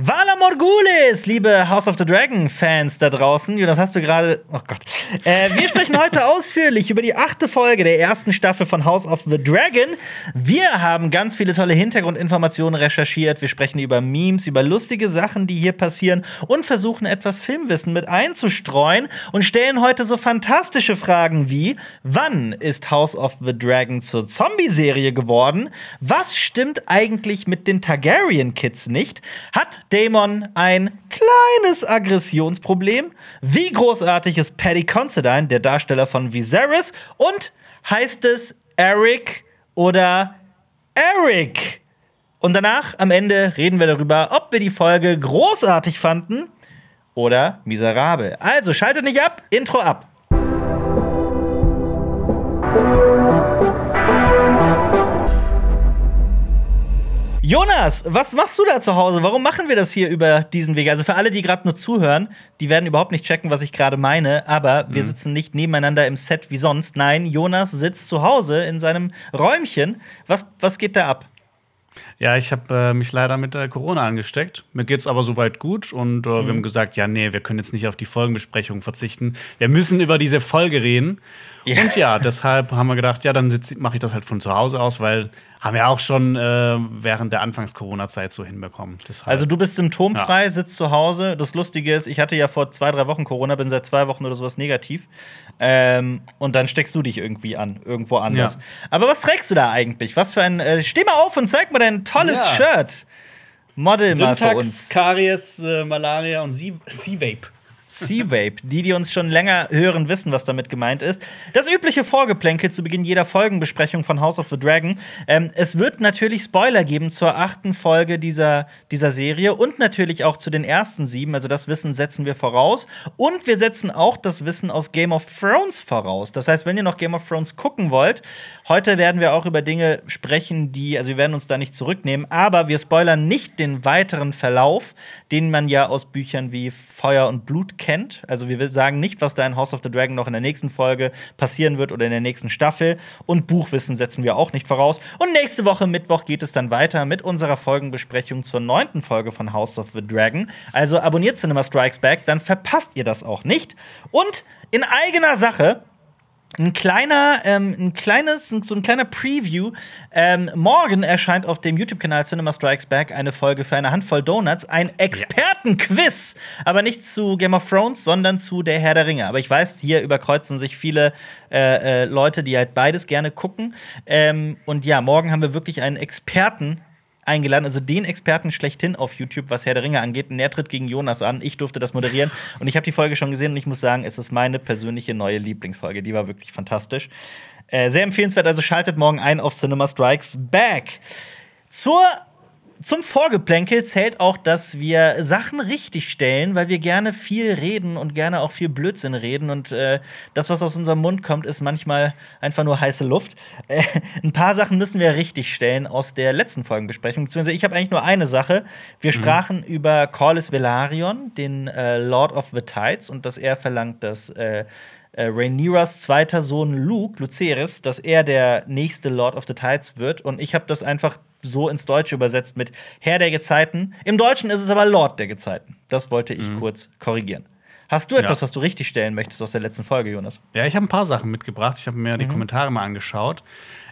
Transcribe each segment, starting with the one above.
Vala Morgulis, liebe House of the Dragon Fans da draußen. Das hast du gerade. Oh Gott. Äh, wir sprechen heute ausführlich über die achte Folge der ersten Staffel von House of the Dragon. Wir haben ganz viele tolle Hintergrundinformationen recherchiert. Wir sprechen über Memes, über lustige Sachen, die hier passieren und versuchen etwas Filmwissen mit einzustreuen und stellen heute so fantastische Fragen wie: Wann ist House of the Dragon zur Zombie-Serie geworden? Was stimmt eigentlich mit den Targaryen-Kids nicht? Hat Damon ein kleines Aggressionsproblem? Wie großartig ist Paddy Considine, der Darsteller von Viserys? Und heißt es Eric oder Eric? Und danach, am Ende, reden wir darüber, ob wir die Folge großartig fanden oder miserabel. Also schaltet nicht ab, Intro ab. Jonas, was machst du da zu Hause? Warum machen wir das hier über diesen Weg? Also für alle, die gerade nur zuhören, die werden überhaupt nicht checken, was ich gerade meine, aber wir mhm. sitzen nicht nebeneinander im Set wie sonst. Nein, Jonas sitzt zu Hause in seinem Räumchen. Was, was geht da ab? Ja, ich habe äh, mich leider mit äh, Corona angesteckt. Mir geht's aber soweit gut und äh, mhm. wir haben gesagt, ja, nee, wir können jetzt nicht auf die Folgenbesprechung verzichten. Wir müssen über diese Folge reden. Ja. Und ja, deshalb haben wir gedacht, ja, dann mache ich das halt von zu Hause aus, weil haben wir auch schon äh, während der Anfangs-Corona-Zeit so hinbekommen. Deshalb. Also du bist symptomfrei, ja. sitzt zu Hause. Das Lustige ist, ich hatte ja vor zwei, drei Wochen Corona, bin seit zwei Wochen oder sowas negativ. Ähm, und dann steckst du dich irgendwie an, irgendwo anders. Ja. Aber was trägst du da eigentlich? Was für ein. Äh, steh mal auf und zeig mal dein tolles ja. Shirt. Model Syntax, mal für uns. Karies, äh, Malaria und Sea-Vape. Sea-Vape. Die, die uns schon länger hören, wissen, was damit gemeint ist. Das übliche Vorgeplänkel zu Beginn jeder Folgenbesprechung von House of the Dragon. Ähm, es wird natürlich Spoiler geben zur achten Folge dieser, dieser Serie und natürlich auch zu den ersten sieben. Also das Wissen setzen wir voraus. Und wir setzen auch das Wissen aus Game of Thrones voraus. Das heißt, wenn ihr noch Game of Thrones gucken wollt, heute werden wir auch über Dinge sprechen, die, also wir werden uns da nicht zurücknehmen, aber wir spoilern nicht den weiteren Verlauf, den man ja aus Büchern wie Feuer und Blut kennt. Also wir sagen nicht, was da in House of the Dragon noch in der nächsten Folge passieren wird oder in der nächsten Staffel. Und Buchwissen setzen wir auch nicht voraus. Und nächste Woche Mittwoch geht es dann weiter mit unserer Folgenbesprechung zur neunten Folge von House of the Dragon. Also abonniert Cinema Strikes Back, dann verpasst ihr das auch nicht. Und in eigener Sache ein kleiner, ähm, ein kleines, so ein kleiner Preview. Ähm, morgen erscheint auf dem YouTube-Kanal Cinema Strikes Back eine Folge für eine Handvoll Donuts, ein Expertenquiz, aber nicht zu Game of Thrones, sondern zu Der Herr der Ringe. Aber ich weiß, hier überkreuzen sich viele äh, äh, Leute, die halt beides gerne gucken. Ähm, und ja, morgen haben wir wirklich einen Experten eingeladen, also den Experten schlechthin auf YouTube, was Herr der Ringe angeht. Und er tritt gegen Jonas an. Ich durfte das moderieren. und ich habe die Folge schon gesehen und ich muss sagen, es ist meine persönliche neue Lieblingsfolge. Die war wirklich fantastisch. Äh, sehr empfehlenswert, also schaltet morgen ein auf Cinema Strikes Back. Zur zum Vorgeplänkel zählt auch, dass wir Sachen richtig stellen, weil wir gerne viel reden und gerne auch viel Blödsinn reden. Und äh, das, was aus unserem Mund kommt, ist manchmal einfach nur heiße Luft. Äh, ein paar Sachen müssen wir richtig stellen aus der letzten Folgenbesprechung. Beziehungsweise ich habe eigentlich nur eine Sache. Wir mhm. sprachen über Corlys Velaryon, den äh, Lord of the Tides, und dass er verlangt, dass äh, äh, Rhaenyras zweiter Sohn Luke, Lucerys, dass er der nächste Lord of the Tides wird. Und ich habe das einfach so ins Deutsche übersetzt mit Herr der Gezeiten. Im Deutschen ist es aber Lord der Gezeiten. Das wollte ich mhm. kurz korrigieren. Hast du etwas, ja. was du richtig stellen möchtest aus der letzten Folge, Jonas? Ja, ich habe ein paar Sachen mitgebracht. Ich habe mir mhm. die Kommentare mal angeschaut.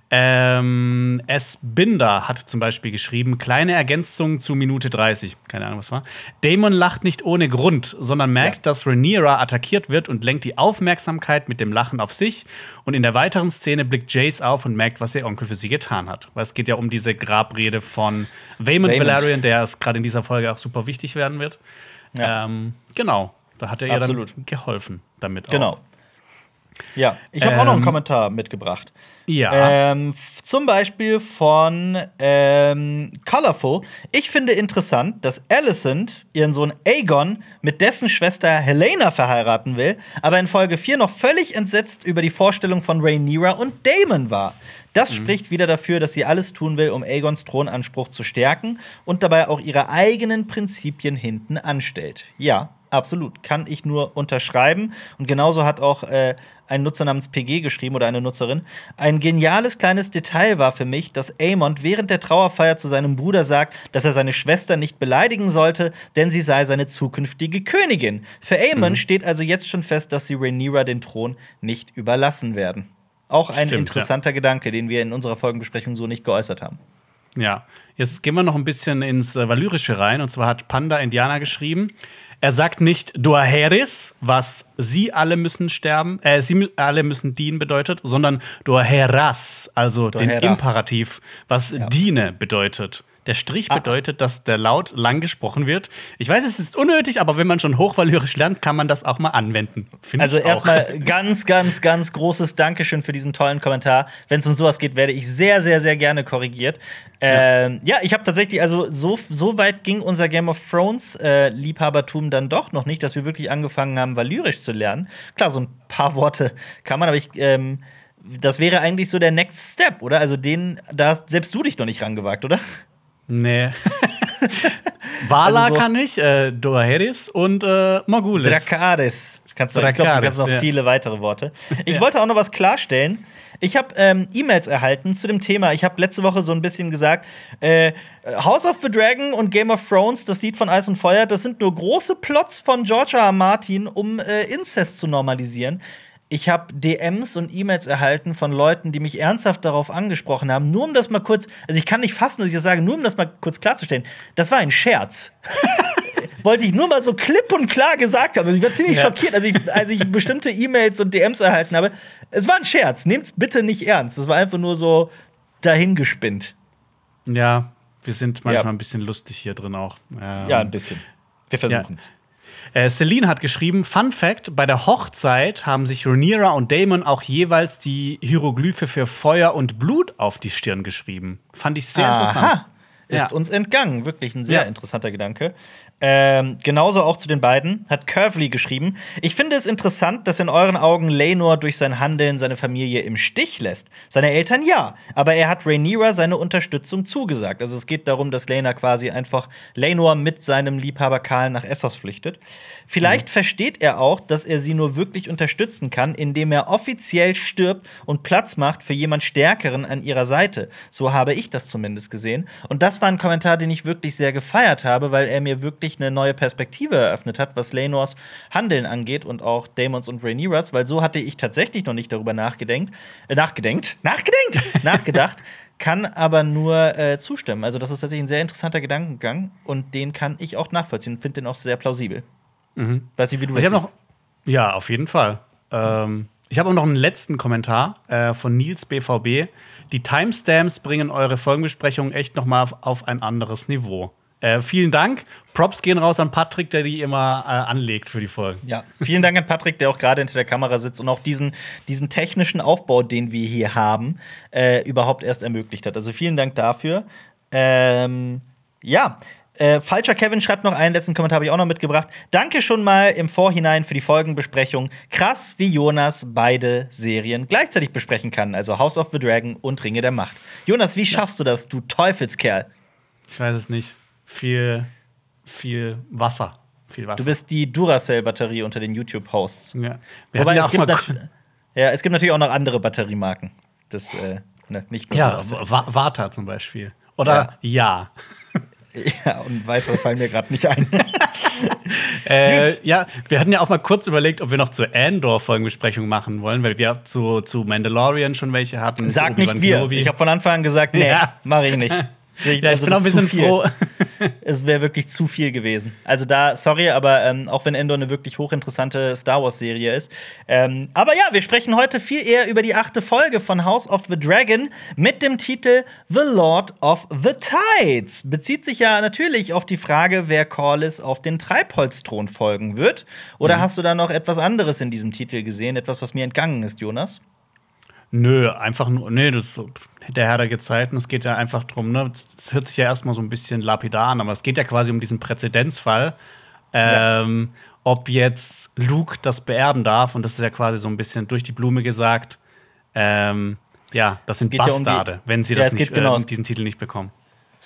Ähm, S. Binder hat zum Beispiel geschrieben: kleine Ergänzung zu Minute 30. Keine Ahnung, was war. Damon lacht nicht ohne Grund, sondern merkt, ja. dass Rhaenyra attackiert wird und lenkt die Aufmerksamkeit mit dem Lachen auf sich. Und in der weiteren Szene blickt Jace auf und merkt, was ihr Onkel für sie getan hat. Weil es geht ja um diese Grabrede von Waymond Valerian, der gerade in dieser Folge auch super wichtig werden wird. Ja. Ähm, genau, da hat er ihr dann geholfen damit. Genau. Auch. Ja, ich habe ähm, auch noch einen ähm, Kommentar mitgebracht. Ja. Ähm, zum Beispiel von ähm, Colorful. Ich finde interessant, dass Alicent ihren Sohn Aegon mit dessen Schwester Helena verheiraten will, aber in Folge 4 noch völlig entsetzt über die Vorstellung von Rhaenyra und Damon war. Das mhm. spricht wieder dafür, dass sie alles tun will, um Aegons Thronanspruch zu stärken und dabei auch ihre eigenen Prinzipien hinten anstellt. Ja, Absolut, kann ich nur unterschreiben. Und genauso hat auch äh, ein Nutzer namens PG geschrieben oder eine Nutzerin. Ein geniales kleines Detail war für mich, dass Amon während der Trauerfeier zu seinem Bruder sagt, dass er seine Schwester nicht beleidigen sollte, denn sie sei seine zukünftige Königin. Für Amon mhm. steht also jetzt schon fest, dass sie Rhaenyra den Thron nicht überlassen werden. Auch ein Stimmt, interessanter ja. Gedanke, den wir in unserer Folgenbesprechung so nicht geäußert haben. Ja, jetzt gehen wir noch ein bisschen ins äh, Valyrische rein. Und zwar hat Panda Indianer geschrieben. Er sagt nicht Doaheris, was sie alle müssen sterben, äh, sie alle müssen dienen bedeutet, sondern Doaheras, also Doaheras. den Imperativ, was ja. diene bedeutet. Der Strich ah. bedeutet, dass der Laut lang gesprochen wird. Ich weiß, es ist unnötig, aber wenn man schon hochvalyrisch lernt, kann man das auch mal anwenden. Also erstmal ganz, ganz, ganz großes Dankeschön für diesen tollen Kommentar. Wenn es um sowas geht, werde ich sehr, sehr, sehr gerne korrigiert. Ja, ähm, ja ich habe tatsächlich, also so, so weit ging unser Game of Thrones äh, Liebhabertum dann doch noch nicht, dass wir wirklich angefangen haben, valyrisch zu lernen. Klar, so ein paar Worte kann man, aber ich ähm, das wäre eigentlich so der Next Step, oder? Also den, da hast selbst du dich noch nicht rangewagt, oder? Nee. Vala also so kann ich, äh, Doaheris und äh, Morgulis. Dracaris. Kannst du, Dracaris, ich glaube, du kannst noch ja. viele weitere Worte. Ich ja. wollte auch noch was klarstellen. Ich habe ähm, E-Mails erhalten zu dem Thema. Ich habe letzte Woche so ein bisschen gesagt, äh, House of the Dragon und Game of Thrones, das Lied von Eis und Feuer, das sind nur große Plots von George R. R. Martin, um äh, Inzest zu normalisieren ich habe DMs und E-Mails erhalten von Leuten, die mich ernsthaft darauf angesprochen haben, nur um das mal kurz, also ich kann nicht fassen, dass ich das sage, nur um das mal kurz klarzustellen. Das war ein Scherz. Wollte ich nur mal so klipp und klar gesagt haben. Also ich war ziemlich ja. schockiert, als ich, als ich bestimmte E-Mails und DMs erhalten habe. Es war ein Scherz. Nehmt's bitte nicht ernst. Das war einfach nur so dahingespinnt. Ja, wir sind manchmal ja. ein bisschen lustig hier drin auch. Ähm, ja, ein bisschen. Wir versuchen es. Ja. Äh, Celine hat geschrieben: Fun Fact: Bei der Hochzeit haben sich Rhaenyra und Damon auch jeweils die Hieroglyphe für Feuer und Blut auf die Stirn geschrieben. Fand ich sehr Aha. interessant. Ist ja. uns entgangen. Wirklich ein sehr ja. interessanter Gedanke. Ähm, genauso auch zu den beiden hat Curvely geschrieben. Ich finde es interessant, dass in euren Augen Lenor durch sein Handeln seine Familie im Stich lässt. Seine Eltern ja, aber er hat Rhaenyra seine Unterstützung zugesagt. Also es geht darum, dass Lena quasi einfach Lenor mit seinem Liebhaber Karl nach Essos flüchtet. Vielleicht mhm. versteht er auch, dass er sie nur wirklich unterstützen kann, indem er offiziell stirbt und Platz macht für jemand Stärkeren an ihrer Seite. So habe ich das zumindest gesehen. Und das war ein Kommentar, den ich wirklich sehr gefeiert habe, weil er mir wirklich eine neue Perspektive eröffnet hat, was Lenors Handeln angeht und auch Damons und Rhaenyras, weil so hatte ich tatsächlich noch nicht darüber nachgedenkt, äh, nachgedenkt, nachgedenkt, nachgedacht, kann aber nur äh, zustimmen. Also das ist tatsächlich ein sehr interessanter Gedankengang und den kann ich auch nachvollziehen und finde den auch sehr plausibel. Mhm. Weiß nicht, wie du das siehst. Noch, ja, auf jeden Fall. Ähm, ich habe auch noch einen letzten Kommentar äh, von Nils BVB. Die Timestamps bringen eure Folgenbesprechung echt noch mal auf ein anderes Niveau. Äh, vielen Dank. Props gehen raus an Patrick, der die immer äh, anlegt für die Folgen. Ja, vielen Dank an Patrick, der auch gerade hinter der Kamera sitzt und auch diesen, diesen technischen Aufbau, den wir hier haben, äh, überhaupt erst ermöglicht hat. Also vielen Dank dafür. Ähm, ja, äh, Falscher Kevin schreibt noch einen letzten Kommentar, habe ich auch noch mitgebracht. Danke schon mal im Vorhinein für die Folgenbesprechung. Krass, wie Jonas beide Serien gleichzeitig besprechen kann, also House of the Dragon und Ringe der Macht. Jonas, wie schaffst du das, du Teufelskerl? Ich weiß es nicht viel, viel Wasser. Viel Wasser. Du bist die Duracell-Batterie unter den YouTube-Hosts. Ja. Wobei es gibt, ja, es gibt natürlich auch noch andere Batteriemarken. Das, äh, ne, nicht nur Ja, Vata zum Beispiel. Oder ja. Ja, ja und weitere fallen mir gerade nicht ein. äh, ja, wir hatten ja auch mal kurz überlegt, ob wir noch zur Andor-Folgenbesprechung machen wollen, weil wir zu, zu Mandalorian schon welche hatten. Sag nicht wir. Kenobi. Ich habe von Anfang an gesagt, nee, ja. mache ich nicht. Ich also bin auch ein bisschen froh. es wäre wirklich zu viel gewesen. Also da, sorry, aber ähm, auch wenn Endor eine wirklich hochinteressante Star Wars-Serie ist. Ähm, aber ja, wir sprechen heute viel eher über die achte Folge von House of the Dragon mit dem Titel The Lord of the Tides. Bezieht sich ja natürlich auf die Frage, wer Corlys auf den Treibholzthron folgen wird. Oder mhm. hast du da noch etwas anderes in diesem Titel gesehen? Etwas, was mir entgangen ist, Jonas? Nö, einfach nur, nee, das, der Herr der Gezeiten, es geht ja einfach drum, ne, das hört sich ja erstmal so ein bisschen lapidar an, aber es geht ja quasi um diesen Präzedenzfall, ähm, ja. ob jetzt Luke das beerben darf, und das ist ja quasi so ein bisschen durch die Blume gesagt, ähm, ja, das sind Bastarde, ja um die, wenn sie das nicht, genau, äh, diesen Titel nicht bekommen.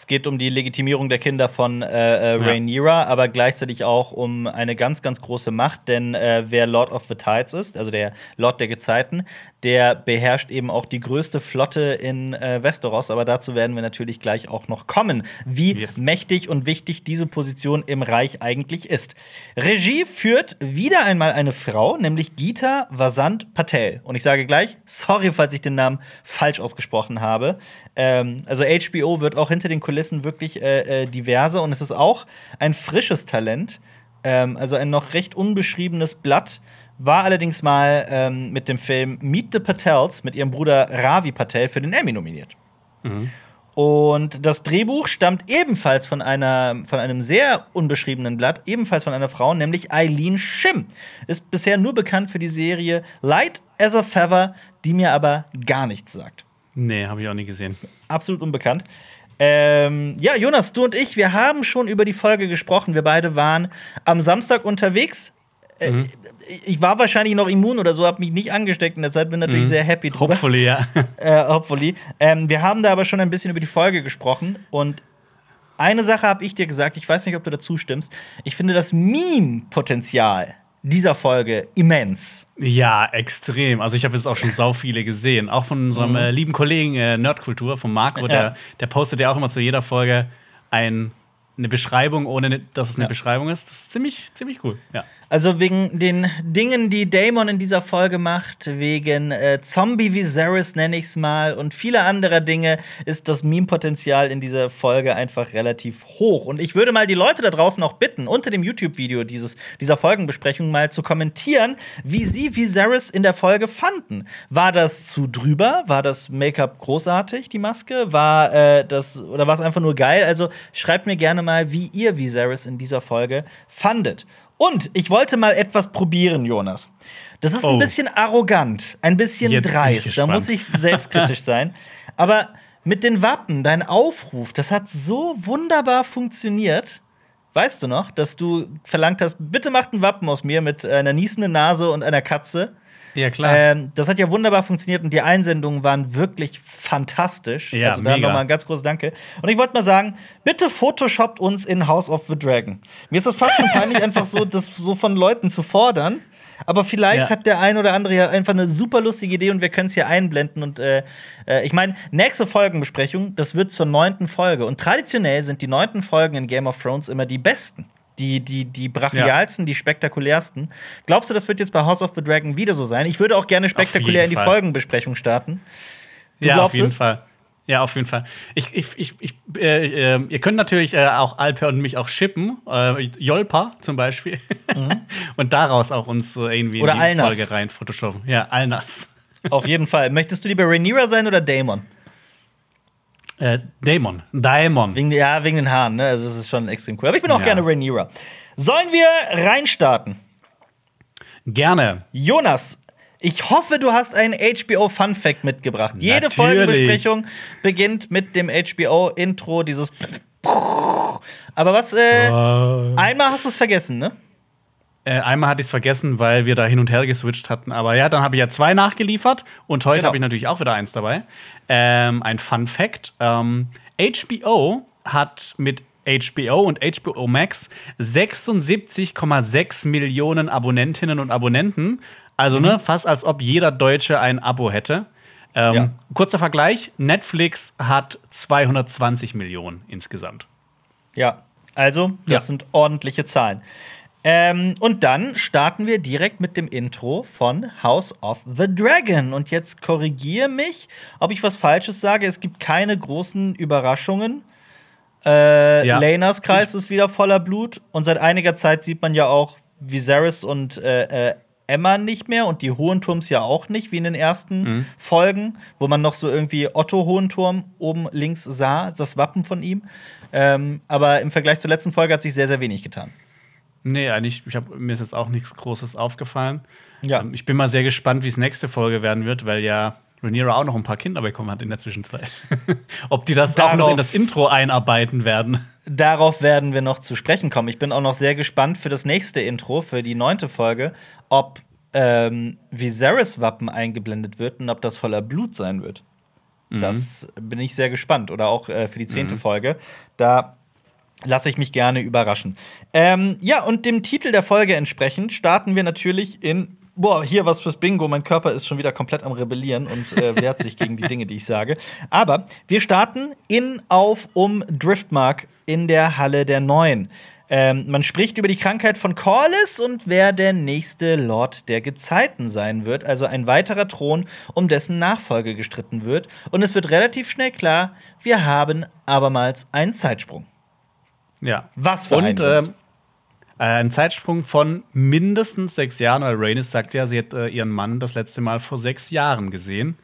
Es geht um die Legitimierung der Kinder von äh, äh, Rhaenyra, aber gleichzeitig auch um eine ganz, ganz große Macht. Denn äh, wer Lord of the Tides ist, also der Lord der Gezeiten, der beherrscht eben auch die größte Flotte in äh, Westeros. Aber dazu werden wir natürlich gleich auch noch kommen, wie Yes. mächtig und wichtig diese Position im Reich eigentlich ist. Regie führt wieder einmal eine Frau, nämlich Gita Vasant Patel. Und ich sage gleich, sorry, falls ich den Namen falsch ausgesprochen habe. Ähm, also HBO wird auch hinter den Kulissen wirklich äh, äh, diverser und es ist auch ein frisches Talent. Ähm, also ein noch recht unbeschriebenes Blatt. War allerdings mal ähm, mit dem Film Meet the Patels mit ihrem Bruder Ravi Patel für den Emmy nominiert. Und das Drehbuch stammt ebenfalls von, einer, von einem sehr unbeschriebenen Blatt, ebenfalls von einer Frau, nämlich Eileen Shim. Ist bisher nur bekannt für die Serie Light as a Feather, die mir aber gar nichts sagt. Nee, habe ich auch nie gesehen. Absolut unbekannt. Ähm, ja, Jonas, du und ich, wir haben schon über die Folge gesprochen. Wir beide waren am Samstag unterwegs. Äh, Ich war wahrscheinlich noch immun oder so, habe mich nicht angesteckt in der Zeit, bin natürlich sehr happy drüber. Hopefully, ja. äh, hopefully. Ähm, wir haben da aber schon ein bisschen über die Folge gesprochen und eine Sache habe ich dir gesagt, ich weiß nicht, ob du dazu stimmst. Ich finde das Meme-Potenzial dieser Folge immens. Ja, extrem. Also ich habe jetzt auch schon sau viele gesehen. Auch von unserem äh, lieben Kollegen äh, Nerdkultur, von Marco, Ja. der, der postet ja auch immer zu jeder Folge ein, eine Beschreibung, ohne ne- dass es eine Ja. Beschreibung ist. Das ist ziemlich, ziemlich cool. Ja. Also wegen den Dingen, die Damon in dieser Folge macht, wegen äh, Zombie Viserys nenne ich es mal und viele andere Dinge, ist das Meme-Potenzial in dieser Folge einfach relativ hoch. Und ich würde mal die Leute da draußen auch bitten, unter dem YouTube-Video dieser Folgenbesprechung mal zu kommentieren, wie sie Viserys in der Folge fanden. War das zu drüber? War das Make-up großartig, die Maske? War äh, das oder war es einfach nur geil? Also schreibt mir gerne mal, wie ihr Viserys in dieser Folge fandet. Und ich wollte mal etwas probieren, Jonas. Das ist ein Oh. bisschen arrogant, ein bisschen Jetzt dreist. Da muss ich selbstkritisch sein. Aber mit den Wappen, dein Aufruf, das hat so wunderbar funktioniert. Weißt du noch, dass du verlangt hast, bitte macht ein Wappen aus mir mit einer niesenden Nase und einer Katze? Ja, klar. Ähm, das hat ja wunderbar funktioniert und die Einsendungen waren wirklich fantastisch. Ja, also da nochmal ein ganz großes Danke. Und ich wollte mal sagen, bitte photoshoppt uns in House of the Dragon. Mir ist das fast schon peinlich, einfach so, das so von Leuten zu fordern. Aber vielleicht Ja. hat der ein oder andere ja einfach eine super lustige Idee und wir können es hier einblenden. Und äh, äh, ich meine, nächste Folgenbesprechung, das wird zur neunten Folge. Und traditionell sind die neunten Folgen in Game of Thrones immer die besten. Die, die, die brachialsten, die spektakulärsten. Glaubst du, das wird jetzt bei House of the Dragon wieder so sein? Ich würde auch gerne spektakulär in die Fall. Folgenbesprechung starten. Du ja, auf jeden es? Fall. Ja, auf jeden Fall. Ich, ich, ich, ich, äh, äh, ihr könnt natürlich äh, auch Alper und mich auch shippen. Äh, Jolpa zum Beispiel. und daraus auch uns so irgendwie Mhm. Oder in die Alnas. Folge rein photoshoppen. Ja, Alnas. Auf jeden Fall. Möchtest du lieber Rhaenyra sein oder Daemon? Äh, Daemon. Daemon. Wegen, ja, wegen den Haaren, ne? Also, das ist schon extrem cool. Aber ich bin auch Ja. gerne Rhaenyra. Sollen wir reinstarten? Gerne. Jonas, ich hoffe, du hast einen HBO Fun Fact mitgebracht. Jede Natürlich. Folgenbesprechung beginnt mit dem HBO Intro, dieses Aber was äh, einmal hast du es vergessen, ne? Äh, einmal hatte ich es vergessen, weil wir da hin und her geswitcht hatten. Aber ja, dann habe ich ja zwei nachgeliefert. Und heute Genau. habe ich natürlich auch wieder eins dabei. Ähm, ein Fun Fact: ähm, HBO hat mit HBO und HBO Max 76,6 Millionen Abonnentinnen und Abonnenten. Also ne, fast als ob jeder Deutsche ein Abo hätte. Ähm, Ja. Kurzer Vergleich: Netflix hat 220 Millionen insgesamt. Ja, also, das Ja. sind ordentliche Zahlen. Ähm, und dann starten wir direkt mit dem Intro von House of the Dragon. Und jetzt korrigiere mich, ob ich was Falsches sage. Es gibt keine großen Überraschungen. Äh, Ja. Lenas Kreis ist wieder voller Blut. Und seit einiger Zeit sieht man ja auch Viserys und äh, äh, Emma nicht mehr und die Hohenturms ja auch nicht, wie in den ersten Mhm. Folgen, wo man noch so irgendwie Otto Hohenturm oben links sah, das Wappen von ihm. Ähm, aber im Vergleich zur letzten Folge hat sich sehr, sehr wenig getan. Nee, eigentlich, ich hab, mir ist jetzt auch nichts Großes aufgefallen. Ja. Ähm, Ich bin mal sehr gespannt, wie es nächste Folge werden wird, weil ja Rhaenyra auch noch ein paar Kinder bekommen hat in der Zwischenzeit. Ob die das auch noch Darauf- in das Intro einarbeiten werden. Darauf werden wir noch zu sprechen kommen. Ich bin auch noch sehr gespannt für das nächste Intro, für die neunte Folge, ob ähm, Viserys Wappen eingeblendet wird und ob das voller Blut sein wird. Das bin ich sehr gespannt. Oder auch äh, für die zehnte Folge. Da lasse ich mich gerne überraschen. Ähm, ja, und dem Titel der Folge entsprechend starten wir natürlich in. Boah, hier was fürs Bingo. Mein Körper ist schon wieder komplett am Rebellieren und äh, wehrt sich gegen die Dinge, die ich sage. Aber wir starten in, auf, um Driftmark in der Halle der Neuen. Ähm, man spricht über die Krankheit von Corlys und wer der nächste Lord der Gezeiten sein wird. Also ein weiterer Thron, um dessen Nachfolge gestritten wird. Und es wird relativ schnell klar, wir haben abermals einen Zeitsprung. Ja. Was für Und Jungs? ähm, äh, ein Zeitsprung von mindestens sechs Jahren, weil Rhaenys sagt ja, sie hat äh, ihren Mann das letzte Mal vor sechs Jahren gesehen.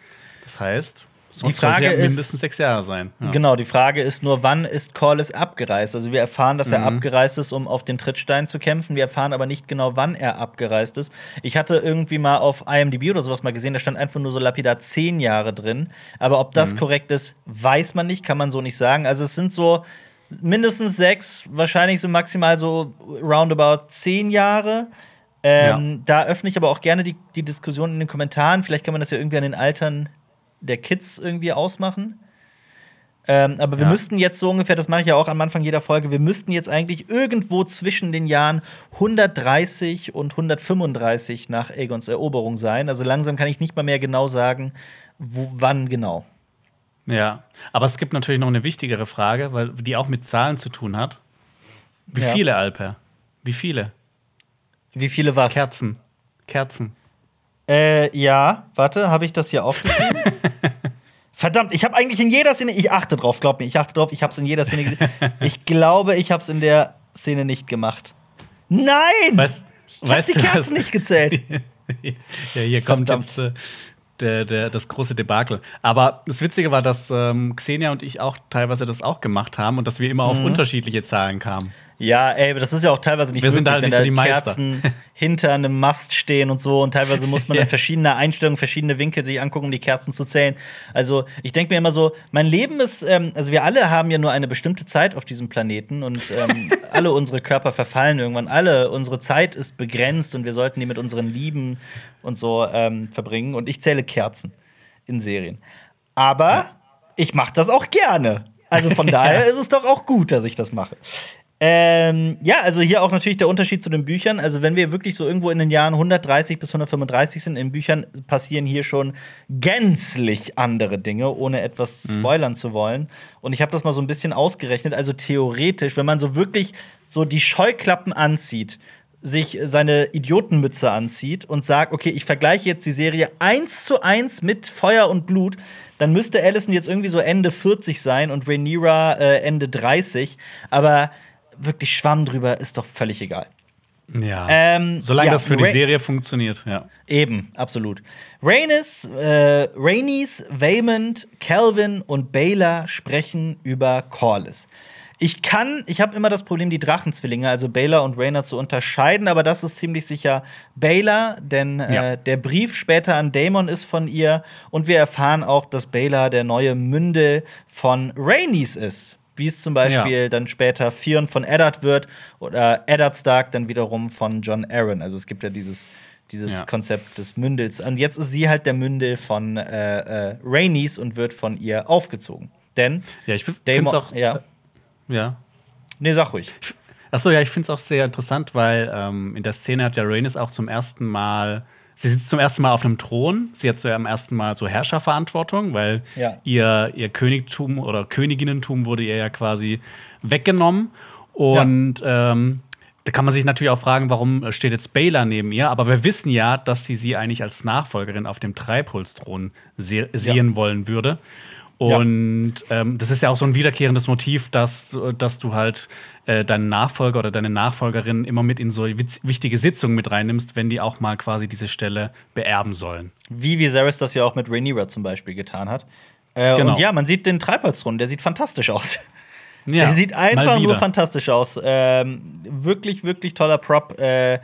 Das heißt, sonst Frage ja ist- mindestens sechs Jahre sein. Ja. Genau, die Frage ist nur, wann ist Corlys abgereist? Also wir erfahren, dass er abgereist ist, um auf den Trittstein zu kämpfen. Wir erfahren aber nicht genau, wann er abgereist ist. Ich hatte irgendwie mal auf IMDb oder sowas mal gesehen, da stand einfach nur so lapidar zehn Jahre drin. Aber ob das korrekt ist, weiß man nicht, kann man so nicht sagen. Also es sind so mindestens sechs, wahrscheinlich so maximal so roundabout zehn Jare. Ähm, Da öffne ich aber auch gerne die, die Diskussion in den Kommentaren. Vielleicht kann man das ja irgendwie an den Altern der Kids irgendwie ausmachen. Ähm, aber wir Ja. müssten jetzt so ungefähr, das mache ich ja auch am Anfang jeder Folge, wir müssten jetzt eigentlich irgendwo zwischen den Jahren 130 und 135 nach Aegons Eroberung sein. Also langsam kann ich nicht mal mehr genau sagen, wo, wann genau. Ja, aber es gibt natürlich noch eine wichtigere Frage, weil die auch mit Zahlen zu tun hat. Wie Ja. viele, Alper? Wie viele? Wie viele was? Kerzen. Kerzen. Äh, ja, warte, habe ich das hier aufgeschrieben? Verdammt, ich habe eigentlich in jeder Szene, ich achte drauf, glaub mir, ich achte drauf, ich habe es in jeder Szene gesehen. Ich glaube, ich habe es in der Szene nicht gemacht. Nein! Weißt, ich habe die du, was- Kerzen nicht gezählt. ja, hier kommt Verdammt. jetzt äh, der, der, das große Debakel. Aber das Witzige war, dass ähm, Xenia und ich auch teilweise das auch gemacht haben und dass wir immer auf Mhm. unterschiedliche Zahlen kamen. Ja, ey, aber das ist ja auch teilweise nicht Wir sind möglich, halt wenn nicht so da die Meister. Kerzen hinter einem Mast stehen und so. Und teilweise muss man dann Ja. verschiedene Einstellungen, verschiedene Winkel sich angucken, um die Kerzen zu zählen. Also ich denke mir immer so, mein Leben ist, ähm, also wir alle haben ja nur eine bestimmte Zeit auf diesem Planeten und ähm, alle unsere Körper verfallen irgendwann. Alle, unsere Zeit ist begrenzt und wir sollten die mit unseren Lieben und so ähm, verbringen. Und ich zähle Kerzen in Serien. Aber ich mache das auch gerne. Also von daher ist es doch auch gut, dass ich das mache. Ähm, ja, also hier auch natürlich der Unterschied zu den Büchern. Also, wenn wir wirklich so irgendwo in den Jahren 130 bis 135 sind, in Büchern passieren hier schon gänzlich andere Dinge, ohne etwas spoilern zu wollen. Und ich habe das mal so ein bisschen ausgerechnet. Also, theoretisch, wenn man so wirklich so die Scheuklappen anzieht, sich seine Idiotenmütze anzieht und sagt, okay, ich vergleiche jetzt die Serie eins zu eins mit Feuer und Blut, dann müsste Allison jetzt irgendwie so Ende 40 sein und Rhaenyra äh, Ende 30. Aber wirklich Schwamm drüber ist doch völlig egal. Ja. Ähm, Solange ja, das für die Ra- Serie funktioniert, ja. Eben, absolut. Rhaenys, äh, Rhaenys, Vaymond, Calvin und Baylor sprechen über Corlys. Ich kann, ich habe immer das Problem, die Drachenzwillinge, also Baylor und Rhaena, zu unterscheiden, aber das ist ziemlich sicher Baylor, denn Ja. äh, der Brief später an Daemon ist von ihr und wir erfahren auch, dass Baylor der neue Mündel von Rhaenys ist. Wie es zum Beispiel Ja. dann später Fionn von Eddard wird oder Eddard Stark dann wiederum von John Aaron. Also es gibt ja dieses, dieses Ja. Konzept des Mündels. Und jetzt ist sie halt der Mündel von äh, äh, Rhaenys und wird von ihr aufgezogen. Denn Ja, ich finde es auch. ja, Ja. nee, sag ruhig. Achso, ja, ich finde es auch sehr interessant, weil ähm, in der Szene hat ja Rhaenys auch zum ersten Mal. Sie sitzt zum ersten Mal auf einem Thron. Sie hat am ersten Mal so Herrscherverantwortung, weil Ja. ihr, ihr Königtum oder Königinnentum wurde ihr ja quasi weggenommen. Und ähm, da kann man sich natürlich auch fragen, warum steht jetzt Baylor neben ihr? Aber wir wissen ja, dass sie sie eigentlich als Nachfolgerin auf dem Treibholzthron se sehen wollen würde. Ja. Und ähm, das ist ja auch so ein wiederkehrendes Motiv, dass, dass du halt äh, deinen Nachfolger oder deine Nachfolgerin immer mit in so wichtige Sitzungen mit reinnimmst, wenn die auch mal quasi diese Stelle beerben sollen. Wie Viserys das ja auch mit Rhaenyra zum Beispiel getan hat. Äh, Genau. Und ja, man sieht den Treibholzthron, der sieht fantastisch aus. Ja, der sieht einfach nur fantastisch aus. Ähm, wirklich, wirklich toller Prop. Äh,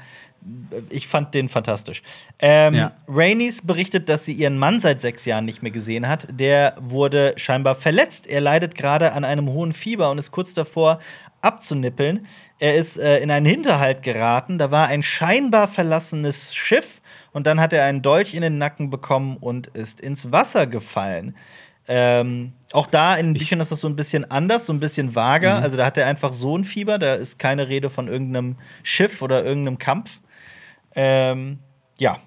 ich fand den fantastisch. Ähm, Ja. Rhaenys berichtet, dass sie ihren Mann seit sechs Jahren nicht mehr gesehen hat. Der wurde scheinbar verletzt. Er leidet gerade an einem hohen Fieber und ist kurz davor abzunippeln. Er ist äh, in einen Hinterhalt geraten. Da war ein scheinbar verlassenes Schiff und dann hat er einen Dolch in den Nacken bekommen und ist ins Wasser gefallen. Ähm, auch da in den Büchern ist das so ein bisschen anders, so ein bisschen vager. Mhm. Also da hat er einfach so ein Fieber, da ist keine Rede von irgendeinem Schiff oder irgendeinem Kampf. Ähm, ja.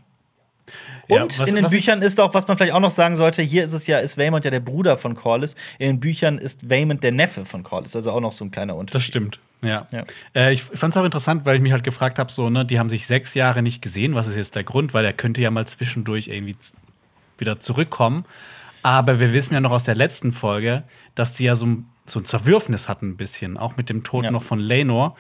Ja, Und was- in den Büchern ist auch, was man vielleicht auch noch sagen sollte, hier ist es ja, ist Waymond ja der Bruder von Corlys. In den Büchern ist Waymond der Neffe von Corlys, also auch noch so ein kleiner Unterschied. Das stimmt. Ja. Ja. Äh, ich fand es auch interessant, weil ich mich halt gefragt habe, so, ne, die haben sich sechs Jahre nicht gesehen. Was ist jetzt der Grund? Weil er könnte ja mal zwischendurch irgendwie wieder zurückkommen. Aber wir wissen ja noch aus der letzten Folge, dass die ja so, ein- so ein Zerwürfnis hatten, ein bisschen, auch mit dem Tod Ja. noch von Lenor.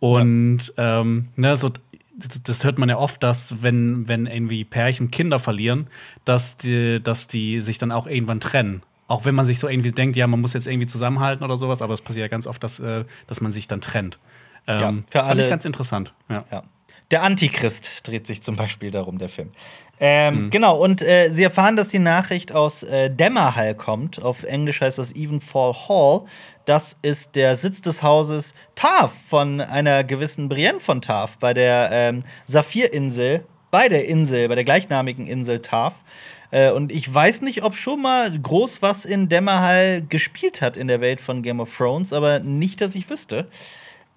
Und ähm, ne, so, das, das hört man ja oft, dass wenn, wenn irgendwie Pärchen Kinder verlieren, dass die, dass die sich dann auch irgendwann trennen. Auch wenn man sich so irgendwie denkt, ja, man muss jetzt irgendwie zusammenhalten oder sowas, aber es passiert ja ganz oft, dass, äh, dass man sich dann trennt. Ähm, Ja, für Fand alle- ich ganz interessant. Ja. Ja. Der Antichrist dreht sich zum Beispiel darum, der Film. Ähm, Genau, und äh, sie erfahren, dass die Nachricht aus äh, Dämmerhall kommt. Auf Englisch heißt das Evenfall Hall. Das ist der Sitz des Hauses Tarf von einer gewissen Brienne von Tarf bei der ähm, Saphirinsel, bei der Insel, bei der gleichnamigen Insel Tarf. Äh, und ich weiß nicht, ob schon mal groß was in Dämmerhall gespielt hat in der Welt von Game of Thrones, aber nicht, dass ich wüsste.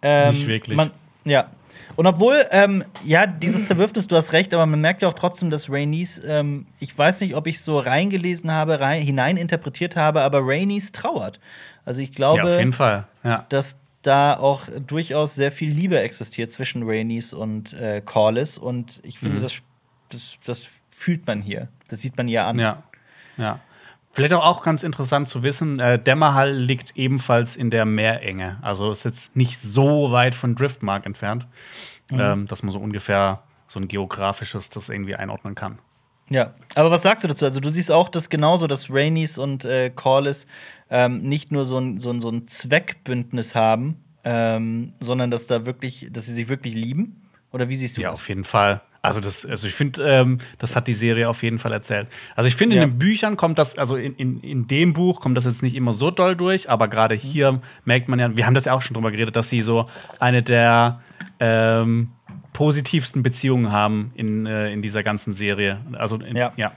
Ähm, Nicht wirklich. Man, ja. Und obwohl, ähm, ja, dieses Zerwürfnis, du hast recht, aber man merkt ja auch trotzdem, dass Rhaenys, ähm, ich weiß nicht, ob ich so reingelesen habe, rein, hineininterpretiert habe, aber Rhaenys trauert. Also ich glaube, ja, auf jeden Fall. Ja. dass da auch durchaus sehr viel Liebe existiert zwischen Rhaenys und äh, Corlys. Und ich finde, Mhm. das, das, das fühlt man hier. Das sieht man ihr an. Ja, ja. Vielleicht auch, ganz interessant zu wissen, äh, Dämmerhall liegt ebenfalls in der Meerenge. Also ist jetzt nicht so weit von Driftmark entfernt, ähm, dass man so ungefähr so ein geografisches das irgendwie einordnen kann. Ja, aber was sagst du dazu? Also du siehst auch das genauso, dass Rhaenys und äh, Corlys ähm, nicht nur so ein, so, ein, so ein Zweckbündnis haben, ähm, sondern dass da wirklich, dass sie sich wirklich lieben? Oder wie siehst du Ja, das? auf jeden Fall. Also, das, also ich finde, ähm, das hat die Serie auf jeden Fall erzählt. Also ich finde, Ja. in den Büchern kommt das, also in, in, in dem Buch kommt das jetzt nicht immer so doll durch, aber gerade hier merkt man ja, wir haben das ja auch schon drüber geredet, dass sie so eine der ähm, positivsten Beziehungen haben in, äh, in dieser ganzen Serie. Also in, Ja. ja.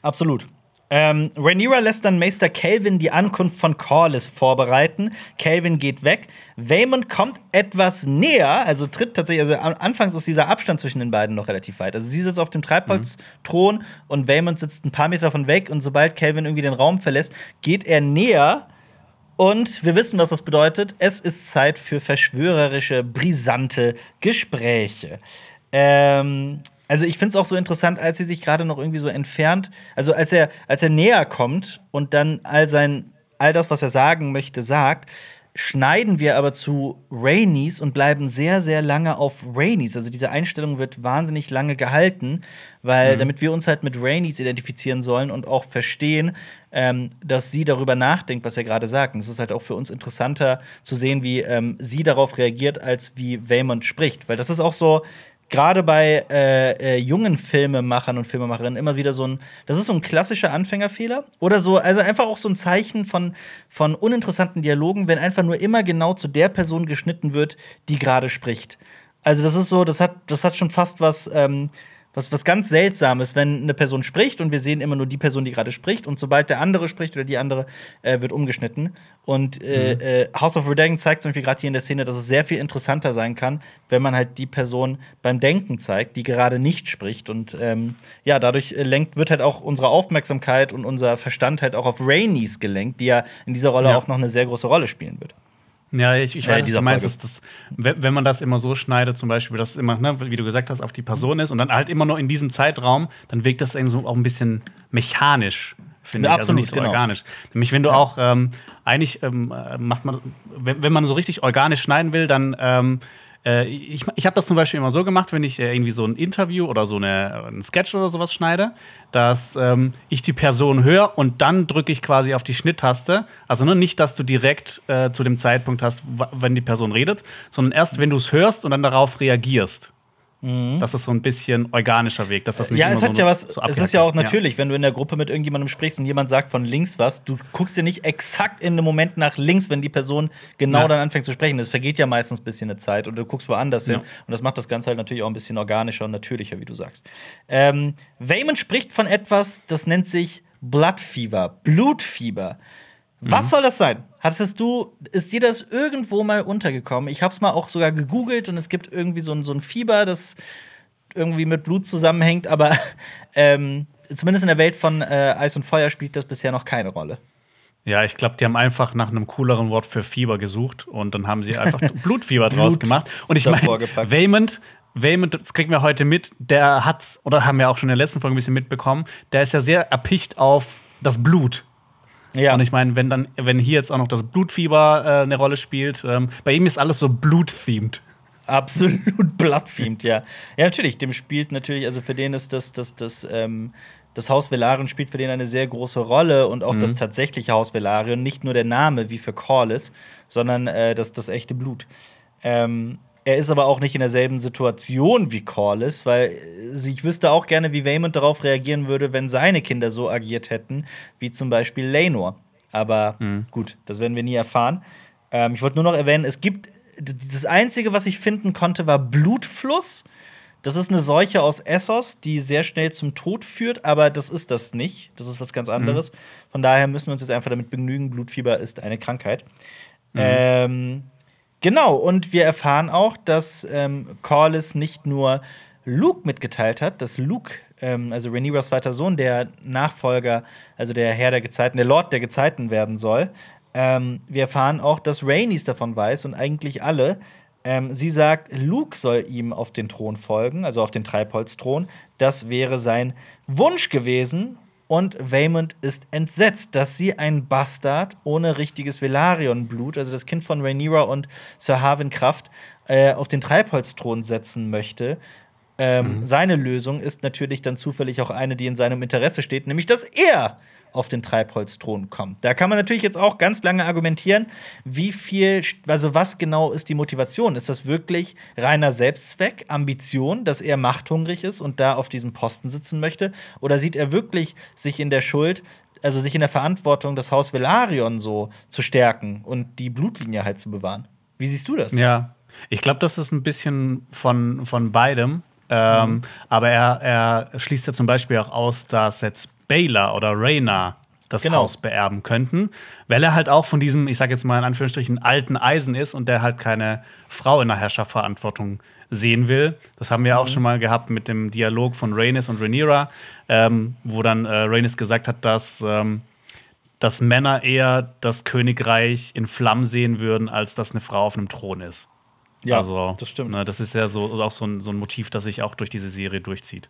Absolut. Ähm, Rhaenyra lässt dann Meister Calvin die Ankunft von Corlys vorbereiten. Calvin geht weg. Waymond kommt etwas näher, also tritt tatsächlich, also an- anfangs ist dieser Abstand zwischen den beiden noch relativ weit. Also sie sitzt auf dem Treibholzthron und Waymond sitzt ein paar Meter davon weg und sobald Calvin irgendwie den Raum verlässt, geht er näher und wir wissen, was das bedeutet. Es ist Zeit für verschwörerische, brisante Gespräche. Ähm, also ich finde es auch so interessant, als sie sich gerade noch irgendwie so entfernt, also als er, als er näher kommt und dann all sein, all das, was er sagen möchte, sagt, schneiden wir aber zu Rainys und bleiben sehr, sehr lange auf Rainys. Also diese Einstellung wird wahnsinnig lange gehalten, weil damit wir uns halt mit Rainys identifizieren sollen und auch verstehen, ähm, dass sie darüber nachdenkt, was er gerade sagt. Und es ist halt auch für uns interessanter zu sehen, wie ähm, sie darauf reagiert, als wie Waymond spricht. Weil das ist auch so, gerade bei äh, äh, jungen Filmemachern und Filmemacherinnen immer wieder so ein, das ist so ein klassischer Anfängerfehler oder so, also einfach auch so ein Zeichen von, von uninteressanten Dialogen, wenn einfach nur immer genau zu der Person geschnitten wird, die gerade spricht. Also das ist so, das hat, das hat schon fast was, ähm, was, was ganz Seltsames, wenn eine Person spricht und wir sehen immer nur die Person, die gerade spricht und sobald der andere spricht oder die andere, äh, wird umgeschnitten. Und äh, äh, House of Redagon zeigt zum Beispiel gerade hier in der Szene, dass es sehr viel interessanter sein kann, wenn man halt die Person beim Denken zeigt, die gerade nicht spricht. Und ähm, ja, dadurch äh, lenkt, wird halt auch unsere Aufmerksamkeit und unser Verstand halt auch auf Rainys gelenkt, die ja in dieser Rolle Ja. auch noch eine sehr große Rolle spielen wird. Ja, ich, ich weiß, was dieser du meinst, dass das, wenn man das immer so schneidet, zum Beispiel, dass es immer, ne, wie du gesagt hast, auf die Person ist und dann halt immer nur in diesem Zeitraum, dann wirkt das irgendwie so auch ein bisschen mechanisch, finde Ja, ich, also absolut, nicht so genau. organisch. Nämlich, wenn du auch ähm, eigentlich ähm, äh, macht man, wenn, wenn man so richtig organisch schneiden will, dann ähm, äh, ich, ich habe das zum Beispiel immer so gemacht, wenn ich äh, irgendwie so ein Interview oder so eine, ein Sketch oder sowas schneide, dass ähm, ich die Person höre und dann drücke ich quasi auf die Schnitttaste. Also ne, nicht, dass du direkt äh, zu dem Zeitpunkt hast, wenn die Person redet, sondern erst, wenn du es hörst und dann darauf reagierst. Das ist so ein bisschen organischer Weg, dass das nicht Ja, es so hat ja was, so es ist ja auch natürlich, wenn du in der Gruppe mit irgendjemandem sprichst und jemand sagt von links was, du guckst dir nicht exakt in dem Moment nach links, wenn die Person genau Ja. dann anfängt zu sprechen. Das vergeht ja meistens ein bisschen eine Zeit und du guckst woanders hin. Ja. Und das macht das Ganze halt natürlich auch ein bisschen organischer und natürlicher, wie du sagst. Ähm, Wayman spricht von etwas, das nennt sich Blood Fever, Blutfieber. Was soll das sein? Hattest du, ist dir das irgendwo mal untergekommen? Ich habe es mal auch sogar gegoogelt und es gibt irgendwie so ein, so ein Fieber, das irgendwie mit Blut zusammenhängt, aber ähm, zumindest in der Welt von äh, Eis und Feuer spielt das bisher noch keine Rolle. Ja, ich glaube, die haben einfach nach einem cooleren Wort für Fieber gesucht und dann haben sie einfach Blutfieber draus gemacht. Und ich meine. Waymond, Waymond, das kriegen wir heute mit, der hat's, oder haben wir auch schon in der letzten Folge ein bisschen mitbekommen, der ist ja sehr erpicht auf das Blut. Ja, Und ich meine, wenn dann, wenn hier jetzt auch noch das Blutfieber äh, eine Rolle spielt, ähm, bei ihm ist alles so Blut-themed. absolut bloodthemed, ja. Ja, natürlich, dem spielt natürlich, also für den ist das, das, das, ähm, das Haus Velaryon spielt für den eine sehr große Rolle und auch das tatsächliche Haus Velaryon, nicht nur der Name wie für Corlys, sondern äh, das, das echte Blut. Ähm, er ist aber auch nicht in derselben Situation wie Corlys, weil äh, ich wüsste auch gerne, wie Waymond darauf reagieren würde, wenn seine Kinder so agiert hätten, wie zum Beispiel Lenor. Aber gut, das werden wir nie erfahren. Ähm, ich wollte nur noch erwähnen, es gibt das Einzige, was ich finden konnte, war Blutfluss. Das ist eine Seuche aus Essos, die sehr schnell zum Tod führt, aber das ist das nicht. Das ist was ganz anderes. Von daher müssen wir uns jetzt einfach damit begnügen, Blutfieber ist eine Krankheit. Ähm, genau, und wir erfahren auch, dass ähm, Corlys nicht nur Luke mitgeteilt hat, dass Luke, ähm, also Rhaenyras zweiter Sohn, der Nachfolger, also der Herr der Gezeiten, der Lord der Gezeiten werden soll. Ähm, wir erfahren auch, dass Rhaenys davon weiß und eigentlich alle. Ähm, sie sagt, Luke soll ihm auf den Thron folgen, also auf den Treibholzthron. Das wäre sein Wunsch gewesen. Und Waymond ist entsetzt, dass sie ein Bastard ohne richtiges Velaryon-Blut, also das Kind von Rhaenyra und Sir Harwin Kraft, äh, auf den Treibholzthron setzen möchte. Ähm, Seine Lösung ist natürlich dann zufällig auch eine, die in seinem Interesse steht, nämlich dass er auf den Treibholzthron kommt. Da kann man natürlich jetzt auch ganz lange argumentieren, wie viel, also was genau ist die Motivation? Ist das wirklich reiner Selbstzweck, Ambition, dass er machthungrig ist und da auf diesem Posten sitzen möchte? Oder sieht er wirklich sich in der Schuld, also sich in der Verantwortung, das Haus Velaryon so zu stärken und die Blutlinie halt zu bewahren? Wie siehst du das? Ja, ich glaube, das ist ein bisschen von, von beidem. Ähm, Aber er, er schließt ja zum Beispiel auch aus, dass jetzt Baylor oder Rayna das Genau. Haus beerben könnten, weil er halt auch von diesem, ich sage jetzt mal in Anführungsstrichen, alten Eisen ist und der halt keine Frau in der Herrscherverantwortung sehen will. Das haben wir auch schon mal gehabt mit dem Dialog von Rhaenys und Rhaenyra, ähm, wo dann äh, Rhaenys gesagt hat, dass ähm, dass Männer eher das Königreich in Flammen sehen würden, als dass eine Frau auf einem Thron ist. Ja, also, das stimmt. Ne, das ist ja so, auch so ein, so ein Motiv, das sich auch durch diese Serie durchzieht.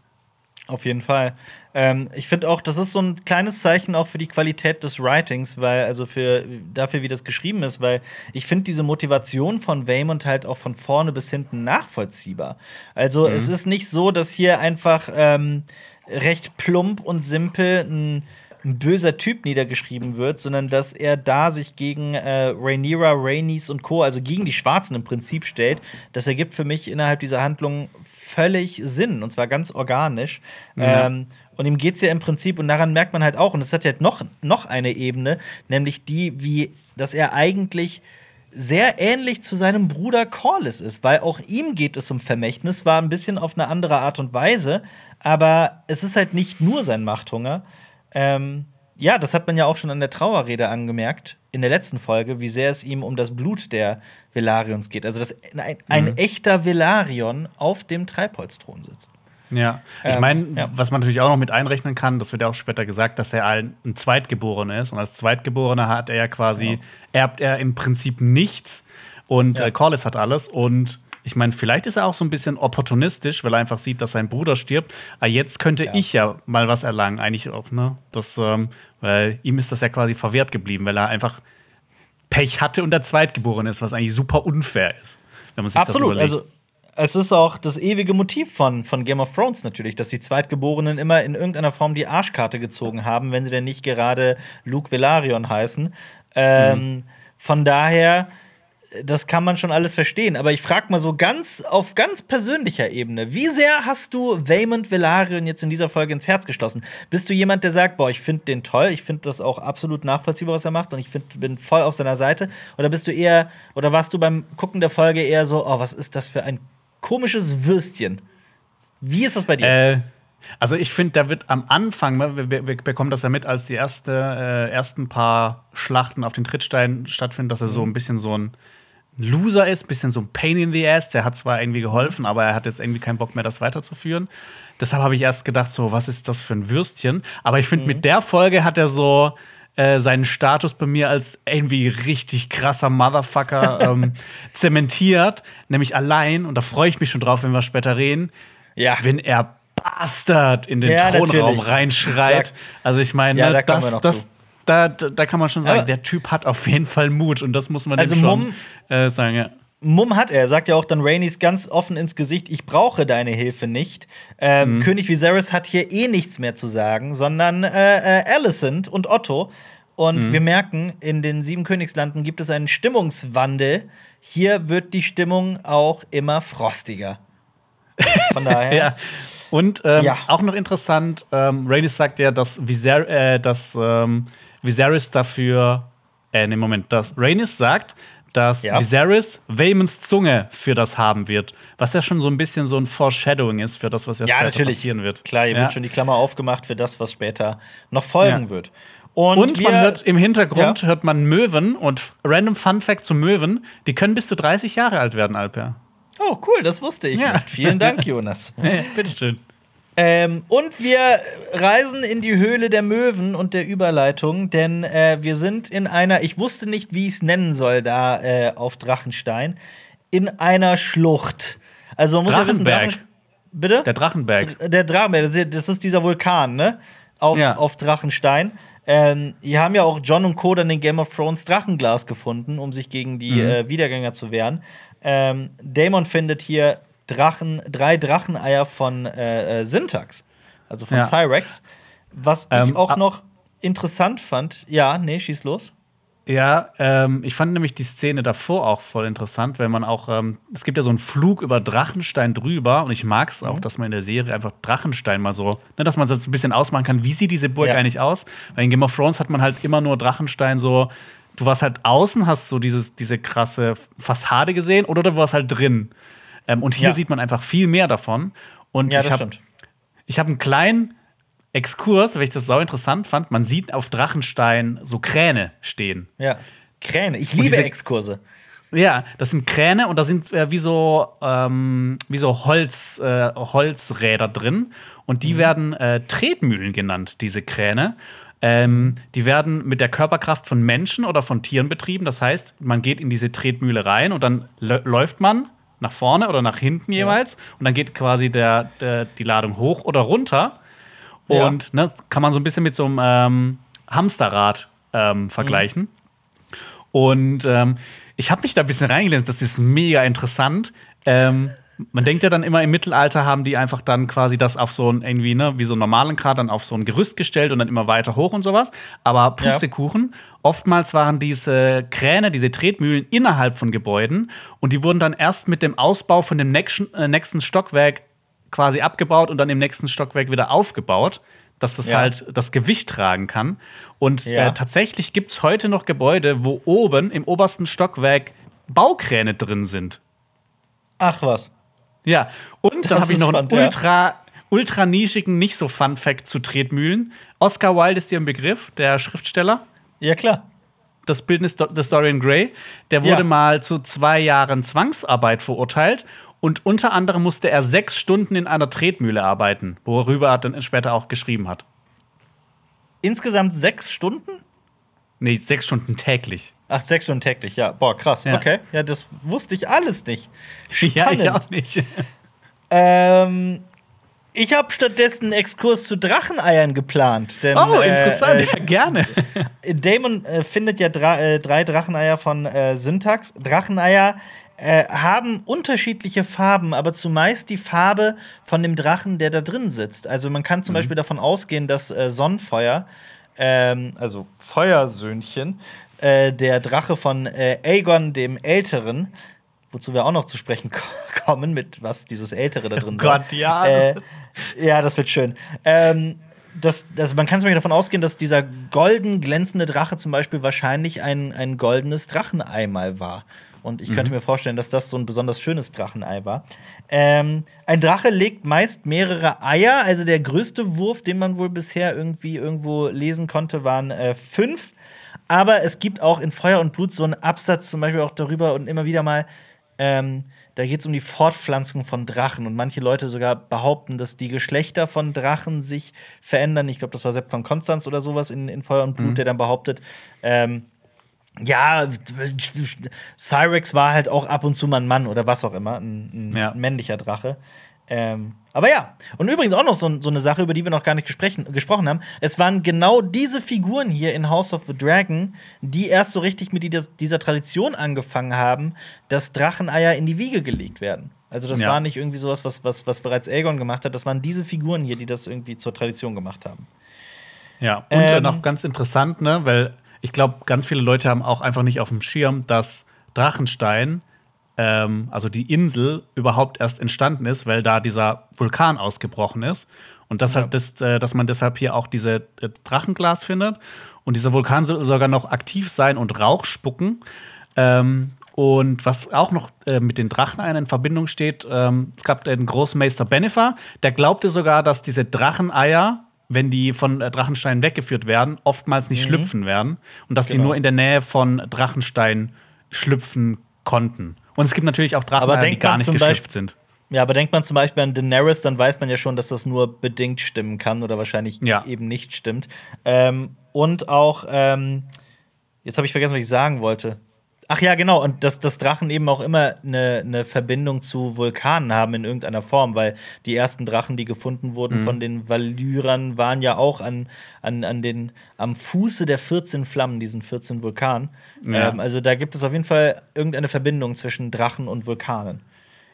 Auf jeden Fall. Ähm, ich finde auch, das ist so ein kleines Zeichen auch für die Qualität des Writings, weil, also für dafür, wie das geschrieben ist, weil ich finde diese Motivation von Waymond halt auch von vorne bis hinten nachvollziehbar. Also es ist nicht so, dass hier einfach ähm, recht plump und simpel ein ein böser Typ niedergeschrieben wird, sondern dass er da sich gegen äh, Rhaenyra, Rhaenys und Co., also gegen die Schwarzen im Prinzip stellt. Das ergibt für mich innerhalb dieser Handlung völlig Sinn und zwar ganz organisch. Ja. Ähm, und ihm geht es ja im Prinzip, und daran merkt man halt auch, und es hat ja noch, noch eine Ebene, nämlich die, wie, dass er eigentlich sehr ähnlich zu seinem Bruder Corlys ist, weil auch ihm geht es um Vermächtnis, war ein bisschen auf eine andere Art und Weise, aber es ist halt nicht nur sein Machthunger. Ähm, ja, das hat man ja auch schon an der Trauerrede angemerkt, in der letzten Folge, wie sehr es ihm um das Blut der Velarions geht. Also, dass ein, ein echter Velarion auf dem Treibholzthron sitzt. Ja, ich Ähm, meine, ja. was man natürlich auch noch mit einrechnen kann, das wird ja auch später gesagt, dass er ein, ein Zweitgeborener ist. Und als Zweitgeborener hat er ja quasi, erbt er im Prinzip nichts und Ja. äh, Corlys hat alles. Und ich meine, vielleicht ist er auch so ein bisschen opportunistisch, weil er einfach sieht, dass sein Bruder stirbt. Aber jetzt könnte Ja. ich ja mal was erlangen. Eigentlich auch, ne? Das, ähm, weil ihm ist das ja quasi verwehrt geblieben, weil er einfach Pech hatte und der Zweitgeborene ist, was eigentlich super unfair ist. Wenn man sich Absolut. das überlegt. Also, es ist auch das ewige Motiv von, von Game of Thrones natürlich, dass die Zweitgeborenen immer in irgendeiner Form die Arschkarte gezogen haben, wenn sie denn nicht gerade Luke Velaryon heißen. Ähm, Von daher, das kann man schon alles verstehen. Aber ich frage mal so ganz auf ganz persönlicher Ebene: Wie sehr hast du Waymond Velaryon jetzt in dieser Folge ins Herz geschlossen? Bist du jemand, der sagt, boah, ich finde den toll, ich finde das auch absolut nachvollziehbar, was er macht und ich find, bin voll auf seiner Seite? Oder bist du eher, oder warst du beim Gucken der Folge eher so, oh, was ist das für ein komisches Würstchen? Wie ist das bei dir? Äh, Also ich finde, der wird am Anfang, ne, wir, wir, wir bekommen das ja mit, als die erste, äh, ersten paar Schlachten auf den Trittsteinen stattfinden, dass er so ein bisschen so ein Loser ist, ein bisschen so ein Pain in the Ass. Der hat zwar irgendwie geholfen, aber er hat jetzt irgendwie keinen Bock mehr, das weiterzuführen. Deshalb habe ich erst gedacht, so, was ist das für ein Würstchen? Aber ich finde, mit der Folge hat er so äh, seinen Status bei mir als irgendwie richtig krasser Motherfucker ähm, zementiert, nämlich allein, und da freue ich mich schon drauf, wenn wir später reden, Ja. wenn er Bastard in den Ja, Thronraum natürlich. reinschreit. Da- also ich meine, Ja, ne, da kommen wir das, noch das, zu. Da, da kann man schon sagen, Aber- der Typ hat auf jeden Fall Mut und das muss man Also ihm schon Mumm- äh, sagen. Ja. Mumm hat er. Er sagt ja auch dann Rhaenys ganz offen ins Gesicht: Ich brauche deine Hilfe nicht. Ähm, König Viserys hat hier eh nichts mehr zu sagen, sondern äh, äh, Alicent und Otto. Und wir merken, in den sieben Königslanden gibt es einen Stimmungswandel. Hier wird die Stimmung auch immer frostiger. Von daher. Ja. Und ähm, Ja. auch noch interessant, ähm, Rhaenys sagt ja, dass, Viser äh, dass ähm, Viserys dafür, äh, nee, Moment, dass Rhaenys sagt, dass Ja. Viserys Vaemons Zunge für das haben wird, was ja schon so ein bisschen so ein Foreshadowing ist für das, was ja, Ja, später natürlich. passieren wird. Klar, hier ja. wird schon die Klammer aufgemacht für das, was später noch folgen Ja. wird. Und, Und man hört im Hintergrund Ja. hört man Möwen und random Fun Fact zu Möwen, die können bis zu 30 Jahre alt werden, Alper. Oh, cool, das wusste ich Ja. nicht. Vielen Dank, Jonas. Bitteschön. Ähm, und wir reisen in die Höhle der Möwen und der Überleitung, denn äh, wir sind in einer, ich wusste nicht, wie ich es nennen soll, da äh, auf Drachenstein, in einer Schlucht. Also man muss ja wissen, Drachenberg. Drachen Bitte? Der Drachenberg. Der Drachenberg, das ist- dieser Vulkan, ne? Auf, Ja. auf Drachenstein. Ähm, hier haben ja auch John und Co. dann in Game of Thrones Drachenglas gefunden, um sich gegen die Mhm. äh, Wiedergänger zu wehren. Ähm, Daemon findet hier Drachen, drei Dracheneier von äh, äh, Syntax, also von Ja. Cyrex. Was ich Ähm, auch ab- noch interessant fand, ja, nee, schieß los. Ja, ähm, ich fand nämlich die Szene davor auch voll interessant, weil man auch, ähm, es gibt ja so einen Flug über Drachenstein drüber und ich mag es Mhm. auch, dass man in der Serie einfach Drachenstein mal so, ne, dass man das ein bisschen ausmachen kann, wie sieht diese Burg Ja. eigentlich aus? Weil in Game of Thrones hat man halt immer nur Drachenstein so, du warst halt außen, hast so dieses, diese krasse Fassade gesehen oder du warst halt drin. Ähm, und hier Ja. sieht man einfach viel mehr davon. Und Ja, ich habe stimmt. ich habe einen kleinen Exkurs, weil ich das sau interessant fand. Man sieht auf Drachenstein so Kräne stehen. Ja. Kräne, ich liebe diese- Exkurse. Ja, das sind Kräne und da sind äh, wie so, ähm, wie so Holz, äh, Holzräder drin. Und die werden äh, Tretmühlen genannt, diese Kräne. Ähm, die werden mit der Körperkraft von Menschen oder von Tieren betrieben. Das heißt, man geht in diese Tretmühle rein und dann lä- läuft man nach vorne oder nach hinten jeweils. Und dann geht quasi der, der, die Ladung hoch oder runter. Ja. Und ne, kann man so ein bisschen mit so einem ähm, Hamsterrad ähm, vergleichen. Und ähm, ich habe mich da ein bisschen reingelesen, das ist mega interessant. Man denkt ja dann immer, im Mittelalter haben die einfach dann quasi das auf so ein, irgendwie, ne, wie so einen normalen Grad, dann auf so ein Gerüst gestellt und dann immer weiter hoch und sowas. Aber Pustekuchen, oftmals waren diese Kräne, diese Tretmühlen innerhalb von Gebäuden und die wurden dann erst mit dem Ausbau von dem nächsten, äh, nächsten Stockwerk quasi abgebaut und dann im nächsten Stockwerk wieder aufgebaut, dass das Ja. halt das Gewicht tragen kann. Und Ja. äh, tatsächlich gibt es heute noch Gebäude, wo oben im obersten Stockwerk Baukräne drin sind. Ach was. Ja, und dann habe ich noch einen spannend, ja. ultra, ultra nischigen, nicht so Fun Fact zu Tretmühlen. Oscar Wilde ist dir ein Begriff, der Schriftsteller. Ja, klar. Das Bildnis des Dorian Gray. Der wurde Ja. mal zu zwei Jahren Zwangsarbeit verurteilt. Und unter anderem musste er sechs Stunden in einer Tretmühle arbeiten, worüber er dann später auch geschrieben hat. Insgesamt sechs Stunden? Nee, sechs Stunden täglich. Ach, sechs Stunden täglich, ja. Boah, krass. Ja. Okay. Ja, das wusste ich alles nicht. Ja, ich Spannend. auch nicht. Ähm, ich habe stattdessen einen Exkurs zu Dracheneiern geplant. Denn, Oh, äh, interessant, Äh, ja, gerne. Damon äh, findet ja dra äh, drei Dracheneier von äh, Syntax. Dracheneier äh, haben unterschiedliche Farben, aber zumeist die Farbe von dem Drachen, der da drin sitzt. Also man kann zum Mhm. Beispiel davon ausgehen, dass äh, Sonnenfeuer, ähm, also Feuersöhnchen, äh, der Drache von äh, Aegon dem Älteren, wozu wir auch noch zu sprechen ko- kommen, mit was dieses Ältere da drin Oh Gott, ja, Äh, das- ja, das wird schön. Ähm, das, das, man kann zum Beispiel davon ausgehen, dass dieser golden glänzende Drache zum Beispiel wahrscheinlich ein, ein goldenes Drachenei mal war. Und ich könnte mir vorstellen, dass das so ein besonders schönes Drachenei war. Ähm, ein Drache legt meist mehrere Eier. Also der größte Wurf, den man wohl bisher irgendwie irgendwo lesen konnte, waren äh, fünf. Aber es gibt auch in Feuer und Blut so einen Absatz zum Beispiel auch darüber und immer wieder mal. Ähm, da geht es um die Fortpflanzung von Drachen und manche Leute sogar behaupten, dass die Geschlechter von Drachen sich verändern. Ich glaube, das war Septon Konstanz oder sowas in, in Feuer und Blut, Mhm. der dann behauptet, ähm, ja, Cyrex war halt auch ab und zu mal ein Mann oder was auch immer, ein, ein Ja. männlicher Drache. Ähm, aber ja, und übrigens auch noch so, so eine Sache, über die wir noch gar nicht gesprochen haben. Es waren genau diese Figuren hier in House of the Dragon, die erst so richtig mit dieser, dieser Tradition angefangen haben, dass Dracheneier in die Wiege gelegt werden. Also das Ja. war nicht irgendwie sowas, was, was, was bereits Aegon gemacht hat. Das waren diese Figuren hier, die das irgendwie zur Tradition gemacht haben. Ja, und äh, Ähm, noch ganz interessant, ne, weil ich glaube, ganz viele Leute haben auch einfach nicht auf dem Schirm, dass Drachenstein, ähm, also die Insel, überhaupt erst entstanden ist, weil da dieser Vulkan ausgebrochen ist. Und das halt das, äh, dass man deshalb hier auch diese äh, Drachenglas findet. Und dieser Vulkan soll sogar noch aktiv sein und Rauch spucken. Ähm, und was auch noch äh, mit den Dracheneiern in Verbindung steht, ähm, es gab den Großmeister Benefer, der glaubte sogar, dass diese Dracheneier, wenn die von äh, Drachenstein weggeführt werden, oftmals nicht schlüpfen werden und dass die Genau. nur in der Nähe von Drachenstein schlüpfen konnten. Und es gibt natürlich auch Dracheneier, die gar nicht geschlüpft sind. Ja, aber denkt man zum Beispiel an Daenerys, dann weiß man ja schon, dass das nur bedingt stimmen kann oder wahrscheinlich Ja. eben nicht stimmt. Ähm, und auch, ähm, jetzt habe ich vergessen, was ich sagen wollte. Ach ja, genau, und dass, dass Drachen eben auch immer eine, eine Verbindung zu Vulkanen haben in irgendeiner Form, weil die ersten Drachen, die gefunden wurden Mhm. von den Valyrern, waren ja auch an, an, an den, am Fuße der 14 Flammen, diesen 14 Vulkanen. Ja. Ähm, also da gibt es auf jeden Fall irgendeine Verbindung zwischen Drachen und Vulkanen.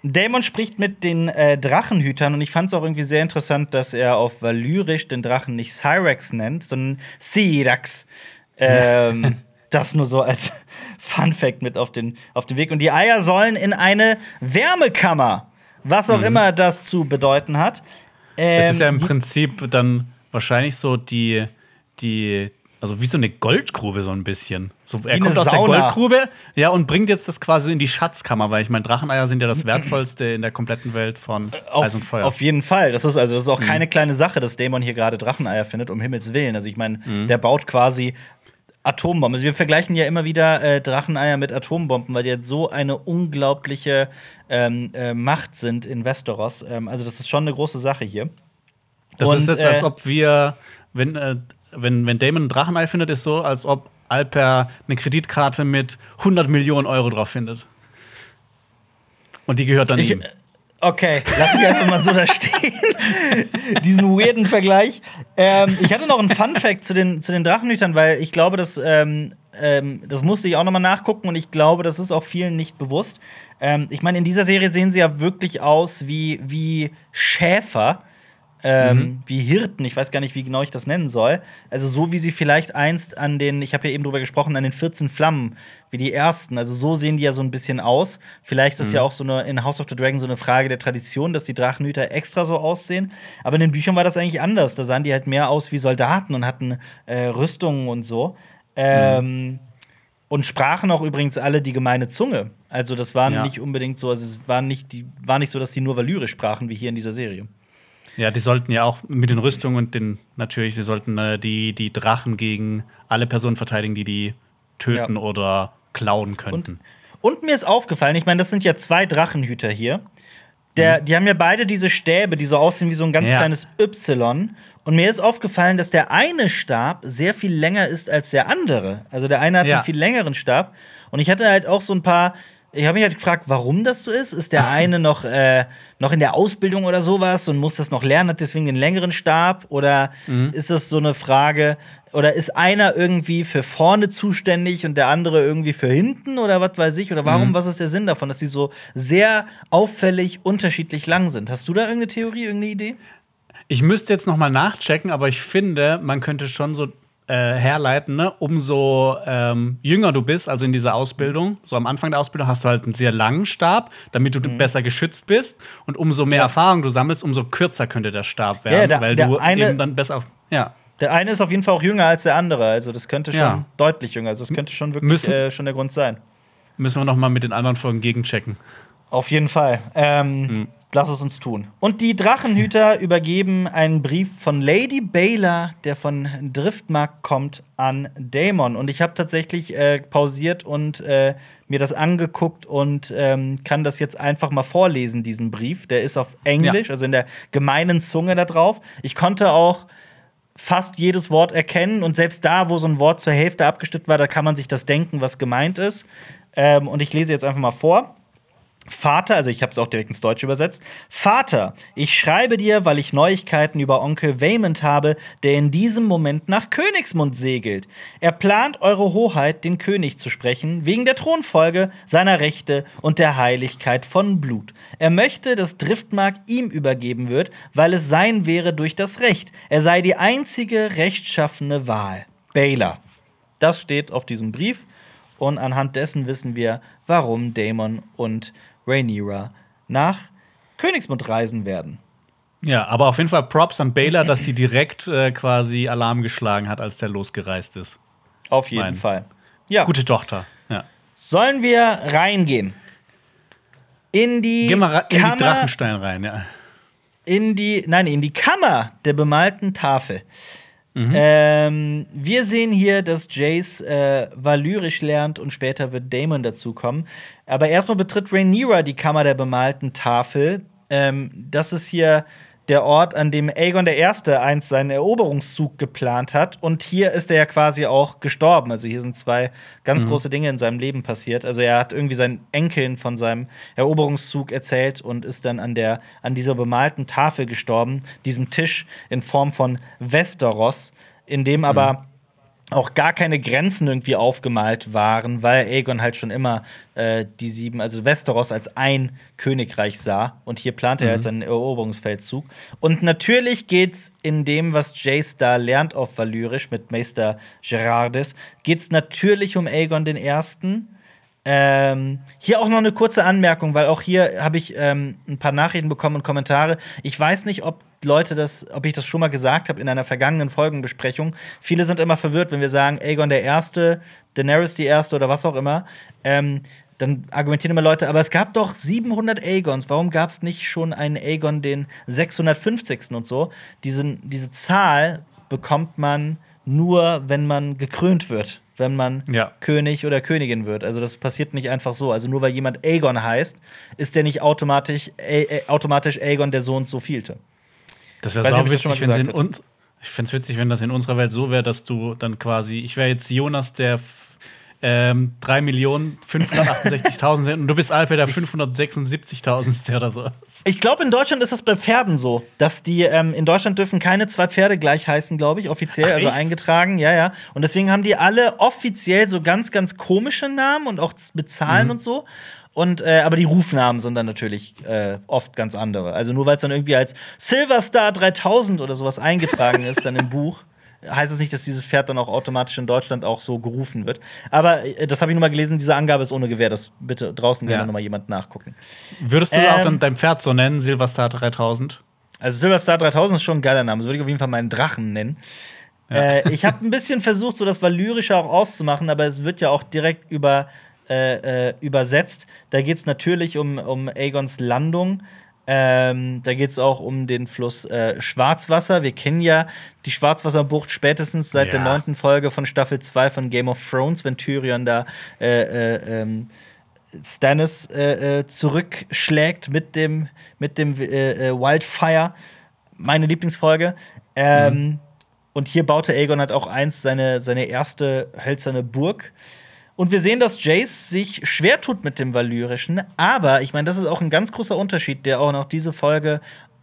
Damon spricht mit den äh, Drachenhütern und ich fand es auch irgendwie sehr interessant, dass er auf Valyrisch den Drachen nicht Cyrex nennt, sondern Syrax. Ähm, das nur so als Fun Fact mit auf den, auf den Weg. Und die Eier sollen in eine Wärmekammer, was auch immer das zu bedeuten hat. Es Ähm, ist ja im die- Prinzip dann wahrscheinlich so die, die, also wie so eine Goldgrube so ein bisschen. So, er kommt aus Sauna. der Goldgrube, ja, und bringt jetzt das quasi in die Schatzkammer, weil ich meine, Dracheneier sind ja das wertvollste in der kompletten Welt von auf, Eis und Feuer. auf jeden Fall. Das ist also das ist Mhm. auch keine kleine Sache, dass Dämon hier gerade Dracheneier findet, um Himmels Willen. Also ich meine, Mhm. der baut quasi Atombomben. Also wir vergleichen ja immer wieder äh, Dracheneier mit Atombomben, weil die jetzt so eine unglaubliche ähm, äh, Macht sind in Westeros. Ähm, also das ist schon eine große Sache hier. das und, ist jetzt, äh, als ob wir, wenn, äh, wenn, wenn Damon ein Drachenei findet, ist so, als ob Alper eine Kreditkarte mit 100 Millionen Euro drauf findet. Und die gehört dann Ich, ihm. Okay, lass ich einfach mal so da stehen. Diesen weirden Vergleich. Ähm, ich hatte noch einen Fun-Fact zu den, zu den Drachenhütern, weil ich glaube, dass. Ähm, ähm, das musste ich auch noch mal nachgucken und ich glaube, das ist auch vielen nicht bewusst. Ähm, ich meine, in dieser Serie sehen sie ja wirklich aus wie, wie Schäfer. Ähm, Wie Hirten, ich weiß gar nicht, wie genau ich das nennen soll. Also so wie sie vielleicht einst an den, ich habe ja eben drüber gesprochen, an den 14 Flammen, wie die ersten. Also so sehen die ja so ein bisschen aus. Vielleicht ist es ja auch so eine in House of the Dragon so eine Frage der Tradition, dass die Drachenhüter extra so aussehen. Aber in den Büchern war das eigentlich anders. Da sahen die halt mehr aus wie Soldaten und hatten äh, Rüstungen und so. Ähm, und sprachen auch übrigens alle die gemeine Zunge. Also das waren Ja. nicht unbedingt so, also es war nicht, die, war nicht so, dass die nur Valyrisch sprachen, wie hier in dieser Serie. Ja, die sollten ja auch mit den Rüstungen und den, natürlich, sie sollten äh, die, die Drachen gegen alle Personen verteidigen, die die töten Ja. oder klauen könnten. Und mir ist aufgefallen, ich meine, das sind ja zwei Drachenhüter hier. Der, Die haben ja beide diese Stäbe, die so aussehen wie so ein ganz Ja. kleines Y. Und mir ist aufgefallen, dass der eine Stab sehr viel länger ist als der andere. Also der eine hat Ja. einen viel längeren Stab. Und ich hatte halt auch so ein paar. Ich habe mich halt gefragt, warum das so ist. Ist der eine noch, äh, noch in der Ausbildung oder sowas und muss das noch lernen, hat deswegen den längeren Stab? Oder Mhm. ist das so eine Frage, oder ist einer irgendwie für vorne zuständig und der andere irgendwie für hinten oder was weiß ich? Oder warum, Mhm. was ist der Sinn davon, dass sie so sehr auffällig unterschiedlich lang sind? Hast du da irgendeine Theorie, irgendeine Idee? Ich müsste jetzt noch mal nachchecken, aber ich finde, man könnte schon so äh, herleiten, ne? umso ähm, jünger du bist, also in dieser Ausbildung, so am Anfang der Ausbildung hast du halt einen sehr langen Stab, damit du besser geschützt bist. Und umso mehr Mhm. Ja. Erfahrung du sammelst, umso kürzer könnte der Stab werden, Ja, der- weil der du eine- eben dann besser auf. Ja. Der eine ist auf jeden Fall auch jünger als der andere. Also, das könnte schon Ja. deutlich jünger. Also, das könnte schon wirklich Müssen- äh, schon der Grund sein. müssen wir noch mal mit den anderen Folgen gegenchecken. Auf jeden Fall. Ähm, Mhm. Lass es uns tun. Und die Drachenhüter übergeben einen Brief von Lady Baylor, der von Driftmark kommt, an Daemon. Und ich habe tatsächlich äh, pausiert und äh, mir das angeguckt und ähm, kann das jetzt einfach mal vorlesen, diesen Brief. Der ist auf Englisch, Ja. also in der gemeinen Zunge da drauf. Ich konnte auch fast jedes Wort erkennen und selbst da, wo so ein Wort zur Hälfte abgestimmt war, da kann man sich das denken, was gemeint ist. Ähm, und ich lese jetzt einfach mal vor. Vater, also ich habe es auch direkt ins Deutsche übersetzt. Vater, ich schreibe dir, weil ich Neuigkeiten über Onkel Waymond habe, der in diesem Moment nach Königsmund segelt. Er plant, Eure Hoheit, den König zu sprechen, wegen der Thronfolge, seiner Rechte und der Heiligkeit von Blut. Er möchte, dass Driftmark ihm übergeben wird, weil es sein wäre durch das Recht. Er sei die einzige rechtschaffene Wahl. Baylor. Das steht auf diesem Brief. Und anhand dessen wissen wir, warum Daemon und Rhaenyra nach Königsmund reisen werden. Ja, aber auf jeden Fall Props an Baylor, dass die direkt äh, quasi Alarm geschlagen hat, als der losgereist ist. Auf jeden Mein- Fall. Ja. Gute Tochter. Ja. Sollen wir reingehen? In die, Geh mal in die Kammer, Drachenstein rein, ja. in die, nein, in die Kammer der bemalten Tafel. Mhm. Ähm, wir sehen hier, dass Jace äh, Valyrisch lernt und später wird Damon dazukommen. Aber erstmal betritt Rhaenyra die Kammer der bemalten Tafel. Ähm, das ist hier der Ort, an dem Aegon I. einst seinen Eroberungszug geplant hat. Und hier ist er ja quasi auch gestorben. Also hier sind zwei ganz große Dinge in seinem Leben passiert. Also er hat irgendwie seinen Enkeln von seinem Eroberungszug erzählt und ist dann an, der, an dieser bemalten Tafel gestorben, diesem Tisch in Form von Westeros, in dem aber auch gar keine Grenzen irgendwie aufgemalt waren, weil Aegon halt schon immer äh, die sieben, also Westeros als ein Königreich sah. Und hier plant er jetzt einen Eroberungsfeldzug. Und natürlich geht's in dem, was Jace da lernt auf Valyrisch mit Meister Gerardis, geht's natürlich um Aegon den Ersten. Ähm, hier auch noch eine kurze Anmerkung, weil auch hier habe ich ähm, ein paar Nachrichten bekommen und Kommentare. Ich weiß nicht, ob Leute das, ob ich das schon mal gesagt habe in einer vergangenen Folgenbesprechung. Viele sind immer verwirrt, wenn wir sagen, Aegon der Erste, Daenerys die Erste oder was auch immer. Ähm, dann argumentieren immer Leute, aber es gab doch 700 Aegons. Warum gab es nicht schon einen Aegon den 650. und so? Diesen, diese Zahl bekommt man nur, wenn man gekrönt wird, wenn man Ja. König oder Königin wird. Also das passiert nicht einfach so. Also nur weil jemand Aegon heißt, ist der nicht automatisch, äh, äh, automatisch Aegon der so und so vielte. Das wäre sau witzig, wenn sie in uns. Ich fände es witzig, wenn das in unserer Welt so wäre, dass du dann quasi, ich wäre jetzt Jonas, der ähm, 3.568.000 sind und du bist Alper, der 576.000 oder so. Ich glaube, in Deutschland ist das bei Pferden so, dass die ähm, in Deutschland dürfen keine zwei Pferde gleich heißen, glaube ich, offiziell, Ach, also echt? eingetragen, ja, ja. Und deswegen haben die alle offiziell so ganz, ganz komische Namen und auch z- mit Zahlen Mhm. und so. Und äh, aber die Rufnamen sind dann natürlich äh, oft ganz andere. Also nur weil es dann irgendwie als Silverstar 3000 oder sowas eingetragen ist, dann im Buch. Heißt es nicht, dass dieses Pferd dann auch automatisch in Deutschland auch so gerufen wird. Aber äh, das habe ich nur mal gelesen, diese Angabe ist ohne Gewähr. Das bitte draußen gerne Ja. noch mal jemand nachgucken. Würdest du Ähm. auch dann dein Pferd so nennen, Silverstar 3000? Also Silverstar 3000 ist schon ein geiler Name. Das würde ich auf jeden Fall meinen Drachen nennen. Äh, ich habe ein bisschen versucht, so das Valyrische auch auszumachen, aber es wird ja auch direkt über, äh, äh, übersetzt. Da geht es natürlich um, um Aegons Landung. Ähm, da geht es auch um den Fluss äh, Schwarzwasser. Wir kennen ja die Schwarzwasserbucht spätestens seit der Ja. neunten Folge von Staffel 2 von Game of Thrones, wenn Tyrion da äh, äh, ähm, Stannis äh, zurückschlägt mit dem, mit dem Wildfire. Meine Lieblingsfolge. Ähm, Und hier baute Aegon halt auch einst seine, seine erste hölzerne Burg. Und wir sehen, dass Jace sich schwer tut mit dem Valyrischen. Aber ich meine, das ist auch ein ganz großer Unterschied, der auch noch diese Folge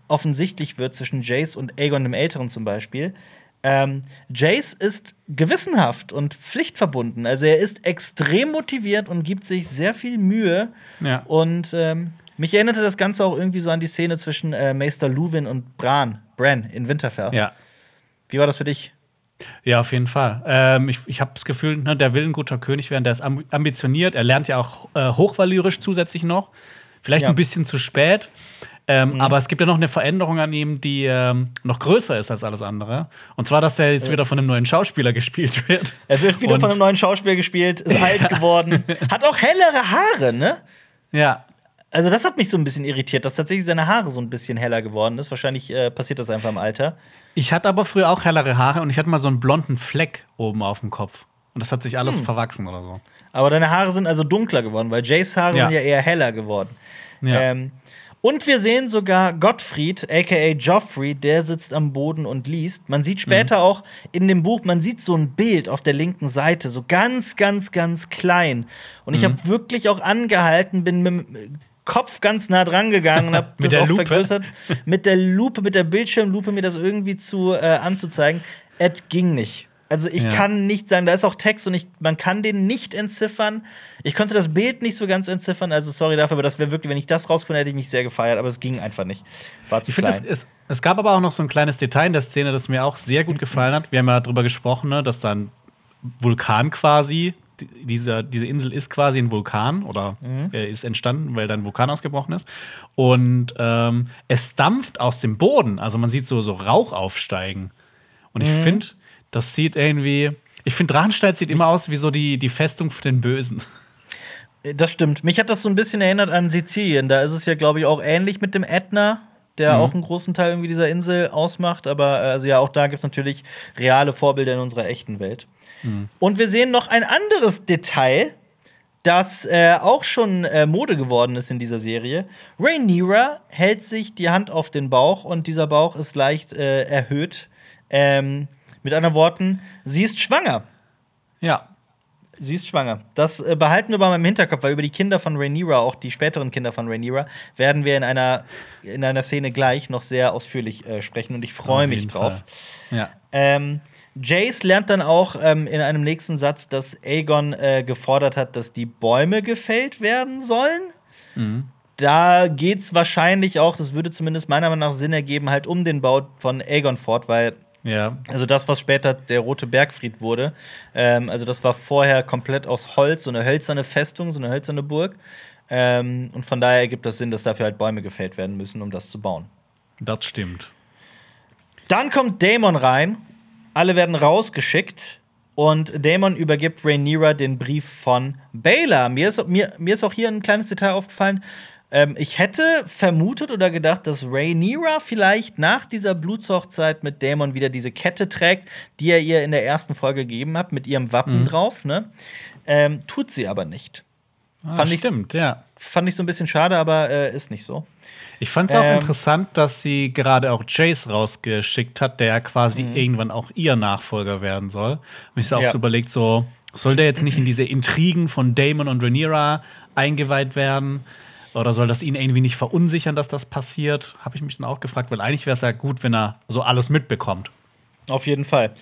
offensichtlich wird zwischen Jace und Aegon dem Älteren zum Beispiel. Ähm, Jace ist gewissenhaft und pflichtverbunden. Also er ist extrem motiviert und gibt sich sehr viel Mühe. Ja. Und ähm, mich erinnerte das Ganze auch irgendwie so an die Szene zwischen äh, Meister Luwin und Bran, Bran in Winterfell. Ja. Wie war das für dich? Ja, auf jeden Fall. Ähm, ich ich habe das Gefühl, ne, der will ein guter König werden, der ist amb ambitioniert. Er lernt ja auch äh, Hochvalyrisch zusätzlich noch. Vielleicht Ja. ein bisschen zu spät. Ähm, mhm. Aber es gibt ja noch eine Veränderung an ihm, die ähm, noch größer ist als alles andere. Und zwar, dass er jetzt wieder von einem neuen Schauspieler gespielt wird. Er wird wieder Und von einem neuen Schauspieler gespielt, ist alt geworden, hat auch hellere Haare, ne? Ja. Also, das hat mich so ein bisschen irritiert, dass tatsächlich seine Haare so ein bisschen heller geworden ist. Wahrscheinlich äh, passiert das einfach im Alter. Ich hatte aber früher auch hellere Haare und ich hatte mal so einen blonden Fleck oben auf dem Kopf. Und das hat sich alles hm. verwachsen oder so. Aber deine Haare sind also dunkler geworden, weil Jays Haare ja. sind ja eher heller geworden. Ja. Ähm, und wir sehen sogar Gottfried, aka Joffrey, der sitzt am Boden und liest. Man sieht später mhm. auch in dem Buch, man sieht so ein Bild auf der linken Seite, so ganz, ganz, ganz klein. Und ich mhm. habe wirklich auch angehalten, bin mit dem Kopf ganz nah dran gegangen und habe das auch Lupe. vergrößert. Mit der Lupe, mit der Bildschirmlupe mir das irgendwie zu äh, anzuzeigen. Es ging nicht. Also ich ja. kann nicht sagen, da ist auch Text und ich, man kann den nicht entziffern. Ich konnte das Bild nicht so ganz entziffern, also sorry dafür, aber das wäre wirklich, wenn ich das rausgefunden hätte, ich mich sehr gefeiert, aber es ging einfach nicht. War zu ich finde, es, es, gab aber auch noch so ein kleines Detail in der Szene, das mir auch sehr gut gefallen hat. Wir haben ja darüber gesprochen, ne, dass da ein Vulkan quasi, diese, diese Insel ist quasi ein Vulkan oder mhm. ist entstanden, weil da ein Vulkan ausgebrochen ist. Und ähm, es dampft aus dem Boden, also man sieht so, so Rauch aufsteigen. Und ich mhm. finde, das sieht irgendwie. Ich finde, Drachenstein sieht immer aus wie so die, die Festung für den Bösen. Das stimmt. Mich hat das so ein bisschen erinnert an Sizilien. Da ist es ja, glaube ich, auch ähnlich mit dem Ätna, der mhm. auch einen großen Teil irgendwie dieser Insel ausmacht. Aber äh, also ja, auch da gibt es natürlich reale Vorbilder in unserer echten Welt. Mhm. Und wir sehen noch ein anderes Detail, das äh, auch schon äh, Mode geworden ist in dieser Serie. Rhaenyra hält sich die Hand auf den Bauch und dieser Bauch ist leicht äh, erhöht. Ähm, mit anderen Worten, sie ist schwanger. Ja. Sie ist schwanger. Das äh, behalten wir mal im Hinterkopf, weil über die Kinder von Rhaenyra, auch die späteren Kinder von Rhaenyra, werden wir in einer, in einer Szene gleich noch sehr ausführlich äh, sprechen und ich freue mich drauf. Ja. Ähm, Jace lernt dann auch ähm, in einem nächsten Satz, dass Aegon äh, gefordert hat, dass die Bäume gefällt werden sollen. Mhm. Da es wahrscheinlich auch, das würde zumindest meiner Meinung nach Sinn ergeben, halt um den Bau von Aegon fort, weil ja. Also das, was später der Rote Bergfried wurde. Ähm, also das war vorher komplett aus Holz, so eine hölzerne Festung, so eine hölzerne Burg. Ähm, und von daher ergibt das Sinn, dass dafür halt Bäume gefällt werden müssen, um das zu bauen. Das stimmt. Dann kommt Daemon rein. Alle werden rausgeschickt. Und Daemon übergibt Rhaenyra den Brief von Baylor. Mir ist, mir, mir ist auch hier ein kleines Detail aufgefallen. Ähm, ich hätte vermutet oder gedacht, dass Rhaenyra vielleicht nach dieser Blutshochzeit mit Daemon wieder diese Kette trägt, die er ihr in der ersten Folge gegeben hat, mit ihrem Wappen mhm. drauf. Ne? Ähm, tut sie aber nicht. Ah, fand stimmt, ich, ja. Fand ich so ein bisschen schade, aber äh, ist nicht so. Ich fand es auch ähm, interessant, dass sie gerade auch Jace rausgeschickt hat, der ja quasi mhm. irgendwann auch ihr Nachfolger werden soll. Und ich auch ja. so überlegt, so, soll der jetzt nicht in diese Intrigen von Damon und Rhaenyra eingeweiht werden? Oder soll das ihn irgendwie nicht verunsichern, dass das passiert? Habe ich mich dann auch gefragt, weil eigentlich wäre es ja gut, wenn er so alles mitbekommt. Auf jeden Fall.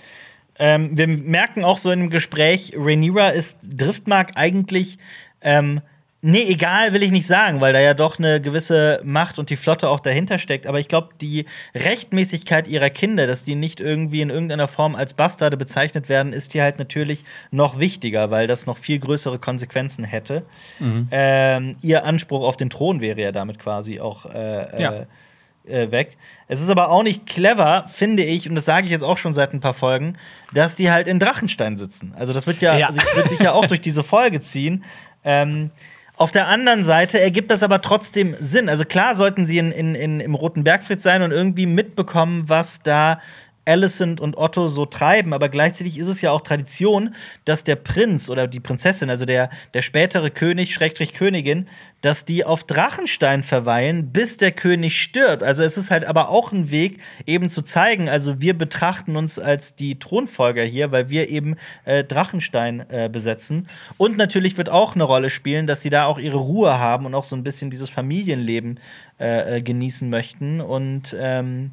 Ähm, wir merken auch so in dem Gespräch, Rhaenyra ist Driftmark eigentlich ähm, Nee, egal will ich nicht sagen, weil da ja doch eine gewisse Macht und die Flotte auch dahinter steckt. Aber ich glaube, die Rechtmäßigkeit ihrer Kinder, dass die nicht irgendwie in irgendeiner Form als Bastarde bezeichnet werden, ist hier halt natürlich noch wichtiger, weil das noch viel größere Konsequenzen hätte. Mhm. Ähm, ihr Anspruch auf den Thron wäre ja damit quasi auch äh, ja. äh, weg. Es ist aber auch nicht clever, finde ich, und das sage ich jetzt auch schon seit ein paar Folgen, dass die halt in Drachenstein sitzen. Also das wird ja, ja. Also wird sich ja auch durch diese Folge ziehen. Ähm, auf der anderen Seite ergibt das aber trotzdem Sinn. Also klar sollten sie in, in, in, im Roten Bergfried sein und irgendwie mitbekommen, was da Alicent und Otto so treiben, aber gleichzeitig ist es ja auch Tradition, dass der Prinz oder die Prinzessin, also der, der spätere König, Schrägstrich Königin, dass die auf Drachenstein verweilen, bis der König stirbt. Also es ist halt aber auch ein Weg, eben zu zeigen, also wir betrachten uns als die Thronfolger hier, weil wir eben äh, Drachenstein äh, besetzen. Und natürlich wird auch eine Rolle spielen, dass sie da auch ihre Ruhe haben und auch so ein bisschen dieses Familienleben äh, äh genießen möchten. Und ähm,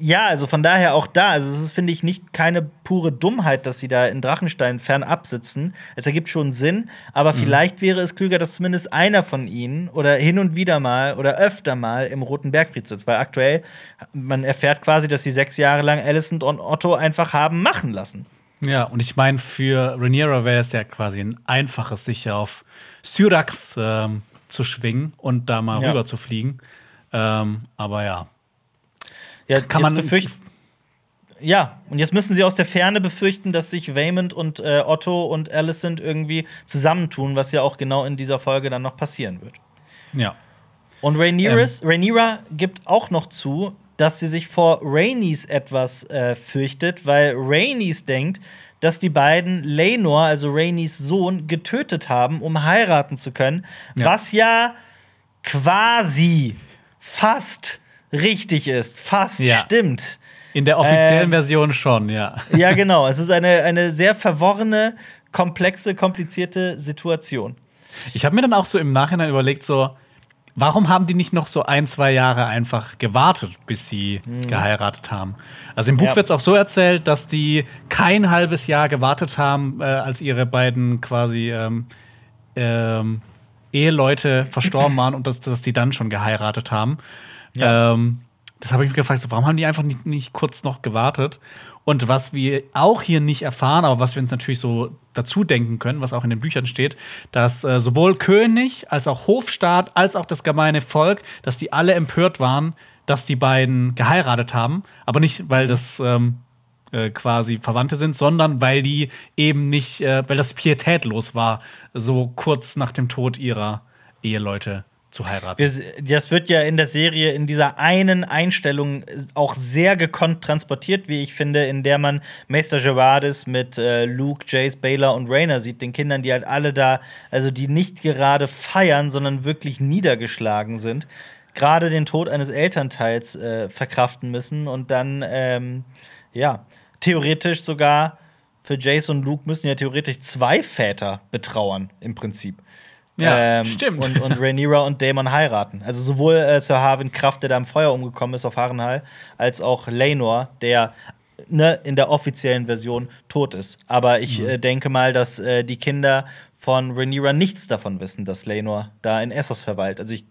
ja, also von daher auch da. Also, es ist, finde ich, nicht keine pure Dummheit, dass sie da in Drachenstein fernab sitzen. Es ergibt schon Sinn, aber mhm. vielleicht wäre es klüger, dass zumindest einer von ihnen oder hin und wieder mal oder öfter mal im Roten Bergfried sitzt. Weil aktuell, man erfährt quasi, dass sie sechs Jahre lang Alicent und Otto einfach haben machen lassen. Ja, und ich meine, für Rhaenyra wäre es ja quasi ein einfaches, sich auf Syrax äh, zu schwingen und da mal ja. rüber zu fliegen. Ähm, aber ja. Ja, Kann man- befürcht- Ja, und jetzt müssen sie aus der Ferne befürchten, dass sich Waymond und äh, Otto und Alicent irgendwie zusammentun, was ja auch genau in dieser Folge dann noch passieren wird. Ja. Und Rhaenyra's, Rhaenyra gibt auch noch zu, dass sie sich vor Rhaenys etwas äh, fürchtet, weil Rhaenys denkt, dass die beiden Laenor, also Rhaenys Sohn, getötet haben, um heiraten zu können, Ja. was ja quasi fast richtig ist, fast Ja. stimmt. In der offiziellen Ähm, Version schon, ja. Ja, genau. Es ist eine, eine sehr verworrene, komplexe, komplizierte Situation. Ich habe mir dann auch so im Nachhinein überlegt, so, warum haben die nicht noch so ein, zwei Jahre einfach gewartet, bis sie geheiratet haben? Also im Buch. Ja. wird es auch so erzählt, dass die kein halbes Jahr gewartet haben, äh, als ihre beiden quasi ähm, ähm, Eheleute verstorben waren und dass, dass die dann schon geheiratet haben. Ja. Ähm, das habe ich mich gefragt, so, warum haben die einfach nicht, nicht kurz noch gewartet? Und was wir auch hier nicht erfahren, aber was wir uns natürlich so dazu denken können, was auch in den Büchern steht, dass äh, sowohl König als auch Hofstaat als auch das gemeine Volk, dass die alle empört waren, dass die beiden geheiratet haben, aber nicht, weil das ähm, äh, quasi Verwandte sind, sondern weil die eben nicht, äh, weil das pietätlos war, so kurz nach dem Tod ihrer Eheleute zu heiraten. Wir, das wird ja in der Serie in dieser einen Einstellung auch sehr gekonnt transportiert, wie ich finde, in der man Meister Gerardis mit äh, Luke, Jace, Baylor und Rayner sieht, den Kindern, die halt alle da, also die nicht gerade feiern, sondern wirklich niedergeschlagen sind, gerade den Tod eines Elternteils äh, verkraften müssen und dann, ähm, ja, theoretisch sogar für Jace und Luke müssen ja theoretisch zwei Väter betrauern, im Prinzip. Ja, Ähm, stimmt. Und, und Rhaenyra und Daemon heiraten. Also sowohl äh, Sir Harwin Kraft, der da im Feuer umgekommen ist auf Harrenhal, als auch Laenor, der ne, in der offiziellen Version tot ist. Aber ich Mhm. äh, denke mal, dass äh, die Kinder von Rhaenyra nichts davon wissen, dass Laenor da in Essos verweilt. Also ich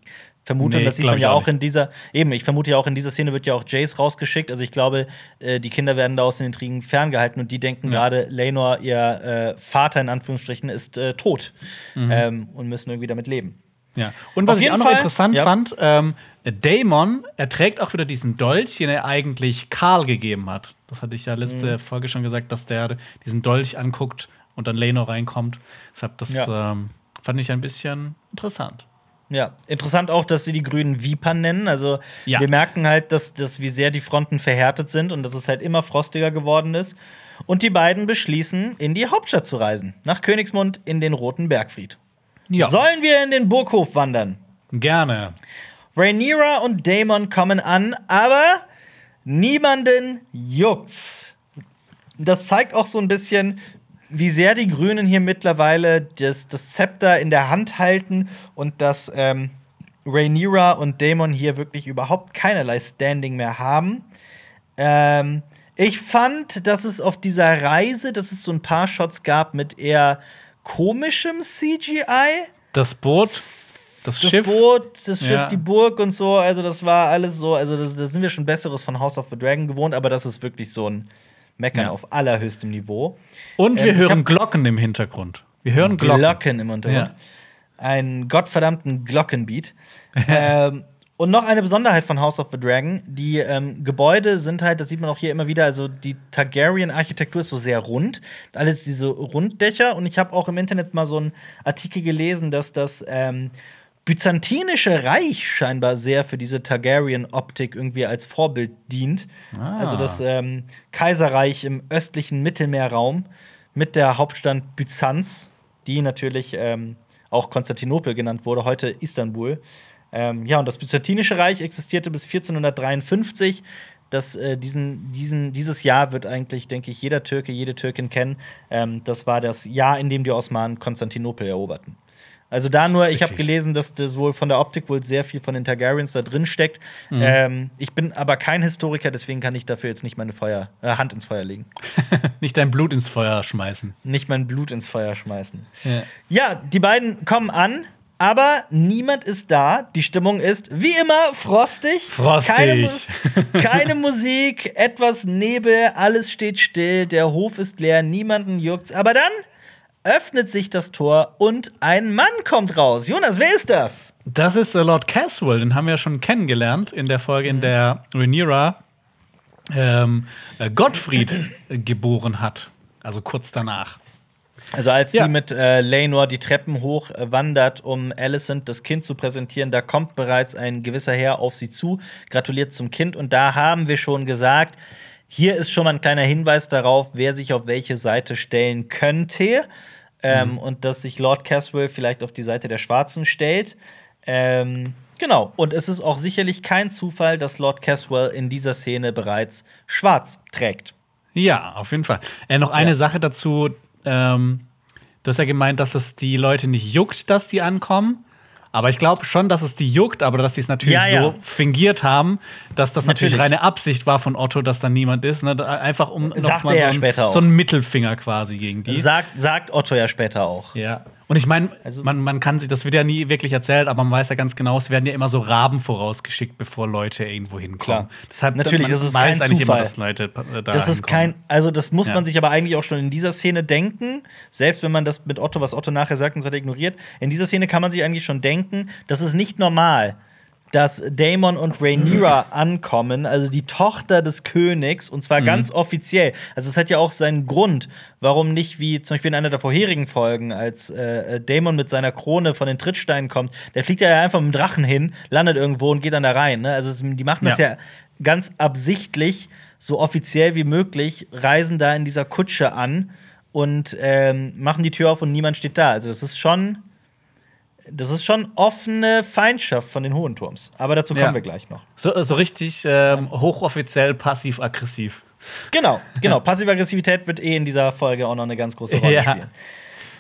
vermute, Nee, das sieht man ja auch auch in dieser, eben, ich vermute ja auch in dieser Szene wird ja auch Jace rausgeschickt. Also ich glaube, äh, die Kinder werden da aus den Intrigen ferngehalten und die denken Ja. gerade, Laenor, ihr äh, Vater in Anführungsstrichen, ist äh, tot Mhm. ähm, und müssen irgendwie damit leben. Ja. Und was ich auch noch Fall, interessant ja. fand, ähm, Daemon, er trägt auch wieder diesen Dolch, den er eigentlich Karl gegeben hat. Das hatte ich ja letzte Mhm. Folge schon gesagt, dass der diesen Dolch anguckt und dann Leno reinkommt. Deshalb, das Ja. ähm, fand ich ein bisschen interessant. Ja, interessant auch, dass sie die Grünen Vipern nennen. Also Ja. wir merken halt, dass, dass wie sehr die Fronten verhärtet sind und dass es halt immer frostiger geworden ist. Und die beiden beschließen, in die Hauptstadt zu reisen, nach Königsmund in den Roten Bergfried. Ja, Sollen wir in den Burghof wandern? gerne. Rhaenyra und Daemon kommen an, aber niemanden juckt's. Das zeigt auch so ein bisschen, wie sehr die Grünen hier mittlerweile das, das Zepter in der Hand halten und dass ähm, Rhaenyra und Daemon hier wirklich überhaupt keinerlei Standing mehr haben. Ähm, ich fand, dass es auf dieser Reise, dass es so ein paar Shots gab mit eher komischem CGI Das Boot, das, das Schiff. Boot, das Schiff, Ja. die Burg und so, also das war alles so, also das sind wir schon Besseres von House of the Dragon gewohnt, aber das ist wirklich so ein Meckern Ja. auf allerhöchstem Niveau. Und wir Ähm, ich hören hab- Glocken im Hintergrund. Wir hören Glocken. Glocken im Untergrund. Ja. Einen gottverdammten Glockenbeat. ähm, und noch eine Besonderheit von House of the Dragon: Die ähm, Gebäude sind halt, das sieht man auch hier immer wieder, also die Targaryen-Architektur ist so sehr rund. Alles diese Runddächer. Und ich habe auch im Internet mal so einen Artikel gelesen, dass das ähm, Byzantinische Reich scheinbar sehr für diese Targaryen-Optik irgendwie als Vorbild dient. Ah. Also das ähm, Kaiserreich im östlichen Mittelmeerraum mit der Hauptstadt Byzanz, die natürlich ähm, auch Konstantinopel genannt wurde, heute Istanbul. Ähm, ja, und das Byzantinische Reich existierte bis 1453. Das, äh, diesen, diesen, dieses Jahr wird eigentlich, denke ich, jeder Türke, jede Türkin kennen. Ähm, das war das Jahr, in dem die Osmanen Konstantinopel eroberten. Also da nur, ich habe gelesen, dass das wohl von der Optik wohl sehr viel von den Targaryens da drin steckt. Mhm. Ähm, ich bin aber kein Historiker, deswegen kann ich dafür jetzt nicht meine Feuer, äh, Hand ins Feuer legen. Nicht dein Blut ins Feuer schmeißen. Nicht mein Blut ins Feuer schmeißen. Ja. Ja, die beiden kommen an, aber niemand ist da. Die Stimmung ist wie immer frostig. Frostig. Keine, Mu- keine Musik, etwas Nebel, alles steht still, der Hof ist leer, niemanden juckt's. Aber dann, öffnet sich das Tor und ein Mann kommt raus. Jonas, wer ist das? Das ist äh, Lord Caswell, den haben wir ja schon kennengelernt in der Folge, in der Rhaenyra ähm, äh, Gottfried geboren hat. Also kurz danach. Also als Ja. sie mit äh, Lenor die Treppen hoch äh, wandert, um Alicent das Kind zu präsentieren, da kommt bereits ein gewisser Herr auf sie zu, gratuliert zum Kind und da haben wir schon gesagt, hier ist schon mal ein kleiner Hinweis darauf, wer sich auf welche Seite stellen könnte ähm, und dass sich Lord Caswell vielleicht auf die Seite der Schwarzen stellt. Ähm, genau, und es ist auch sicherlich kein Zufall, dass Lord Caswell in dieser Szene bereits schwarz trägt. Ja, auf jeden Fall. Äh, noch eine Ja. Sache dazu. Ähm, du hast ja gemeint, dass es die Leute nicht juckt, dass die ankommen. Aber ich glaube schon, dass es die juckt, aber dass sie es natürlich Ja, ja. so fingiert haben, dass das natürlich, Natürlich. reine Absicht war von Otto, dass da niemand ist. Ne? Einfach um noch Sagt mal er so, ja ein, später so einen Mittelfinger quasi gegen die. Sagt, sagt Otto ja später auch. Ja. Und ich meine, Also- man, man kann sich, das wird ja nie wirklich erzählt, aber man weiß ja ganz genau, es werden ja immer so Raben vorausgeschickt, bevor Leute irgendwo hinkommen. Klar. Deshalb Natürlich, man das ist weiß kein eigentlich immer, Zufall. dass Leute äh, da Das ist kein, also das muss Ja. man sich aber eigentlich auch schon in dieser Szene denken, selbst wenn man das mit Otto, was Otto nachher sagt, und so weiter ignoriert. In dieser Szene kann man sich eigentlich schon denken, das ist nicht normal, dass Daemon und Rhaenyra ankommen, also die Tochter des Königs, und Mhm. zwar ganz offiziell. Also es hat ja auch seinen Grund, warum nicht wie zum Beispiel in einer der vorherigen Folgen, als äh, Daemon mit seiner Krone von den Trittsteinen kommt, der fliegt ja einfach mit dem Drachen hin, landet irgendwo und geht dann da rein. Ne? Also es, die machen das Ja. ja ganz absichtlich so offiziell wie möglich, reisen da in dieser Kutsche an und ähm, machen die Tür auf und niemand steht da. Also das ist schon, das ist schon offene Feindschaft von den Hohen Turms. Aber dazu kommen Ja. wir gleich noch. So, so richtig ähm, hochoffiziell passiv-aggressiv. Genau, genau. Passive-Aggressivität wird eh in dieser Folge auch noch eine ganz große Rolle Ja. spielen.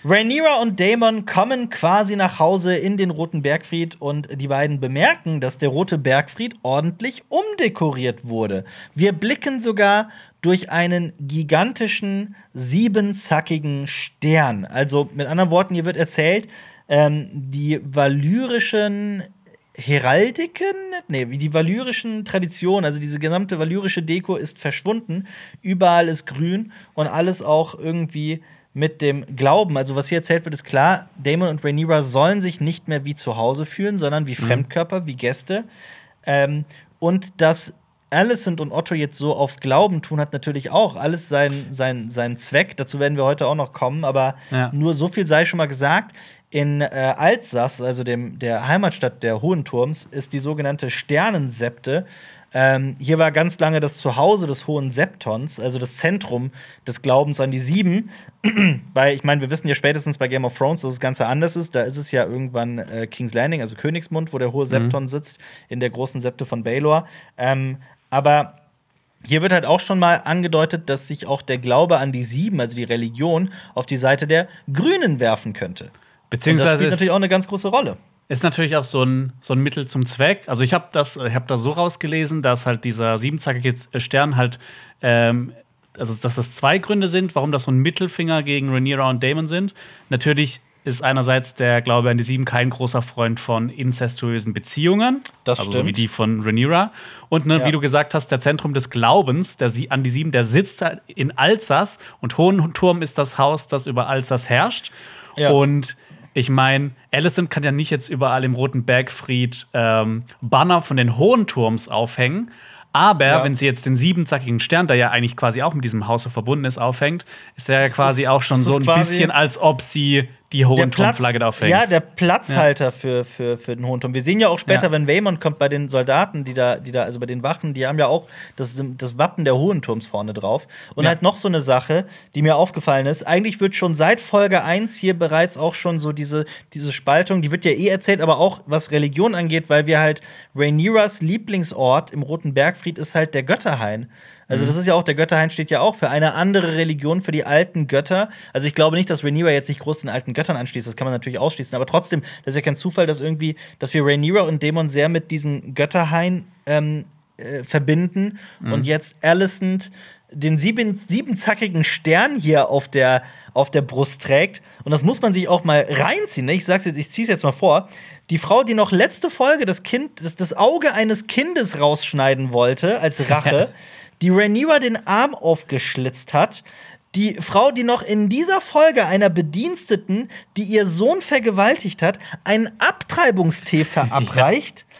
Rhaenyra und Daemon kommen quasi nach Hause in den Roten Bergfried und die beiden bemerken, dass der Rote Bergfried ordentlich umdekoriert wurde. Wir blicken sogar durch einen gigantischen siebenzackigen Stern. Also mit anderen Worten, hier wird erzählt, ähm, die valyrischen Heraldiken, nee, wie die valyrischen Traditionen, also diese gesamte valyrische Deko ist verschwunden. Überall ist grün und alles auch irgendwie mit dem Glauben. Also, was hier erzählt wird, ist klar: Damon und Rhaenyra sollen sich nicht mehr wie zu Hause fühlen, sondern wie Fremdkörper, wie Gäste. Ähm, und dass Alicent und Otto jetzt so oft Glauben tun, hat natürlich auch alles seinen sein, seinen Zweck. Dazu werden wir heute auch noch kommen, aber Ja. nur so viel sei schon mal gesagt. In äh, Alsace, also dem, der Heimatstadt der Hohen Turms, ist die sogenannte Sternensepte. Ähm, hier war ganz lange das Zuhause des Hohen Septons, also das Zentrum des Glaubens an die Sieben. Weil ich meine, wir wissen ja spätestens bei Game of Thrones, dass das Ganze anders ist. Da ist es ja irgendwann äh, King's Landing, also Königsmund, wo der Hohe Septon sitzt, in der großen Septe von Baelor. Ähm, aber hier wird halt auch schon mal angedeutet, dass sich auch der Glaube an die Sieben, also die Religion, auf die Seite der Grünen werfen könnte. Und das Beziehungsweise spielt natürlich auch eine ganz große Rolle. ist natürlich auch so ein, so ein Mittel zum Zweck. Also ich habe das, ich habe da so rausgelesen, dass halt dieser siebenzackige Stern halt, ähm, also dass das zwei Gründe sind, warum das so ein Mittelfinger gegen Rhaenyra und Daemon sind. Natürlich ist einerseits der Glaube an die Sieben kein großer Freund von inzestuösen Beziehungen, Das also so stimmt. wie die von Rhaenyra. Und ne, Ja. wie du gesagt hast, der Zentrum des Glaubens, der Sie an die Sieben, der sitzt in Alsace und Hohenturm ist das Haus, das über Alsace herrscht. Ja. Und ich meine, Alicent kann ja nicht jetzt überall im Roten Bergfried ähm, Banner von den hohen Turms aufhängen. Aber Ja. wenn sie jetzt den siebenzackigen Stern, der ja eigentlich quasi auch mit diesem Haus verbunden ist, aufhängt, ist er ja quasi ist- auch schon so ein bisschen, als ob sie die hohen Turmflagge da aufhängt. ja, der Platzhalter für, für, für den Hohen Turm. Wir sehen ja auch später, Ja. wenn Waymond kommt bei den Soldaten, die da, die da, also bei den Wachen, die haben ja auch das, das Wappen der Hohen Turms vorne drauf. Und Ja. halt noch so eine Sache, die mir aufgefallen ist. Eigentlich wird schon seit Folge 1 hier bereits auch schon so diese, diese Spaltung, die wird ja eh erzählt, aber auch was Religion angeht, weil wir halt Rhaenyras Lieblingsort im Roten Bergfried ist halt der Götterhain. Also, das ist ja auch, der Götterhain steht ja auch für eine andere Religion, für die alten Götter. Also, ich glaube nicht, dass Rhaenyra jetzt sich groß den alten Göttern anschließt, das kann man natürlich ausschließen. Aber trotzdem, das ist ja kein Zufall, dass irgendwie, dass wir Rhaenyra und Dämon sehr mit diesem Götterhain ähm, äh, verbinden und jetzt Alicent den sieben, siebenzackigen Stern hier auf der, auf der Brust trägt. Und das muss man sich auch mal reinziehen. Ne? Ich sag's jetzt, ich zieh's jetzt mal vor. Die Frau, die noch letzte Folge das Kind, das, das Auge eines Kindes rausschneiden wollte als Rache, die Rhaenyra den Arm aufgeschlitzt hat, die Frau, die noch in dieser Folge einer Bediensteten, die ihr Sohn vergewaltigt hat, einen Abtreibungstee verabreicht.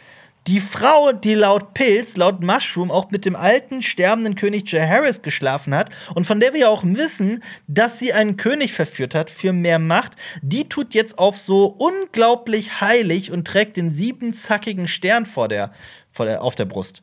Die Frau, die laut Pilz, laut Mushroom auch mit dem alten sterbenden König Jay Harris geschlafen hat und von der wir ja auch wissen, dass sie einen König verführt hat für mehr Macht, die tut jetzt auf so unglaublich heilig und trägt den siebenzackigen Stern vor der, vor der, auf der Brust.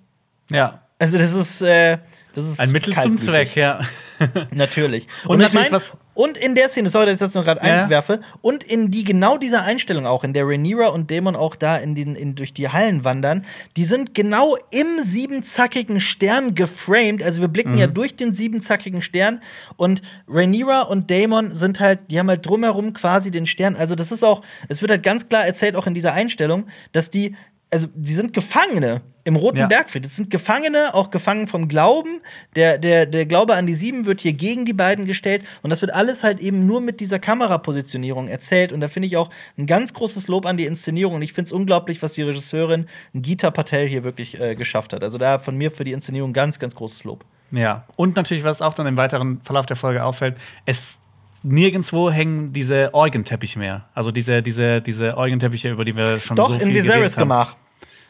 Ja. Also das ist, äh, das ist Ein Mittel zum. Zweck, ja. Natürlich. Und ich natürlich mein- was- Und in der Szene, sorry, dass ich das noch gerade Ja. einwerfe, und in die genau dieser Einstellung auch, in der Rhaenyra und Dämon auch da in den, in, durch die Hallen wandern, die sind genau im siebenzackigen Stern geframed. Also wir blicken Mhm. ja durch den siebenzackigen Stern und Rhaenyra und Daemon sind halt, die haben halt drumherum quasi den Stern. Also das ist auch, es wird halt ganz klar erzählt, auch in dieser Einstellung, dass die, also die sind Gefangene im Roten Ja. Bergfried. Das sind Gefangene, auch gefangen vom Glauben. Der, der, der Glaube an die Sieben wird hier gegen die beiden gestellt. Und das wird alles halt eben nur mit dieser Kamerapositionierung erzählt. Und da finde ich auch ein ganz großes Lob an die Inszenierung. Und ich finde es unglaublich, was die Regisseurin Gita Patel hier wirklich äh, geschafft hat. Also da von mir für die Inszenierung ganz, ganz großes Lob. Ja. Und natürlich, was auch dann im weiteren Verlauf der Folge auffällt, es nirgendwo hängen diese Orgenteppiche mehr. Also diese, diese, diese Orgenteppiche, über die wir schon Doch, so viel in geredet Viserys haben. gemacht.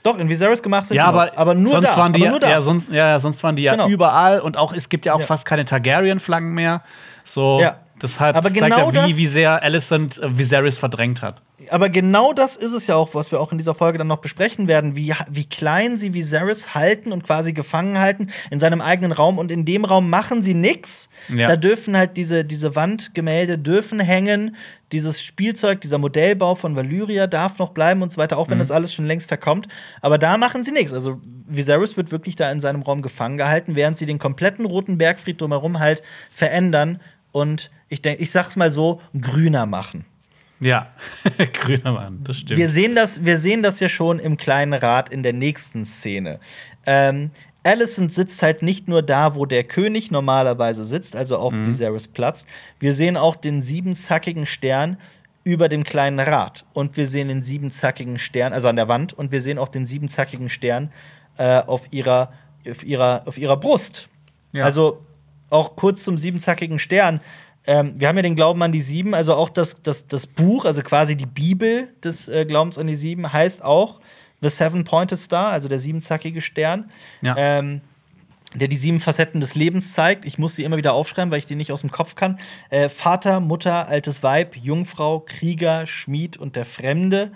Doch, in Viserys gemacht sind Ja, die aber, noch. aber nur sonst da. waren die da. ja, sonst, ja, ja, sonst waren die ja Genau. überall und auch es gibt ja auch Ja. fast keine Targaryen-Flaggen mehr. So, Ja. Deshalb Aber zeigt genau ja, wie, das- wie sehr Alicent äh, Viserys verdrängt hat. Aber genau das ist es ja auch, was wir auch in dieser Folge dann noch besprechen werden, wie, wie klein sie Viserys halten und quasi gefangen halten in seinem eigenen Raum und in dem Raum machen sie nix. Ja. Da dürfen halt diese, diese Wandgemälde dürfen hängen, dieses Spielzeug, dieser Modellbau von Valyria darf noch bleiben und so weiter, auch wenn das alles schon längst verkommt. Aber da machen sie nichts. Also Viserys wird wirklich da in seinem Raum gefangen gehalten, während sie den kompletten roten Bergfried drumherum halt verändern und ich denke, ich sag's mal so, grüner machen. Ja, grüner Mann, das stimmt. Wir sehen, das, wir sehen das ja schon im kleinen Rat in der nächsten Szene. Ähm, Alicent sitzt halt nicht nur da, wo der König normalerweise sitzt, also auf Viserys Platz. Wir sehen auch den siebenzackigen Stern über dem kleinen Rad. Und wir sehen den siebenzackigen Stern, also an der Wand, und wir sehen auch den siebenzackigen Stern äh, auf, ihrer, auf, ihrer, auf ihrer Brust. Ja. Also auch kurz zum siebenzackigen Stern. Ähm, wir haben ja den Glauben an die Sieben, also auch das, das, das Buch, also quasi die Bibel des äh, Glaubens an die Sieben, heißt auch The Seven-Pointed Star, also der siebenzackige Stern, Ja. ähm, der die sieben Facetten des Lebens zeigt. Ich muss sie immer wieder aufschreiben, weil ich die nicht aus dem Kopf kann. Äh, Vater, Mutter, altes Weib, Jungfrau, Krieger, Schmied und der Fremde.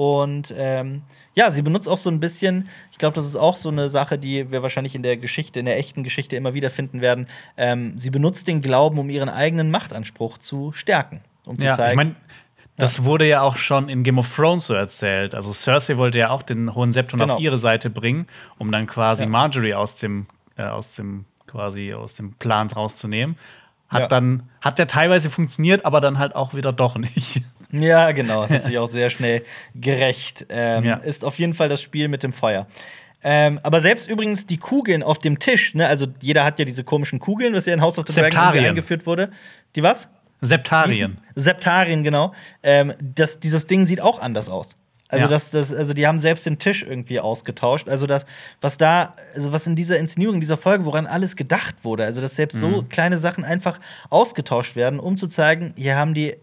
Und ähm, ja, sie benutzt auch so ein bisschen, ich glaube, das ist auch so eine Sache, die wir wahrscheinlich in der Geschichte, in der echten Geschichte immer wieder finden werden. Ähm, sie benutzt den Glauben, um ihren eigenen Machtanspruch zu stärken. Um zu ja, zeigen. ich meine, das wurde ja auch schon in Game of Thrones so erzählt. Also Cersei wollte ja auch den hohen Septon Genau. auf ihre Seite bringen, um dann quasi Ja. Marjorie aus dem, äh, aus dem quasi aus dem Plan rauszunehmen. Hat Ja. dann hat ja teilweise funktioniert, aber dann halt auch wieder doch nicht. Ja, genau. Es hat sich auch sehr schnell gerecht. Ähm, Ja. Ist auf jeden Fall das Spiel mit dem Feuer. Ähm, aber selbst übrigens die Kugeln auf dem Tisch, ne, also jeder hat ja diese komischen Kugeln, was ja in House of the Dragon eingeführt wurde. Die was? Septarien. Septarien, genau. Ähm, das, dieses Ding sieht auch anders aus. Also, Ja. das, das, also die haben selbst den Tisch irgendwie ausgetauscht. Also, das, was da, also was in dieser Inszenierung, in dieser Folge, woran alles gedacht wurde, also dass selbst Mhm. so kleine Sachen einfach ausgetauscht werden, um zu zeigen, hier haben die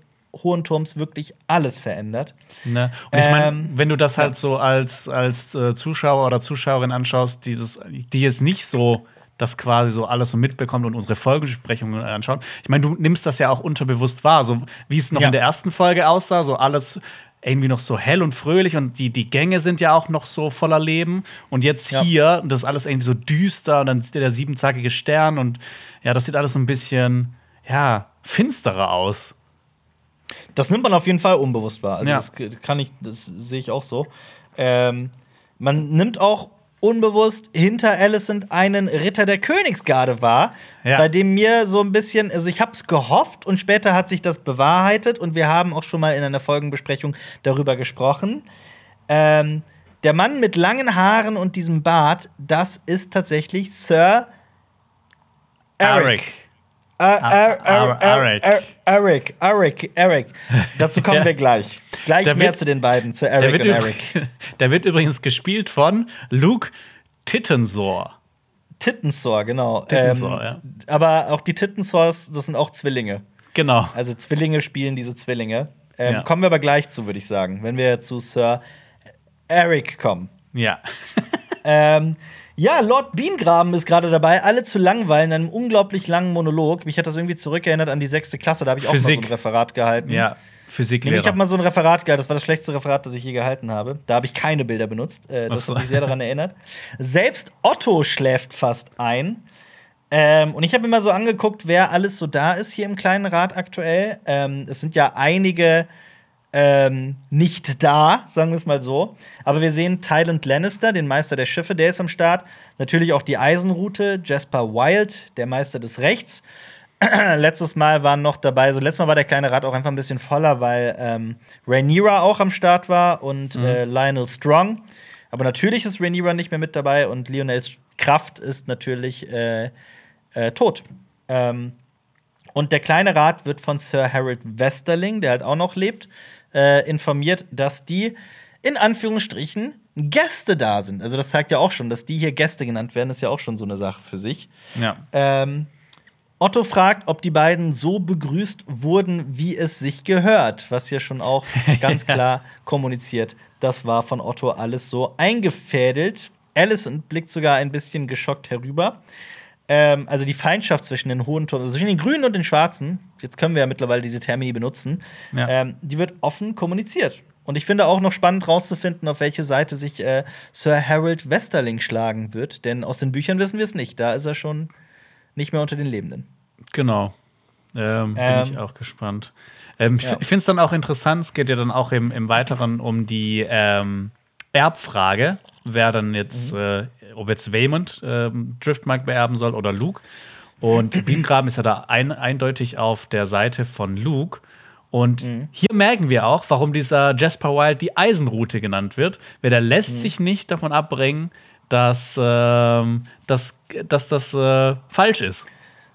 Hohen Turms wirklich alles verändert. Ne? Und ich meine, Ähm, wenn du das halt so als, als äh, Zuschauer oder Zuschauerin anschaust, dieses, die jetzt nicht so das quasi so alles so mitbekommt und unsere Folgebesprechungen anschaut. Ich meine, du nimmst das ja auch unterbewusst wahr, so wie es noch Ja. in der ersten Folge aussah, so alles irgendwie noch so hell und fröhlich und die, die Gänge sind ja auch noch so voller Leben und jetzt Ja. hier, das ist alles irgendwie so düster und dann ist der siebenzackige Stern und ja, das sieht alles so ein bisschen, ja, finsterer aus. Das nimmt man auf jeden Fall unbewusst wahr. Also Ja. das kann ich, das sehe ich auch so. Ähm, man nimmt auch unbewusst hinter Alicent einen Ritter der Königsgarde wahr, Ja. bei dem mir so ein bisschen, also ich habe es gehofft und später hat sich das bewahrheitet und wir haben auch schon mal in einer Folgenbesprechung darüber gesprochen. Ähm, der Mann mit langen Haaren und diesem Bart, das ist tatsächlich Sir Eric. Eric. Äh, Eric, Eric, Eric. Dazu kommen wir gleich. Gleich Der mehr wird- zu den beiden, zu Eric und Eric. der wird übrigens gespielt von Luke Tittensor. Tittensor, genau. Tittensor, ja. Aber auch die Tittensors, das sind auch Zwillinge. Genau. Also Zwillinge spielen diese Zwillinge. Ähm, Ja. Kommen wir aber gleich zu, würde ich sagen, wenn wir zu Sir Eric kommen. Ja. Ähm, ja, Lord Beangraben ist gerade dabei, alle zu langweilen, in einem unglaublich langen Monolog. Mich hat das irgendwie zurückerinnert an die sechste Klasse, da habe ich auch mal so ein Referat gehalten. ja. Physiklehrer. ich habe mal so ein Referat gehalten, das war das schlechteste Referat, das ich je gehalten habe. Da habe ich keine Bilder benutzt. Äh, das so. hat mich sehr daran erinnert. Selbst Otto schläft fast ein. Ähm, und ich habe mir mal so angeguckt, wer alles so da ist hier im kleinen Rat aktuell. Ähm, es sind ja einige ähm, nicht da, sagen wir es mal so. Aber wir sehen Tyland Lannister, den Meister der Schiffe, der ist am Start. Natürlich auch die Eisenroute, Jasper Wild, der Meister des Rechts. letztes Mal waren noch dabei, so letztes Mal war der kleine Rat auch einfach ein bisschen voller, weil ähm, Rhaenyra auch am Start war und äh, Lionel Strong. Aber natürlich ist Rhaenyra nicht mehr mit dabei und Lionels Kraft ist natürlich äh, äh, tot. Ähm, und der kleine Rat wird von Sir Harold Westerling, der halt auch noch lebt, äh, informiert, dass die in Anführungsstrichen Gäste da sind. Also das zeigt ja auch schon, dass die hier Gäste genannt werden, ist ja auch schon so eine Sache für sich. ja. Ähm, Otto fragt, ob die beiden so begrüßt wurden, wie es sich gehört, was hier schon auch ganz klar kommuniziert. Das war von Otto alles so eingefädelt. Allison blickt sogar ein bisschen geschockt herüber. Ähm, also die Feindschaft zwischen den hohen Turmen, also zwischen den Grünen und den Schwarzen, jetzt können wir ja mittlerweile diese Termini benutzen, Ja. ähm, die wird offen kommuniziert. Und ich finde auch noch spannend rauszufinden, auf welche Seite sich äh, Sir Harold Westerling schlagen wird. Denn aus den Büchern wissen wir es nicht. Da ist er schon nicht mehr unter den Lebenden. Genau. Ähm, bin Ähm, ich auch gespannt. Ähm, ich ja. ich finde es dann auch interessant, es geht ja dann auch im, im Weiteren um die ähm, Erbfrage, wer dann jetzt, Mhm. äh, ob jetzt Waymond ähm, Driftmark beerben soll oder Luke. Und Biengraben ist ja da ein, eindeutig auf der Seite von Luke. Und Mhm. hier merken wir auch, warum dieser Jasper Wild die Eisenroute genannt wird, weil der lässt Mhm. sich nicht davon abbringen, dass, ähm, dass, dass das äh, falsch ist.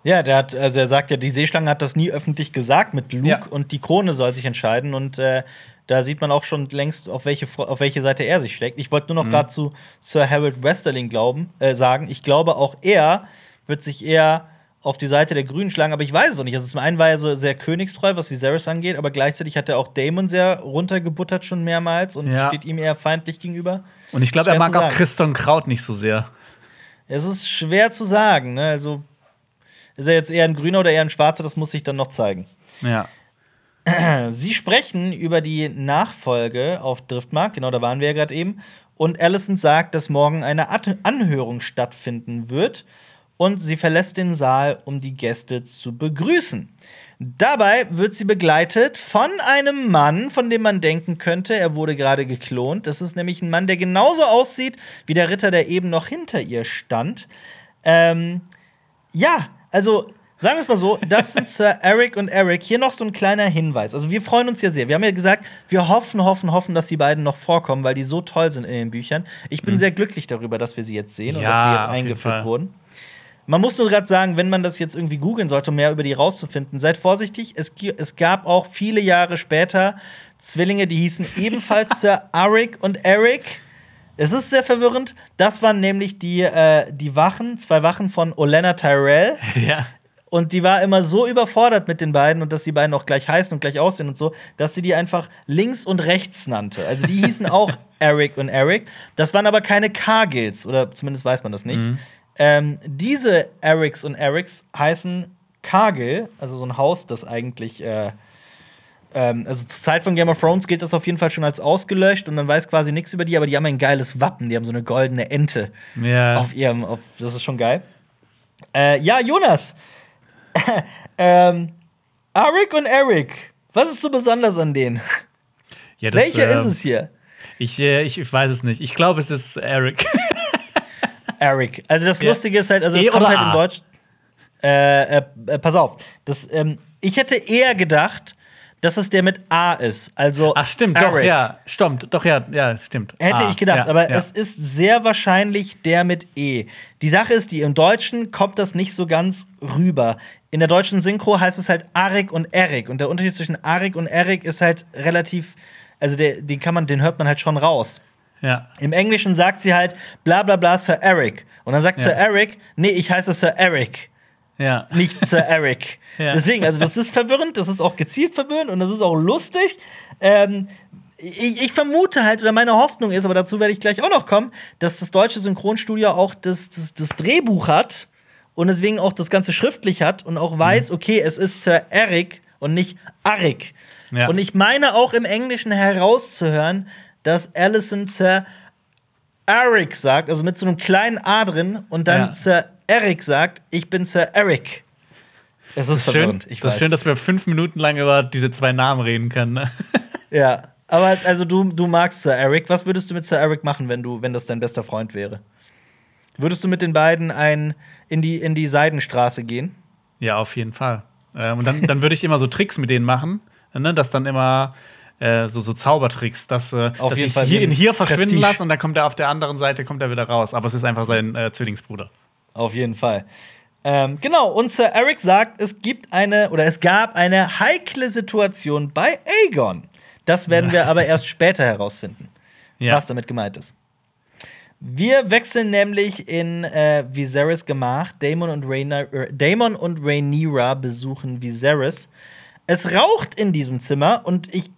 Ja, der hat, also er sagt ja, die Seeschlange hat das nie öffentlich gesagt mit Luke Ja. und die Krone soll sich entscheiden und äh, da sieht man auch schon längst, auf welche, auf welche Seite er sich schlägt. Ich wollte Mhm. nur noch gerade zu Sir Harold Westerling glauben, äh, sagen, ich glaube auch er wird sich eher auf die Seite der Grünen schlagen, aber ich weiß es auch nicht. Also zum einen war er so sehr königstreu, was Viserys angeht, aber gleichzeitig hat er auch Damon sehr runtergebuttert schon mehrmals und Ja. steht ihm eher feindlich gegenüber. Und ich glaube, er mag auch. Christon Kraut nicht so sehr. Es ist schwer zu sagen, ne? Also ist er jetzt eher ein Grüner oder eher ein Schwarzer, das muss sich dann noch zeigen. Ja. Sie sprechen über die Nachfolge auf Driftmark, genau da waren wir ja gerade eben. Und Allison sagt, dass morgen eine At Anhörung stattfinden wird. Und sie verlässt den Saal, um die Gäste zu begrüßen. Dabei wird sie begleitet von einem Mann, von dem man denken könnte, er wurde gerade geklont. Das ist nämlich ein Mann, der genauso aussieht wie der Ritter, der eben noch hinter ihr stand. Ähm, ja, also sagen wir es mal so, das sind Sir Eric und Eric. Hier noch so ein kleiner Hinweis. Also wir freuen uns ja sehr. Wir haben ja gesagt, wir hoffen, hoffen, hoffen, dass die beiden noch vorkommen, weil die so toll sind in den Büchern. Ich bin sehr glücklich darüber, dass wir sie jetzt sehen und Ja, dass sie jetzt eingeführt wurden. Man muss nur gerade sagen, wenn man das jetzt irgendwie googeln sollte, um mehr über die rauszufinden, seid vorsichtig. Es, es gab auch viele Jahre später Zwillinge, die hießen ebenfalls Sir Eric und Eric. Es ist sehr verwirrend. Das waren nämlich die, äh, die Wachen, zwei Wachen von Olenna Tyrell. ja. Und die war immer so überfordert mit den beiden und dass die beiden auch gleich heißen und gleich aussehen und so, dass sie die einfach links und rechts nannte. Also die hießen auch Eric und Eric. Das waren aber keine Cargills, oder zumindest weiß man das nicht. Ähm, diese Erics und Erics heißen Cargill, also so ein Haus, das eigentlich äh, ähm, also zur Zeit von Game of Thrones gilt das auf jeden Fall schon als ausgelöscht und man weiß quasi nichts über die, aber die haben ein geiles Wappen, die haben so eine goldene Ente Ja. auf ihrem, auf, das ist schon geil. Äh, ja, Jonas. ähm, Arik und Eric. Was ist so besonders an denen? ja das, Welcher ähm, ist es hier? Ich, äh, ich, ich weiß es nicht. Ich glaube, es ist Eric. Eric. Also das. Lustige ist halt, also es E kommt halt in A? Deutsch. Äh, äh, äh, pass auf. Das, ähm, ich hätte eher gedacht, dass es der mit A ist. Also Ach, stimmt, doch, Eric. ja. Stimmt, doch, ja, ja, stimmt. Hätte Ah, ich gedacht, ja, aber ja. es ist sehr wahrscheinlich der mit E. Die Sache ist, die im Deutschen kommt das nicht so ganz rüber. In der deutschen Synchro heißt es halt Arik und Erik. Und der Unterschied zwischen Arik und Erik ist halt relativ, also der, den kann man, den hört man halt schon raus. Ja. Im Englischen sagt sie halt bla bla bla Sir Eric. Und dann sagt Ja. Sir Eric, nee, ich heiße Sir Eric, Ja. nicht Sir Eric. Ja. Deswegen, also das ist verwirrend, das ist auch gezielt verwirrend und das ist auch lustig. Ähm, ich, ich vermute halt, oder meine Hoffnung ist, aber dazu werde ich gleich auch noch kommen, dass das deutsche Synchronstudio auch das, das, das Drehbuch hat und deswegen auch das Ganze schriftlich hat und auch weiß, okay, es ist Sir Eric und nicht Arik. Ja. Und ich meine auch im Englischen herauszuhören, dass Allison Sir Eric sagt, also mit so einem kleinen A drin und dann Ja. Sir Eric sagt, ich bin Sir Eric. Es ist Das ist schön, ich das ist schön, dass wir fünf Minuten lang über diese zwei Namen reden können. Ne? ja, aber also du, du magst Sir Eric. Was würdest du mit Sir Eric machen, wenn du, wenn das dein bester Freund wäre? Würdest du mit den beiden ein in die, in die Seidenstraße gehen? Ja, auf jeden Fall. Ähm, und dann, dann würde ich immer so Tricks mit denen machen, ne? dass dann immer äh, so, so Zaubertricks, dass, äh, dass ich Fall hier, ihn hier verschwinden Prestige. lasse und dann kommt er auf der anderen Seite, kommt er wieder raus. Aber es ist einfach sein äh, Zwillingsbruder. Auf jeden Fall. Ähm, genau, und Sir Eric sagt, es gibt eine oder es gab eine heikle Situation bei Aegon. Das werden wir aber erst später herausfinden, Ja. was damit gemeint ist. Wir wechseln nämlich in äh, Viserys Gemach. Daemon und, Rhaena, äh, Daemon und Rhaenyra besuchen Viserys. Es raucht in diesem Zimmer und ich,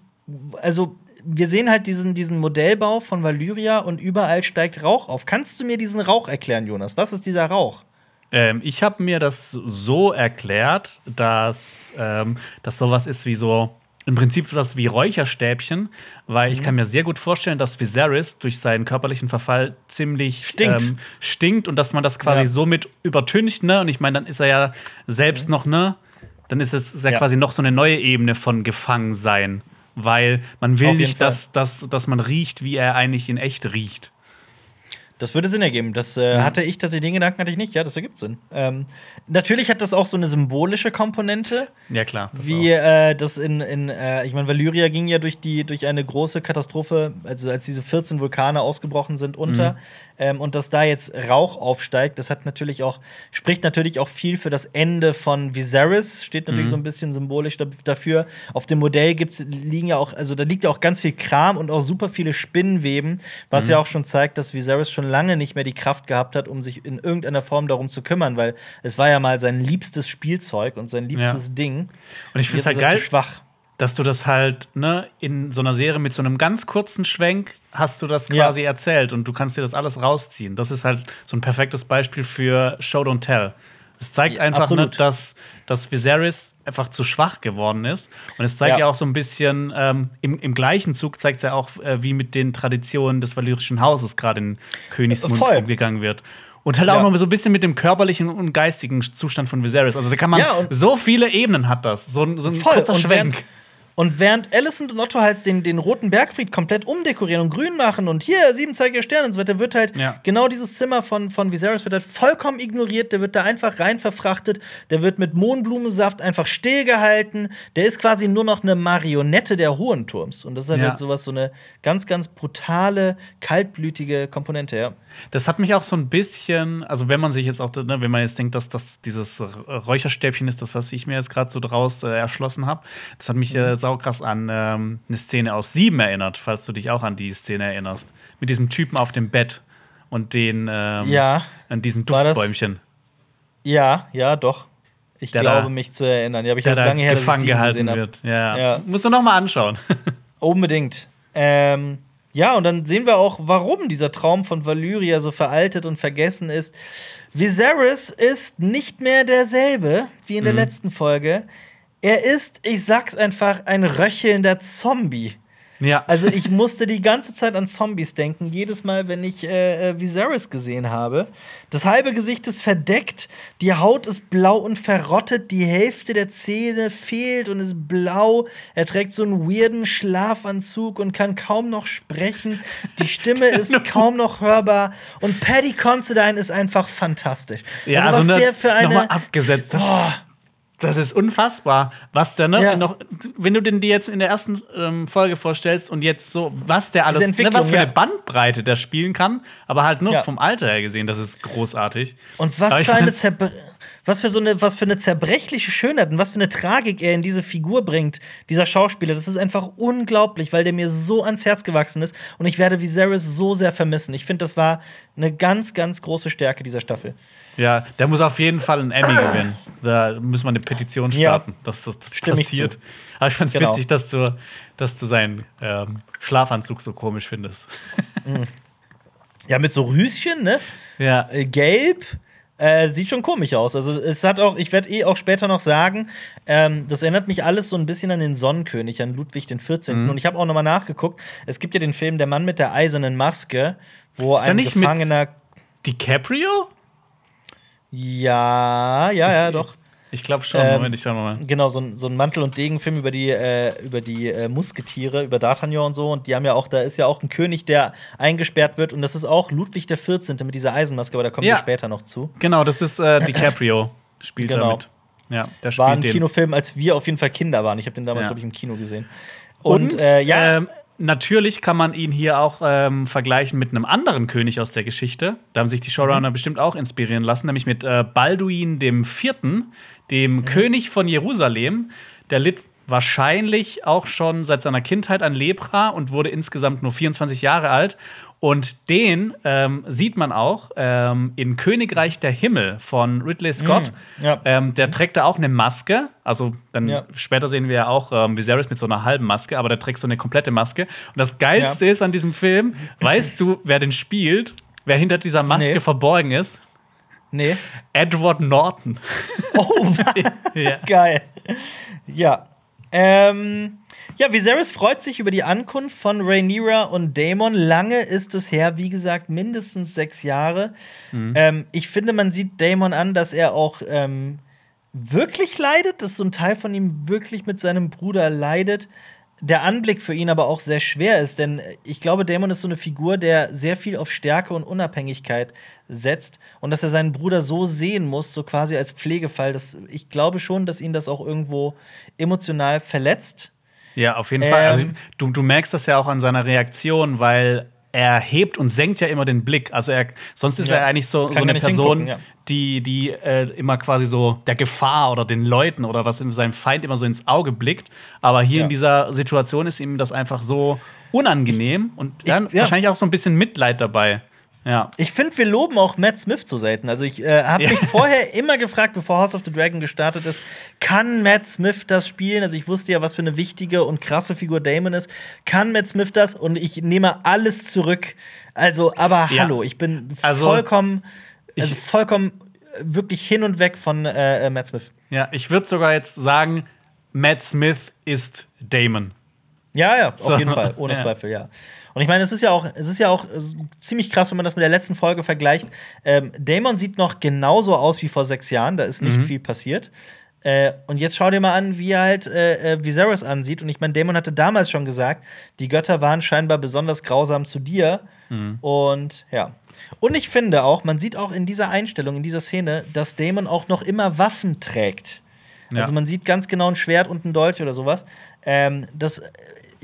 also wir sehen halt diesen, diesen Modellbau von Valyria und überall steigt Rauch auf. Kannst du mir diesen Rauch erklären, Jonas? Was ist dieser Rauch? Ähm, ich habe mir das so erklärt, dass ähm, das sowas ist wie so im Prinzip was wie Räucherstäbchen, weil Mhm. ich kann mir sehr gut vorstellen, dass Viserys durch seinen körperlichen Verfall ziemlich Stinkt. Ähm, stinkt und dass man das quasi Ja. so mit übertüncht, ne? Und ich meine, dann ist er ja selbst noch, ne? Dann ist es ja, Mhm. Ja. quasi noch so eine neue Ebene von Gefangensein, weil man will nicht, dass, dass, dass man riecht, wie er eigentlich in echt riecht. Das würde Sinn ergeben. Das äh, hatte ich tatsächlich, den Gedanken hatte ich nicht. Ja, das ergibt Sinn. Ähm, natürlich hat das auch so eine symbolische Komponente. Ja, klar. das Wie äh, das in, in äh, ich meine, Valyria ging ja durch die durch eine große Katastrophe, also als diese 14 Vulkane ausgebrochen sind, unter. Ähm, und dass da jetzt Rauch aufsteigt, das hat natürlich auch, spricht natürlich auch viel für das Ende von Viserys, steht natürlich so ein bisschen symbolisch da, dafür. Auf dem Modell gibt's, liegen ja auch, also da liegt ja auch ganz viel Kram und auch super viele Spinnenweben, was ja auch schon zeigt, dass Viserys schon lange nicht mehr die Kraft gehabt hat, um sich in irgendeiner Form darum zu kümmern, weil es war ja mal sein liebstes Spielzeug und sein liebstes Ding. Und ich finde es halt geil, schwach. Dass du das halt, ne, in so einer Serie mit so einem ganz kurzen Schwenk hast du das Ja. quasi erzählt und du kannst dir das alles rausziehen. Das ist halt so ein perfektes Beispiel für Show Don't Tell. Es zeigt Ja, einfach, ne, dass, dass Viserys einfach zu schwach geworden ist. Und es zeigt Ja. ja, auch so ein bisschen, ähm, im, im gleichen Zug zeigt es ja auch, äh, wie mit den Traditionen des valyrischen Hauses gerade in Königsmund Voll. umgegangen wird. Und halt Ja. auch noch so ein bisschen mit dem körperlichen und geistigen Zustand von Viserys. Also da kann man Ja, so viele Ebenen hat das. So, ein- so ein kurzer und Schwenk. Und während Alicent und Otto halt den, den roten Bergfried komplett umdekorieren und grün machen und hier siebenzeigiger Stern und so weiter, wird halt Ja. genau dieses Zimmer von, von Viserys wird halt vollkommen ignoriert. Der wird da einfach rein verfrachtet. Der wird mit Mohnblumensaft einfach stillgehalten. Der ist quasi nur noch eine Marionette der Hohenturms. Und das ist halt, Ja. halt sowas, so eine ganz, ganz brutale, kaltblütige Komponente, ja. Das hat mich auch so ein bisschen, also wenn man sich jetzt auch, ne, wenn man jetzt denkt, dass das dieses Räucherstäbchen ist, das, was ich mir jetzt gerade so draus äh, erschlossen habe, das hat mich äh, saukrass an ähm, eine Szene aus Sieben erinnert, falls du dich auch an die Szene erinnerst. Mit diesem Typen auf dem Bett und den, ähm, Ja. an diesen Duftbäumchen. Ja, ja, doch. Ich Der glaube, da- mich zu erinnern. Ja, aber ich habe da lange her, gefangen gehalten wird. Ja. Ja. Musst du noch mal anschauen. Unbedingt. Ähm, ja, und dann sehen wir auch, warum dieser Traum von Valyria so veraltet und vergessen ist. Viserys ist nicht mehr derselbe wie in der letzten Folge. Er ist, ich sag's einfach, ein röchelnder Zombie. ja. Also ich musste die ganze Zeit an Zombies denken, jedes Mal, wenn ich äh, äh, Viserys gesehen habe. Das halbe Gesicht ist verdeckt, die Haut ist blau und verrottet, die Hälfte der Zähne fehlt und ist blau. Er trägt so einen weirden Schlafanzug und kann kaum noch sprechen. Die Stimme ist kaum noch hörbar und Paddy Considine ist einfach fantastisch. Ja, also, was also, ne, der für eine noch mal abgesetzt, das- Boah, das ist unfassbar, was der ne, Ja. noch, wenn du den dir jetzt in der ersten ähm, Folge vorstellst und jetzt so, was der alles, ne, was für eine ja. Bandbreite der spielen kann, aber halt nur Ja. vom Alter her gesehen, das ist großartig. Und was Aber für eine Zerbre was für so eine was für eine zerbrechliche Schönheit und was für eine Tragik er in diese Figur bringt, dieser Schauspieler, das ist einfach unglaublich, weil der mir so ans Herz gewachsen ist und ich werde Viserys so sehr vermissen. Ich finde, das war eine ganz ganz große Stärke dieser Staffel. Ja, der muss auf jeden Fall einen Emmy gewinnen. Da müssen wir eine Petition Ja. starten, dass das, das ich passiert. zu. Aber ich fand's Genau. witzig, dass du, dass du seinen ähm, Schlafanzug so komisch findest. Ja, mit so Rüschen, ne? ja. Äh, Gelb. Äh, sieht schon komisch aus. Also es hat auch, ich werde eh auch später noch sagen, ähm, das erinnert mich alles so ein bisschen an den Sonnenkönig, an Ludwig den 14. Mhm. Und ich habe auch noch mal nachgeguckt. Es gibt ja den Film Der Mann mit der eisernen Maske, wo Ist ein Gefangener. DiCaprio? Ja, ja, ja, doch. Ich glaube schon. Ähm, Moment, ich schau mal. Genau, so ein, so ein Mantel- und Degenfilm über die, äh, über die äh, Musketiere, über D'Artagnan und so. Und die haben ja auch, da ist ja auch ein König, der eingesperrt wird. Und das ist auch Ludwig der 14. mit dieser Eisenmaske, aber da kommen Ja. wir später noch zu. Genau, das ist äh, DiCaprio. Spielt Genau. damit. Ja, der War ein spielt den. Kinofilm, als wir auf jeden Fall Kinder waren. Ich habe den damals, Ja. glaube ich, im Kino gesehen. Und, Und, äh, ja, ähm, natürlich kann man ihn hier auch ähm, vergleichen mit einem anderen König aus der Geschichte. Da haben sich die Showrunner Mhm. bestimmt auch inspirieren lassen, nämlich mit äh, Balduin dem Vierten, dem Mhm. König von Jerusalem. Der litt wahrscheinlich auch schon seit seiner Kindheit an Lepra und wurde insgesamt nur 24 Jahre alt. Und den ähm, sieht man auch ähm, in Königreich der Himmel von Ridley Scott. Mhm. ja. Ähm, der trägt da auch eine Maske. Also dann Ja. später sehen wir ja auch ähm, Viserys mit so einer halben Maske, aber der trägt so eine komplette Maske. Und das Geilste ist an diesem Film, weißt du, wer den spielt? Wer hinter dieser Maske Nee. verborgen ist? nee. Edward Norton. Oh, ja. geil. Ja. Ähm, ja, Viserys freut sich über die Ankunft von Rhaenyra und Daemon. Lange ist es her, wie gesagt, mindestens sechs Jahre. Ähm, ich finde, man sieht Daemon an, dass er auch ähm, wirklich leidet, dass so ein Teil von ihm wirklich mit seinem Bruder leidet. Der Anblick für ihn aber auch sehr schwer ist, denn ich glaube, Daemon ist so eine Figur, der sehr viel auf Stärke und Unabhängigkeit setzt und dass er seinen Bruder so sehen muss, so quasi als Pflegefall. Das, ich glaube schon, dass ihn das auch irgendwo emotional verletzt. Ja, auf jeden Fall. Also, Ähm. du, du merkst das ja auch an seiner Reaktion, weil er hebt und senkt ja immer den Blick. Also er, sonst ist Ja. er eigentlich so, so eine Person, ja. die, die äh, immer quasi so der Gefahr oder den Leuten oder was in seinem Feind immer so ins Auge blickt. Aber hier Ja. in dieser Situation ist ihm das einfach so unangenehm und dann ja. wahrscheinlich auch so ein bisschen Mitleid dabei. Ja. Ich finde, wir loben auch Matt Smith zu selten. Also ich äh, habe mich vorher immer gefragt, bevor House of the Dragon gestartet ist, kann Matt Smith das spielen? Also ich wusste ja, was für eine wichtige und krasse Figur Damon ist. Kann Matt Smith das? Und ich nehme alles zurück. Also, aber Ja. hallo, ich bin Also, vollkommen, also vollkommen äh, wirklich hin und weg von äh, äh, Matt Smith. Ja, ich würde sogar jetzt sagen, Matt Smith ist Damon. Ja, ja, auf So. jeden Fall, ohne Ja. Zweifel, ja. Und ich meine, es ist ja auch, es ist ja auch äh, ziemlich krass, wenn man das mit der letzten Folge vergleicht. Ähm, Damon sieht noch genauso aus wie vor sechs Jahren, da ist nicht Mhm. viel passiert. Äh, und jetzt schau dir mal an, wie er halt äh, äh, Viserys ansieht. Und ich meine, Damon hatte damals schon gesagt, die Götter waren scheinbar besonders grausam zu dir. Mhm. Und ja. Und ich finde auch, man sieht auch in dieser Einstellung, in dieser Szene, dass Damon auch noch immer Waffen trägt. Ja. Also man sieht ganz genau ein Schwert und ein Dolch oder sowas. Ähm, das,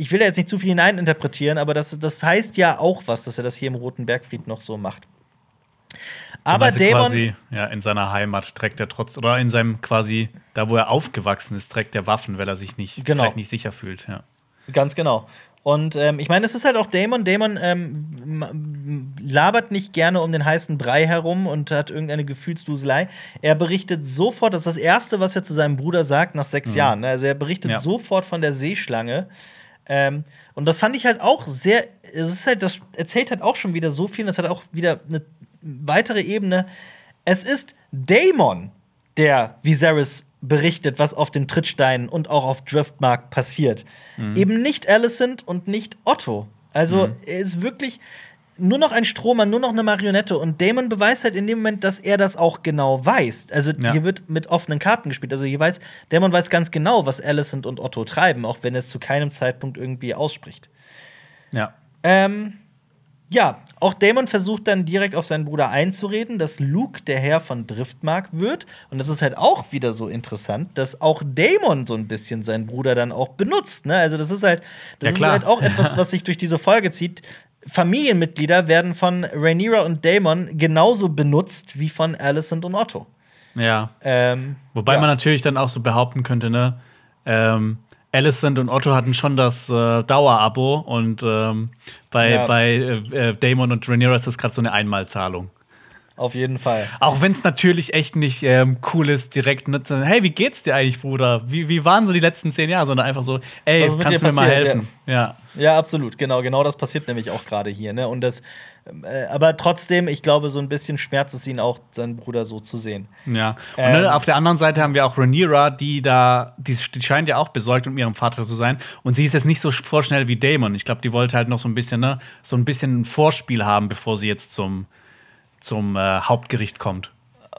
ich will da jetzt nicht zu viel hineininterpretieren, aber das, das heißt ja auch was, dass er das hier im Roten Bergfried noch so macht. Aber Damon, quasi ja, in seiner Heimat trägt er trotz oder in seinem quasi da wo er aufgewachsen ist trägt er Waffen, weil er sich nicht Genau. vielleicht nicht sicher fühlt. Ja. ganz genau. Und ähm, ich meine, es ist halt auch Damon. Damon ähm, labert nicht gerne um den heißen Brei herum und hat irgendeine Gefühlsduselei. Er berichtet sofort, das ist das Erste, was er zu seinem Bruder sagt nach sechs Jahren. ne? Also er berichtet Mhm. Ja. sofort von der Seeschlange. Ähm, und das fand ich halt auch sehr. Es ist halt, das erzählt halt auch schon wieder so viel. Das hat auch wieder eine weitere Ebene. Es ist Daemon, der Viserys berichtet, was auf den Trittsteinen und auch auf Driftmark passiert. Eben nicht Alicent und nicht Otto. Also er ist wirklich nur noch ein Strohmann, nur noch eine Marionette. Und Damon beweist halt in dem Moment, dass er das auch genau weiß. Also Ja. hier wird mit offenen Karten gespielt. Also hier weiß, Damon weiß ganz genau, was Alicent und Otto treiben, auch wenn er es zu keinem Zeitpunkt irgendwie ausspricht. ja. Ähm, Ja, auch Damon versucht dann direkt auf seinen Bruder einzureden, dass Luke der Herr von Driftmark wird. Und das ist halt auch wieder so interessant, dass auch Damon so ein bisschen seinen Bruder dann auch benutzt. Ne? Also, das ist halt, das Ja, ist halt auch etwas, was sich durch diese Folge zieht. Familienmitglieder werden von Rhaenyra und Damon genauso benutzt wie von Alicent und Otto. Ja. Ähm, Wobei ja. man natürlich dann auch so behaupten könnte, ne? Ähm, Alicent und Otto hatten schon das äh, Dauerabo und ähm, bei, Ja. bei äh, äh, Damon und Rhaenyra ist das gerade so eine Einmalzahlung. auf jeden Fall. Auch wenn es natürlich echt nicht ähm, cool ist, direkt ne, zu- hey, wie geht's dir eigentlich, Bruder? Wie, wie waren so die letzten zehn Jahre? Sondern einfach so, ey, kannst du mir mal passiert, helfen? Ja. Ja, absolut, genau, genau das passiert nämlich auch gerade hier, ne? Und das, äh, aber trotzdem, ich glaube, so ein bisschen schmerzt es ihn auch, seinen Bruder so zu sehen. Ja. Und Ähm. ne, auf der anderen Seite haben wir auch Rhaenyra, die da, die, die scheint ja auch besorgt um ihren Vater zu sein. Und sie ist jetzt nicht so vorschnell wie Damon. Ich glaube, die wollte halt noch so ein bisschen, ne, so ein bisschen ein Vorspiel haben, bevor sie jetzt zum, zum äh, Hauptgericht kommt.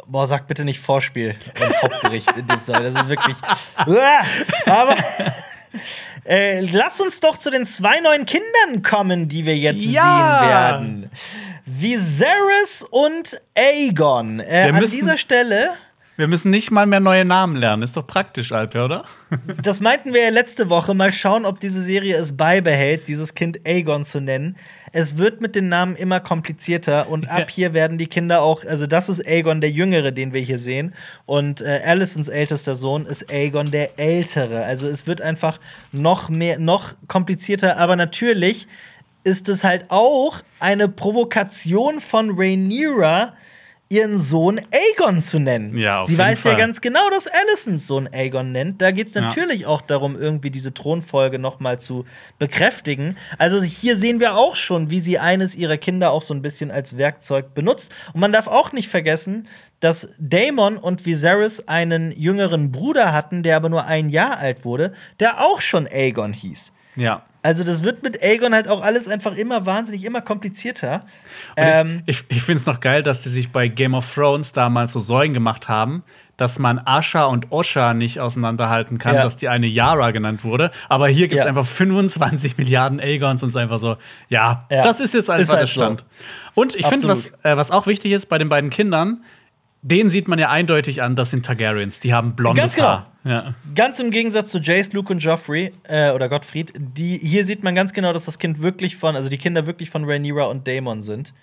Boah, sag bitte nicht Vorspiel und Hauptgericht in dem Fall. Das ist wirklich. Aber äh, lass uns doch zu den zwei neuen Kindern kommen, die wir jetzt Ja! sehen werden. Viserys und Aegon. Äh, an dieser Stelle, Wir müssen nicht mal mehr neue Namen lernen. Ist doch praktisch, Alper, oder? das meinten wir ja letzte Woche, mal schauen, ob diese Serie es beibehält, dieses Kind Aegon zu nennen. Es wird mit den Namen immer komplizierter und ab Ja. hier werden die Kinder auch, also das ist Aegon der Jüngere, den wir hier sehen. Und äh, Alicents ältester Sohn ist Aegon der Ältere. Also es wird einfach noch mehr, noch komplizierter, aber natürlich ist es halt auch eine Provokation von Rhaenyra, ihren Sohn Aegon zu nennen. Ja, auf Sie jeden weiß ja Fall. ganz genau, dass Alicents Sohn Aegon nennt. Da geht es Ja. natürlich auch darum, irgendwie diese Thronfolge noch mal zu bekräftigen. Also hier sehen wir auch schon, wie sie eines ihrer Kinder auch so ein bisschen als Werkzeug benutzt. Und man darf auch nicht vergessen, dass Daemon und Viserys einen jüngeren Bruder hatten, der aber nur ein Jahr alt wurde, der auch schon Aegon hieß. Ja. Also das wird mit Aegon halt auch alles einfach immer wahnsinnig, immer komplizierter. Ähm, ich ich finde es noch geil, dass die sich bei Game of Thrones damals so Sorgen gemacht haben, dass man Asha und Osha nicht auseinanderhalten kann, Ja. dass die eine Yara genannt wurde. Aber hier gibt es Ja. einfach 25 Milliarden Aegons und es ist einfach so, ja, Ja. das ist jetzt einfach Ist halt der Stand. Und ich finde, was, äh, was auch wichtig ist bei den beiden Kindern, denen sieht man ja eindeutig an, das sind Targaryens. Die haben blondes Ganz genau. Haar. Ja. Ganz im Gegensatz zu Jace, Luke und Joffrey äh, oder Gottfried, die hier sieht man ganz genau, dass das Kind wirklich von, also die Kinder wirklich von Rhaenyra und Daemon sind.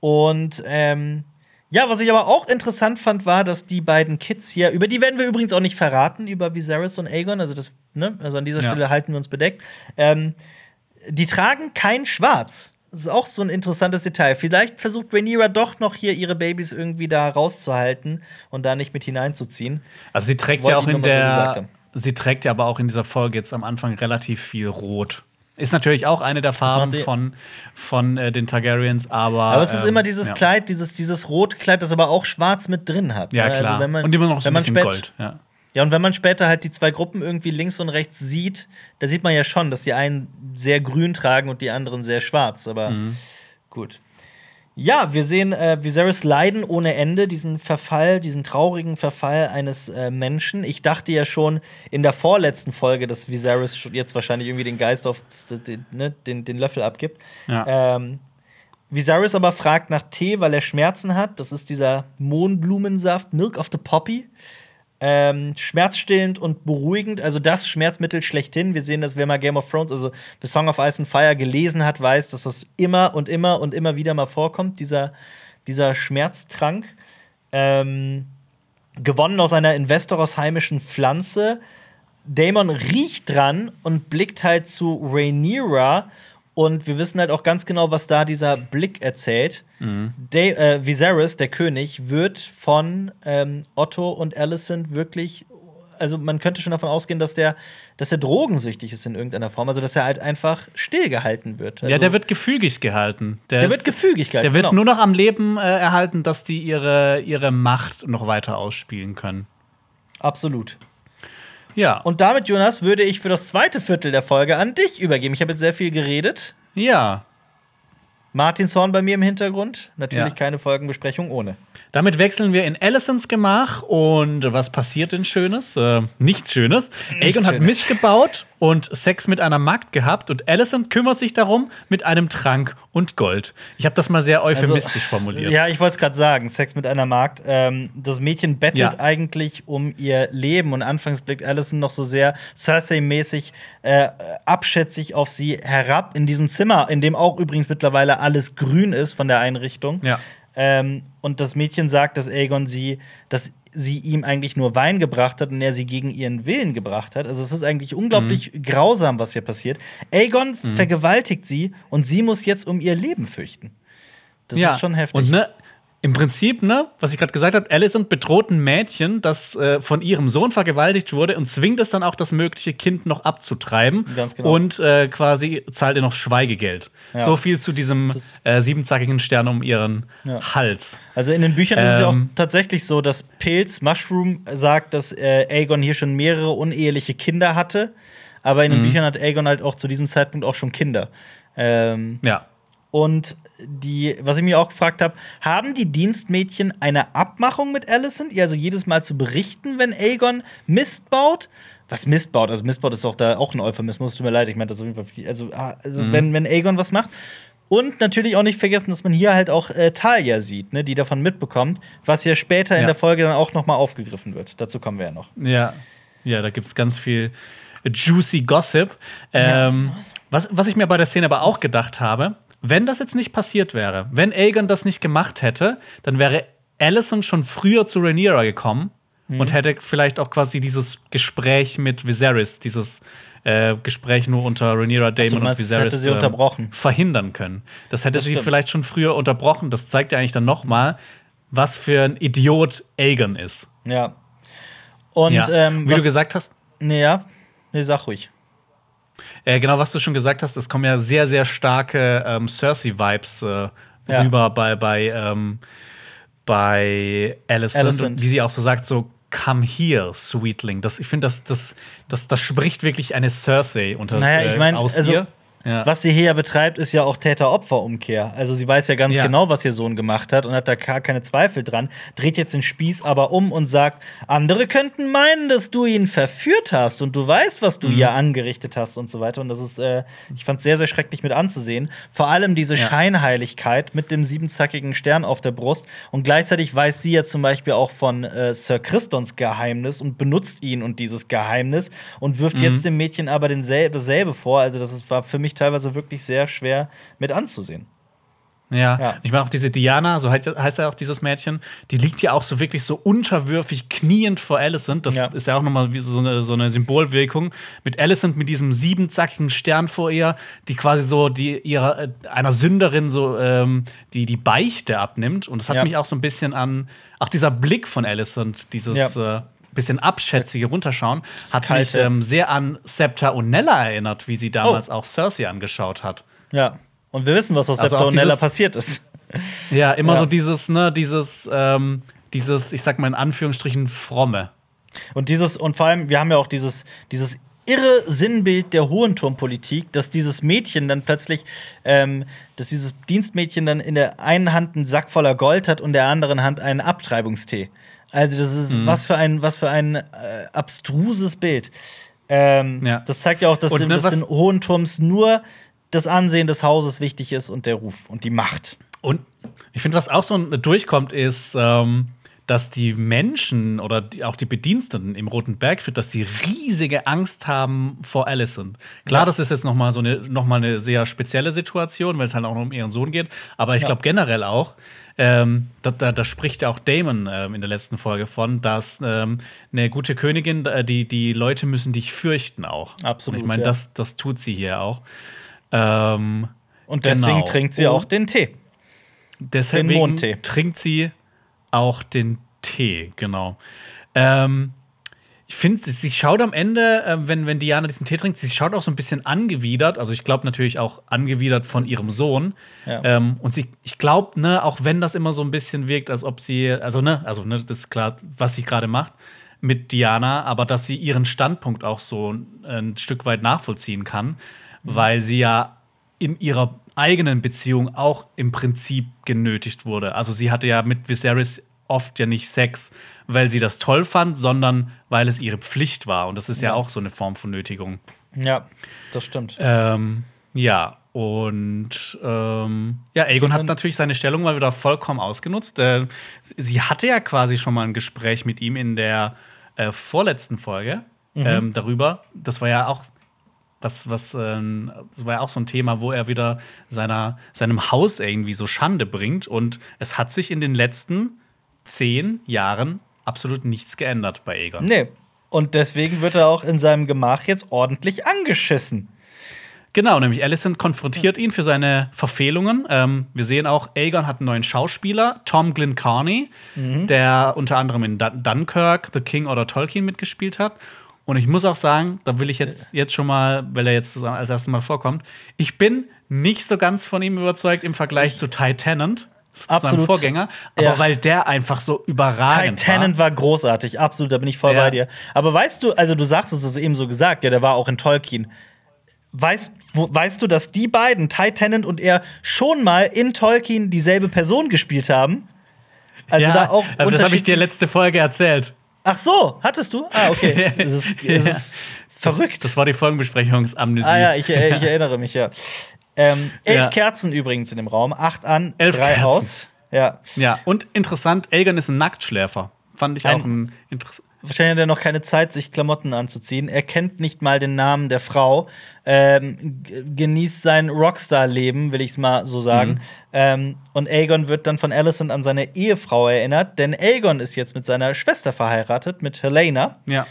Und ähm, ja, was ich aber auch interessant fand, war, dass die beiden Kids hier, über die werden wir übrigens auch nicht verraten, über Viserys und Aegon, also das, ne, also an dieser Ja. Stelle halten wir uns bedeckt. Ähm, die tragen kein Schwarz. Das ist auch so ein interessantes Detail. Vielleicht versucht Rhaenyra doch noch hier ihre Babys irgendwie da rauszuhalten und da nicht mit hineinzuziehen. Also sie trägt ja auch in so der, haben. sie trägt ja aber auch in dieser Folge jetzt am Anfang relativ viel Rot. Ist natürlich auch eine der Farben von, von äh, den Targaryens, aber. Aber es ist ähm, immer dieses ja. Kleid, dieses, dieses Rotkleid, das aber auch schwarz mit drin hat. Ja, ne? klar. Also man, und immer noch so ein man bisschen Gold. Ja. Ja, und wenn man später halt die zwei Gruppen irgendwie links und rechts sieht, da sieht man ja schon, dass die einen sehr grün tragen und die anderen sehr schwarz. Aber Mhm. gut. Ja, wir sehen äh, Viserys leiden ohne Ende, diesen Verfall, diesen traurigen Verfall eines äh, Menschen. Ich dachte ja schon in der vorletzten Folge, dass Viserys jetzt wahrscheinlich irgendwie den Geist auf den, ne, den, den Löffel abgibt. Ja. Ähm, Viserys aber fragt nach Tee, weil er Schmerzen hat. Das ist dieser Mohnblumensaft, Milk of the Poppy. Ähm, schmerzstillend und beruhigend, also das Schmerzmittel schlechthin. Wir sehen, dass wer mal Game of Thrones, also The Song of Ice and Fire gelesen hat, weiß, dass das immer und immer und immer wieder mal vorkommt, dieser, dieser Schmerztrank. Ähm, gewonnen aus einer Investor aus heimischen Pflanze. Damon riecht dran und blickt halt zu Rhaenyra und wir wissen halt auch ganz genau, was da dieser Blick erzählt. Da äh, Viserys, der König, wird von ähm, Otto und Alicent wirklich, also man könnte schon davon ausgehen, dass der, dass er drogensüchtig ist in irgendeiner Form, also dass er halt einfach stillgehalten wird. Also, ja, der wird gefügig gehalten. der ist- wird gefügig gehalten. Der wird genau. nur noch am Leben äh, erhalten, dass die ihre, ihre Macht noch weiter ausspielen können. Absolut. Ja. Und damit, Jonas, würde ich für das zweite Viertel der Folge an dich übergeben. Ich habe jetzt sehr viel geredet. ja. Martins Horn bei mir im Hintergrund. Natürlich Ja. keine Folgenbesprechung ohne. Damit wechseln wir in Alicents Gemach und was passiert denn Schönes? Äh, nichts Schönes. Aegon hat. Mist gebaut und Sex mit einer Magd gehabt und Alicent kümmert sich darum mit einem Trank und Gold. Ich habe das mal sehr euphemistisch Also, formuliert. Ja, ich wollte es gerade sagen, Sex mit einer Magd. Ähm, das Mädchen bettelt Ja. eigentlich um ihr Leben und anfangs blickt Alison noch so sehr Cersei-mäßig äh, abschätzig auf sie herab in diesem Zimmer, in dem auch übrigens mittlerweile alles grün ist von der Einrichtung. Ja. Ähm, und das Mädchen sagt, dass Aegon sie, dass sie ihm eigentlich nur Wein gebracht hat und er sie gegen ihren Willen gebracht hat. Also es ist eigentlich unglaublich Mhm. grausam, was hier passiert. Aegon vergewaltigt sie und sie muss jetzt um ihr Leben fürchten. Das ist schon heftig. Und ne, im Prinzip, ne, was ich gerade gesagt habe, Alicent bedroht ein Mädchen, das äh, von ihrem Sohn vergewaltigt wurde und zwingt es dann auch, das mögliche Kind noch abzutreiben. Ganz genau. Und äh, quasi zahlt ihr noch Schweigegeld. Ja. So viel zu diesem äh, siebenzackigen Stern um ihren Ja. Hals. Also in den Büchern ist es ja auch Ähm. tatsächlich so, dass Pilz Mushroom sagt, dass äh, Aegon hier schon mehrere uneheliche Kinder hatte. Aber in den Mhm. Büchern hat Aegon halt auch zu diesem Zeitpunkt auch schon Kinder. Ähm, Ja. und die, was ich mir auch gefragt habe, haben die Dienstmädchen eine Abmachung mit Alicent, ihr also jedes Mal zu berichten, wenn Aegon Mist baut? Was Mist baut? Also Mist baut ist doch da auch ein Euphemismus, tut mir leid, ich meine das auf jeden Fall. Also, ah, also Mhm. wenn, wenn Aegon was macht. Und natürlich auch nicht vergessen, dass man hier halt auch äh, Talia sieht, ne, die davon mitbekommt, was ja später in Ja. der Folge dann auch noch mal aufgegriffen wird. Dazu kommen wir ja noch. Ja, ja, da gibt es ganz viel juicy Gossip. Ähm, was, was ich mir bei der Szene aber auch gedacht habe, wenn das jetzt nicht passiert wäre, wenn Aegon das nicht gemacht hätte, dann wäre Alicent schon früher zu Rhaenyra gekommen Mhm. und hätte vielleicht auch quasi dieses Gespräch mit Viserys, dieses äh, Gespräch nur unter Rhaenyra, Daemon meinst, und Viserys ähm, verhindern können. Das hätte Das sie stimmt. vielleicht schon früher unterbrochen. Das zeigt ja eigentlich dann noch mal, was für ein Idiot Aegon ist. Ja. Und ja. ähm, Wie du gesagt hast, nee, ja, nee, sag ruhig. Äh, genau, was du schon gesagt hast, es kommen ja sehr, sehr starke ähm, Cersei-Vibes äh, Ja. rüber bei, bei, ähm, bei Alicent. Alicent. Und wie sie auch so sagt, so Come here, Sweetling. Das, ich finde, das, das, das, das spricht wirklich eine Cersei unter Naja, ich meine, äh, aus also, ihr. Ja. was sie hier ja betreibt, ist ja auch Täter-Opfer-Umkehr. Also sie weiß ja ganz Ja. genau, was ihr Sohn gemacht hat und hat da gar keine Zweifel dran, dreht jetzt den Spieß aber um und sagt, andere könnten meinen, dass du ihn verführt hast und du weißt, was Mhm. du hier angerichtet hast und so weiter. Und das ist, äh, ich fand es sehr, sehr schrecklich mit anzusehen. Vor allem diese Ja. Scheinheiligkeit mit dem siebenzackigen Stern auf der Brust. Und gleichzeitig weiß sie ja zum Beispiel auch von äh, Sir Christons Geheimnis und benutzt ihn und dieses Geheimnis und Mhm. wirft jetzt dem Mädchen aber dasselbe vor. Also, das war für mich teilweise wirklich sehr schwer mit anzusehen. Ja, Ja. ich meine auch diese Diana, so heißt, ja auch dieses Mädchen, die liegt ja auch so wirklich so unterwürfig kniend vor Alicent. Das Ja. ist ja auch nochmal wie so eine, so eine Symbolwirkung. Mit Alicent mit diesem siebenzackigen Stern vor ihr, die quasi so die ihrer äh, einer Sünderin so ähm, die die Beichte abnimmt. Und das hat Ja. mich auch so ein bisschen an auch dieser Blick von Alicent, dieses äh, bisschen abschätzige Runterschauen, hat mich ähm, sehr an Septa Unella erinnert, wie sie damals auch Cersei angeschaut hat. Ja. Und wir wissen, was aus Also Septa dieses- passiert ist. Ja, immer Ja. so dieses, ne, dieses, ähm, dieses, ich sag mal in Anführungsstrichen, fromme. Und dieses, und vor allem, wir haben ja auch dieses, dieses irre Sinnbild der Hohenturmpolitik, dass dieses Mädchen dann plötzlich, ähm, dass dieses Dienstmädchen dann in der einen Hand einen Sack voller Gold hat und der anderen Hand einen Abtreibungstee. Also, das ist Mhm. was für ein, was für ein äh, abstruses Bild. Ähm, Ja. Das zeigt ja auch, dass, Und, dem, ne, dass den Hohenturms nur das Ansehen des Hauses wichtig ist und der Ruf und die Macht. Und ich finde, was auch so durchkommt, ist, ähm, dass die Menschen oder die, auch die Bediensteten im Roten Bergfried, dass sie riesige Angst haben vor Alicent. Klar, Ja. das ist jetzt noch mal so eine, noch mal eine sehr spezielle Situation, weil es halt auch noch um ihren Sohn geht. Aber ich Ja. glaube generell auch, ähm, da, da, da spricht ja auch Damon ähm, in der letzten Folge von, dass ähm, eine gute Königin, äh, die, die Leute müssen dich fürchten auch. Absolut, Und ich meine, ja. das, das tut sie hier auch. Ähm, Und deswegen Genau. trinkt sie auch den Tee. Deswegen Den Mondtee. trinkt sie auch den Tee, genau. Ähm, ich finde, sie, schaut am Ende, äh, wenn, wenn Diana diesen Tee trinkt, sie schaut auch so ein bisschen angewidert. Also ich glaube natürlich auch angewidert von ihrem Sohn. Ja. Ähm, und sie, ich glaube, ne, auch wenn das immer so ein bisschen wirkt, als ob sie, also ne, also ne, das ist klar, was sie gerade macht mit Diana, aber dass sie ihren Standpunkt auch so ein Stück weit nachvollziehen kann, weil sie ja in ihrer eigenen Beziehung auch im Prinzip genötigt wurde. Also sie hatte ja mit Viserys oft ja nicht Sex, weil sie das toll fand, sondern weil es ihre Pflicht war. Und das ist ja, Ja. auch so eine Form von Nötigung. Ja, das stimmt. Ähm, ja, und ähm, ja, Aegon hat natürlich seine Stellung mal wieder vollkommen ausgenutzt. Äh, sie hatte ja quasi schon mal ein Gespräch mit ihm in der äh, vorletzten Folge ähm, darüber. Das war ja auch was, was, ähm, war ja auch so ein Thema, wo er wieder seiner, seinem Haus irgendwie so Schande bringt. Und es hat sich in den letzten zehn Jahren absolut nichts geändert bei Aegon. Nee. Und deswegen wird er auch in seinem Gemach jetzt ordentlich angeschissen. Genau, nämlich Alicent konfrontiert ihn für seine Verfehlungen. Ähm, wir sehen auch, Aegon hat einen neuen Schauspieler, Tom Glencarney, der unter anderem in Dun Dunkirk, The King oder Tolkien mitgespielt hat. Und ich muss auch sagen, da will ich jetzt, jetzt schon mal, weil er jetzt als erstes Mal vorkommt, ich bin nicht so ganz von ihm überzeugt im Vergleich zu Ty Tennant, zu seinem Absolut. Vorgänger, aber Ja. weil der einfach so überragend Titanic war großartig, absolut, da bin ich voll Ja. bei dir. Aber weißt du, also du sagst es, ist eben so gesagt, ja, der war auch in Tolkien. Weißt, wo, weißt du, dass die beiden, Ty Tennant und er, schon mal in Tolkien dieselbe Person gespielt haben? Also ja, da auch das habe ich dir letzte Folge erzählt. Ach so, hattest du? Ah, okay. Es ist, es ist verrückt. Das war die Folgenbesprechungsamnesie. ah ja, ich, äh, ich erinnere mich, ja. Ähm, elf Ja. Kerzen übrigens in dem Raum, acht an, Elf drei Kerzen. aus. Ja. Ja, und interessant, Aegon ist ein Nacktschläfer. Fand ich Ein- auch ein interessant. Wahrscheinlich hat er noch keine Zeit, sich Klamotten anzuziehen. Er kennt nicht mal den Namen der Frau. Ähm, genießt sein Rockstar-Leben, will ich es mal so sagen. Mhm. Ähm, und Aegon wird dann von Alicent an seine Ehefrau erinnert, denn Aegon ist jetzt mit seiner Schwester verheiratet, mit Helena. Ja.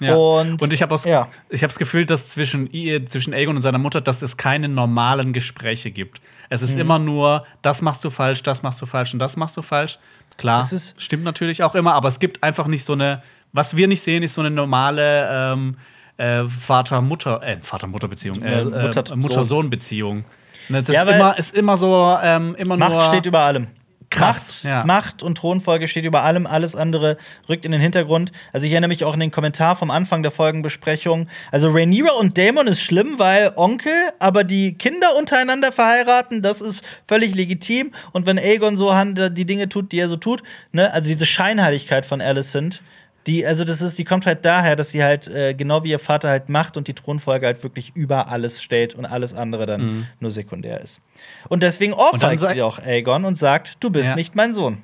Ja. Und- Und, ich habe ja. ich das Gefühl, dass zwischen, zwischen Aegon und seiner Mutter, dass es keine normalen Gespräche gibt. Es Mhm. ist immer nur, das machst du falsch, das machst du falsch und das machst du falsch. Klar, stimmt natürlich auch immer, aber es gibt einfach nicht so eine, was wir nicht sehen, ist so eine normale ähm, äh, Vater-Mutter, äh, Vater-Mutter-Beziehung, äh, äh, Mutter- Mutter-Sohn-Beziehung. Ne, Das Ja, ist immer, ist immer so, ähm, immer nur. Macht steht über allem. Krass, Macht, ja. Macht und Thronfolge steht über allem, alles andere rückt in den Hintergrund. Also ich erinnere mich auch an den Kommentar vom Anfang der Folgenbesprechung. Also Rhaenyra und Daemon ist schlimm, weil Onkel, aber die Kinder untereinander verheiraten, das ist völlig legitim. Und wenn Aegon so die Dinge tut, die er so tut, ne, also diese Scheinheiligkeit von Alicent, die, also das ist, die kommt halt daher, dass sie halt äh, genau wie ihr Vater halt macht und die Thronfolge halt wirklich über alles stellt und alles andere dann nur sekundär ist. Und deswegen ohrfeigt sag- sie auch Aegon und sagt, du bist Ja. nicht mein Sohn.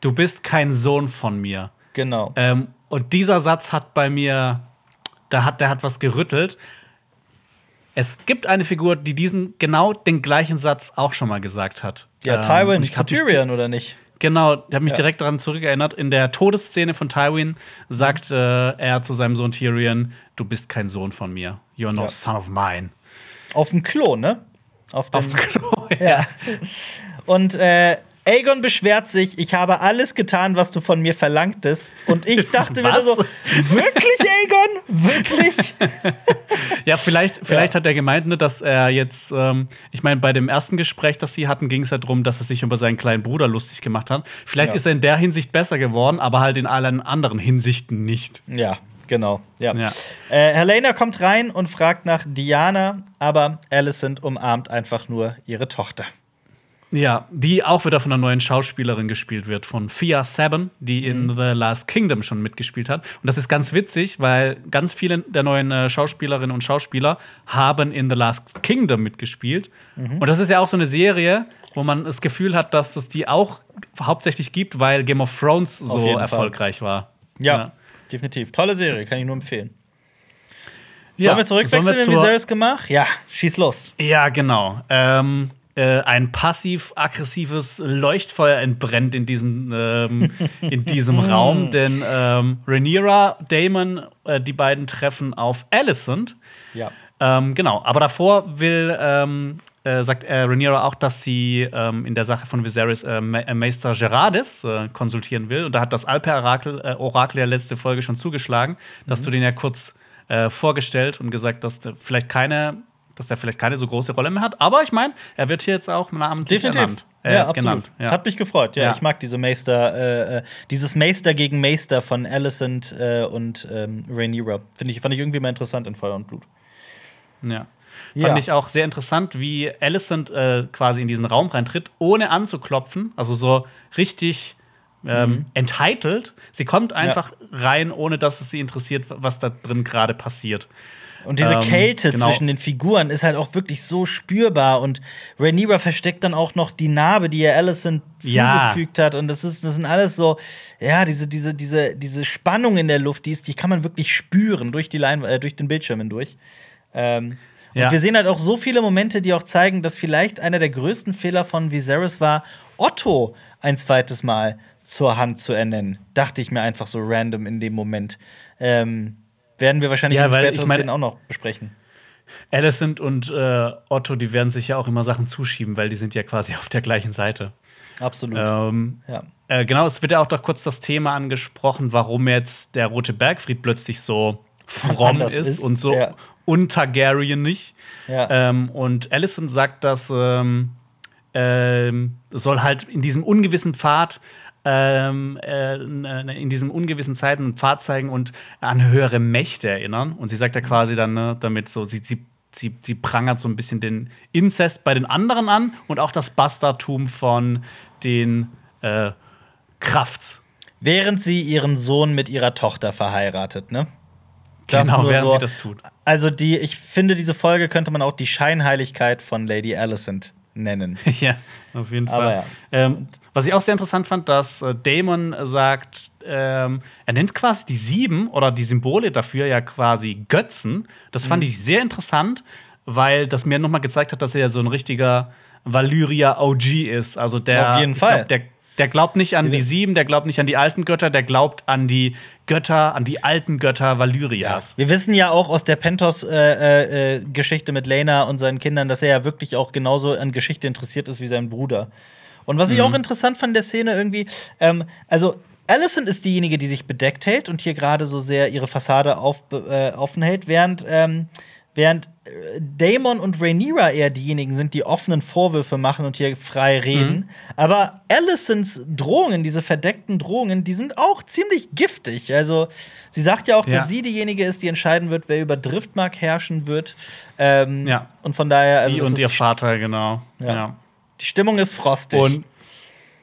Du bist kein Sohn von mir. Genau. Ähm, und dieser Satz hat bei mir, da hat, der hat was gerüttelt. Es gibt eine Figur, die diesen genau den gleichen Satz auch schon mal gesagt hat. ja, Ähm, Tywin und zu Tyrion, oder nicht? Genau, ich habe mich Ja. direkt daran zurückerinnert. In der Todesszene von Tywin sagt äh, er zu seinem Sohn Tyrion: Du bist kein Sohn von mir. You're no Ja. son of mine. Auf dem Klo, ne? Auf dem Auf dem Klo. Ja. Und äh, Aegon beschwert sich, ich habe alles getan, was du von mir verlangtest. Und ich dachte mir so, wirklich, Aegon? Wirklich? Ja, vielleicht, vielleicht Ja. hat er gemeint, ne, dass er jetzt, ähm, ich meine, bei dem ersten Gespräch, das sie hatten, ging es ja darum, dass er sich über seinen kleinen Bruder lustig gemacht hat. Vielleicht Ja. ist er in der Hinsicht besser geworden, aber halt in allen anderen Hinsichten nicht. Ja, genau. Ja. Ja. Äh, Helena kommt rein und fragt nach Diana, aber Alicent umarmt einfach nur ihre Tochter. Ja, die auch wieder von einer neuen Schauspielerin gespielt wird, von Fia Seven, die in The Last Kingdom schon mitgespielt hat. Und das ist ganz witzig, weil ganz viele der neuen äh, Schauspielerinnen und Schauspieler haben in The Last Kingdom mitgespielt. Und das ist ja auch so eine Serie, wo man das Gefühl hat, dass es die auch hauptsächlich gibt, weil Game of Thrones so jeden Fall. erfolgreich war. Ja, definitiv. Tolle Serie, kann ich nur empfehlen. Ja. Sollen wir zurückwechseln Sollen wir in gemacht? Ja, schieß los. Ja, genau. Ähm, äh, ein passiv-aggressives Leuchtfeuer entbrennt in diesem, ähm, in diesem Raum, denn ähm, Rhaenyra, Damon, äh, die beiden treffen auf Alicent. Ja. Ähm, genau, aber davor will, ähm, äh, sagt äh, Rhaenyra auch, dass sie ähm, in der Sache von Viserys äh, Ma äh, Meister Gerardis äh, konsultieren will. Und da hat das Alpe-Orakel äh, Orakel ja letzte Folge schon zugeschlagen, dass du den ja kurz vorgestellt und gesagt, dass vielleicht keine, dass der vielleicht keine so große Rolle mehr hat. Aber ich meine, er wird hier jetzt auch namentlich Definitiv. ernannt. Äh, ja, absolut. genannt. Ja. Hat mich gefreut. Ja, Ja. ich mag diese Meister, äh, äh, dieses Meister gegen Meister von Alicent äh, und ähm, Rhaenyra. Finde ich, fand ich irgendwie mal interessant in Feuer und Blut. Ja. Ja. Fand ich auch sehr interessant, wie Alicent äh, quasi in diesen Raum reintritt, ohne anzuklopfen. Also so richtig ähm, entitled. Sie kommt einfach rein, ohne dass es sie interessiert, was da drin gerade passiert. Und diese Ähm, Kälte genau. zwischen den Figuren ist halt auch wirklich so spürbar. Und Rhaenyra versteckt dann auch noch die Narbe, die ihr Alicent Ja. zugefügt hat. Und das ist, das sind alles so, ja, diese, diese, diese, diese Spannung in der Luft, die, ist, die kann man wirklich spüren durch, die Lein äh, durch den Bildschirm hindurch. Ähm, Ja. Und wir sehen halt auch so viele Momente, die auch zeigen, dass vielleicht einer der größten Fehler von Viserys war, Otto ein zweites Mal zur Hand zu ernennen. Dachte ich mir einfach so random in dem Moment. Ähm, werden wir wahrscheinlich Ja, weil ich meine- auch noch besprechen. Alicent und äh, Otto, die werden sich ja auch immer Sachen zuschieben, weil die sind ja quasi auf der gleichen Seite. Absolut. Ähm, Ja. äh, genau, es wird ja auch doch kurz das Thema angesprochen, warum jetzt der Rote Bergfried plötzlich so fromm ist, ist, und so ja. un-Targaryen nicht. Ja. Ähm, und Alicent sagt, dass ähm, ähm, soll halt in diesem ungewissen Pfad ähm, äh, in diesen ungewissen Zeiten einen Pfad zeigen und an höhere Mächte erinnern. Und sie sagt ja quasi dann, ne, damit so, sie, sie, sie, sie prangert so ein bisschen den Inzest bei den anderen an und auch das Bastardtum von den äh, Krafts. Während sie ihren Sohn mit ihrer Tochter verheiratet, ne? Das Genau, während so- sie das tut. Also die, ich finde, diese Folge könnte man auch die Scheinheiligkeit von Lady Alicent nennen. ja, auf jeden Fall. ja. Ähm, was ich auch sehr interessant fand, dass äh, Damon sagt, ähm, er nennt quasi die sieben oder die Symbole dafür ja quasi Götzen. Das Mhm. fand ich sehr interessant, weil das mir nochmal gezeigt hat, dass er ja so ein richtiger Valyria OG ist. Also der, Auf jeden Fall. Glaub, der, der glaubt nicht an die sieben, der glaubt nicht an die alten Götter, der glaubt an die Götter, an die alten Götter Valyrias. Wir wissen ja auch aus der Pentos-Geschichte mit Lena und seinen Kindern, dass er ja wirklich auch genauso an Geschichte interessiert ist wie sein Bruder. Und was ich Mhm. auch interessant fand der Szene irgendwie, ähm, also Alicent ist diejenige, die sich bedeckt hält und hier gerade so sehr ihre Fassade auf, äh, offen hält, während, ähm, während äh, Damon und Rhaenyra eher diejenigen sind, die offenen Vorwürfe machen und hier frei reden. Mhm. Aber Alicents Drohungen, diese verdeckten Drohungen, die sind auch ziemlich giftig. Also, sie sagt ja auch, Ja. dass sie diejenige ist, die entscheiden wird, wer über Driftmark herrschen wird. Ähm, Ja. Und von daher, also Sie und ihr Vater, genau. Ja. ja. die Stimmung ist frostig. Und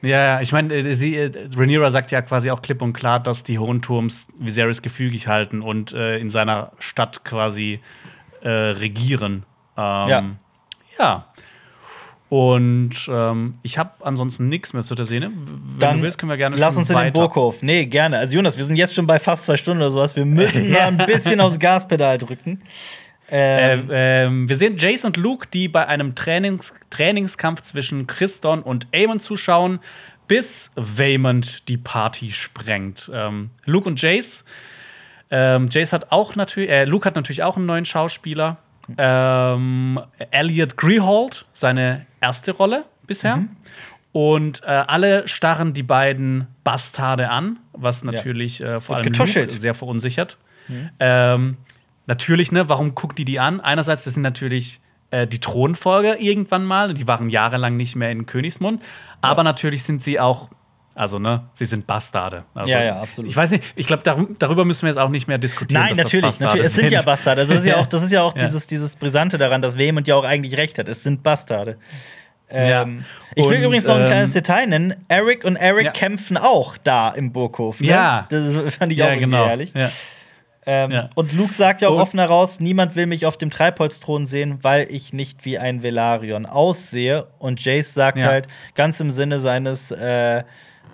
ja, ich meine, äh, sie, äh, Rhaenyra sagt ja quasi auch klipp und klar, dass die Hohen Turms Viserys gefügig halten und äh, in seiner Stadt quasi äh, regieren. Ähm, Ja. Ja. Und ähm, ich habe ansonsten nichts mehr zu der Szene. Wenn Dann du willst, können wir gerne lass uns in den weiter. Burghof. Nee, gerne. Also, Jonas, wir sind jetzt schon bei fast zwei Stunden oder sowas. Wir müssen da ein bisschen aufs Gaspedal drücken. Ähm, Äh, ähm, wir sehen Jace und Luke, die bei einem Trainings Trainingskampf zwischen Christon und Aemon zuschauen, bis Waymond die Party sprengt. Ähm, Luke und Jace. Ähm, Jace hat auch natürlich, äh, Luke hat natürlich auch einen neuen Schauspieler. Ähm, Elliot Greehold, seine erste Rolle bisher. Mhm. Und äh, alle starren die beiden Bastarde an, was natürlich äh, vor allem Luke sehr verunsichert. Ähm, natürlich, ne, warum guckt die die an? Einerseits, das sind natürlich äh, die Thronfolger irgendwann mal, die waren jahrelang nicht mehr in Königsmund, aber natürlich sind sie auch, also ne, sie sind Bastarde. Also, Ja, ja, absolut. Ich weiß nicht, ich glaube, darüber müssen wir jetzt auch nicht mehr diskutieren. Nein, natürlich, natürlich. Es sind ja sind. Bastarde. Also das ist ja auch, das ist ja auch Ja. Dieses, dieses Brisante daran, dass Vehement ja auch eigentlich recht hat. Es sind Bastarde. Ja. Ähm, ich will Und, übrigens noch ein ähm, kleines Detail nennen. Eric und Eric Ja. kämpfen auch da im Burghof. Ne? Ja. Das fand ich auch Ja, irgendwie genau. herrlich. Ja. Ähm, Ja. Und Luke sagt ja auch Und- offen heraus, niemand will mich auf dem Treibholzthron sehen, weil ich nicht wie ein Velaryon aussehe. Und Jace sagt Ja. halt ganz im Sinne seines, äh,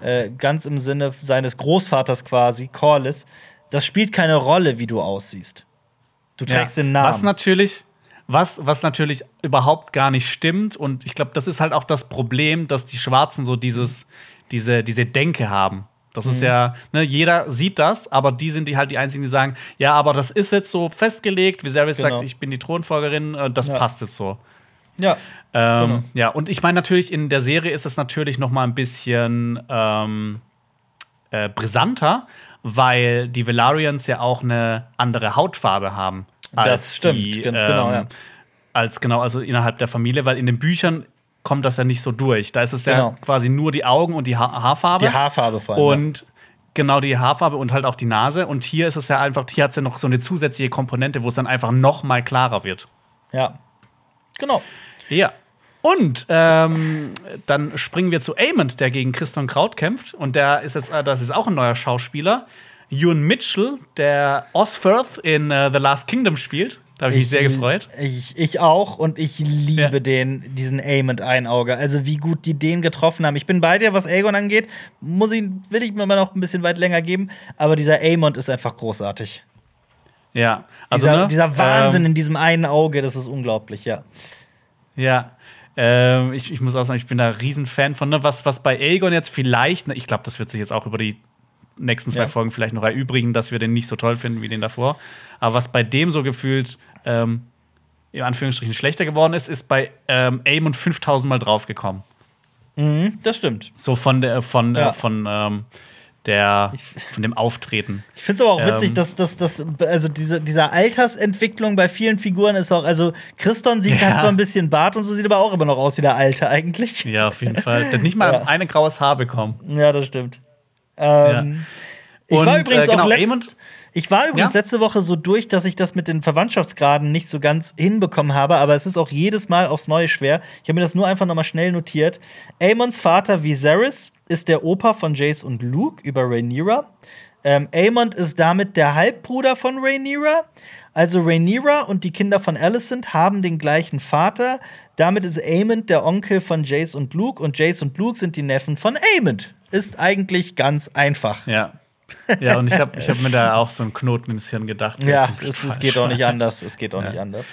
äh, ganz im Sinne seines Großvaters quasi, Corlys, das spielt keine Rolle, wie du aussiehst. Du trägst Ja. den Namen. Was natürlich, was, was natürlich überhaupt gar nicht stimmt. Und ich glaube, das ist halt auch das Problem, dass die Schwarzen so dieses, diese, diese Denke haben. Das Mhm. ist ja, ne, jeder sieht das, aber die sind die halt die einzigen, die sagen, ja, aber das ist jetzt so festgelegt. Viserys Genau. sagt, ich bin die Thronfolgerin, äh, das Ja. passt jetzt so. ja. Ähm, Genau. Ja, und ich meine natürlich, in der Serie ist es natürlich noch mal ein bisschen ähm, äh, brisanter, weil die Valarians ja auch eine andere Hautfarbe haben. Das stimmt, die, ganz genau, ähm, ja. Als genau, also innerhalb der Familie, weil in den Büchern kommt das ja nicht so durch. Da ist es Genau. ja quasi nur die Augen und die ha Haarfarbe. Die Haarfarbe vor allem. Und genau die Haarfarbe und halt auch die Nase. Und hier ist es ja einfach, hier hat es ja noch so eine zusätzliche Komponente, wo es dann einfach noch mal klarer wird. ja. ja. Genau. Ja. Und ähm, dann springen wir zu Amond, der gegen Christian Kraut kämpft. Und der ist jetzt, äh, das ist auch ein neuer Schauspieler. Ewan Mitchell, der Osferth in äh, The Last Kingdom spielt. Da habe ich mich sehr gefreut. Ich, ich auch und ich liebe Ja. den, diesen Aim und Einauge. Also wie gut die den getroffen haben. Ich bin bei dir, was Aegon angeht. Muss ich, will ich mir mal noch ein bisschen weit länger geben. Aber dieser Aemond ist einfach großartig. Ja, also dieser, ne, dieser Wahnsinn ähm, in diesem einen Auge, das ist unglaublich, ja. Ja. Ähm, ich, ich muss auch sagen, ich bin da riesen Fan von. Ne? Was, was bei Aegon jetzt vielleicht, ne, ich glaube, das wird sich jetzt auch über die nächsten zwei Ja. Folgen vielleicht noch erübrigen, dass wir den nicht so toll finden wie den davor. Aber was bei dem so gefühlt ähm, in Anführungsstrichen schlechter geworden ist, ist bei ähm, Aemon 5000 Mal draufgekommen. Mhm, das stimmt. So von der, von, Ja. äh, von ähm, der, von dem Auftreten. Ich finde es aber auch witzig, Ähm. dass, dass, dass also diese, diese Altersentwicklung bei vielen Figuren ist auch, also Christon sieht Ja. hat zwar ein bisschen Bart und so, sieht aber auch immer noch aus wie der Alte eigentlich. Ja, auf jeden Fall. Der hat nicht mal Ja. eine graues Haar bekommen. Ja, das stimmt. Ähm, Ich war Und, übrigens äh, genau, auch letzt, ich war übrigens Ja? letzte Woche so durch, dass ich das mit den Verwandtschaftsgraden nicht so ganz hinbekommen habe, aber es ist auch jedes Mal aufs Neue schwer. Ich habe mir das nur einfach nochmal schnell notiert. Aemons Vater Viserys ist der Opa von Jace und Luke über Rhaenyra. Ähm, Aemond ist damit der Halbbruder von Rhaenyra. Also Rhaenyra und die Kinder von Alicent haben den gleichen Vater. Damit ist Aemond der Onkel von Jace und Luke und Jace und Luke sind die Neffen von Aemond. Ist eigentlich ganz einfach. Ja. Ja, und ich habe ich hab mir da auch so einen Knoten ins Hirn gedacht. Ja, es, es geht auch nicht anders. Es geht auch Ja. nicht anders.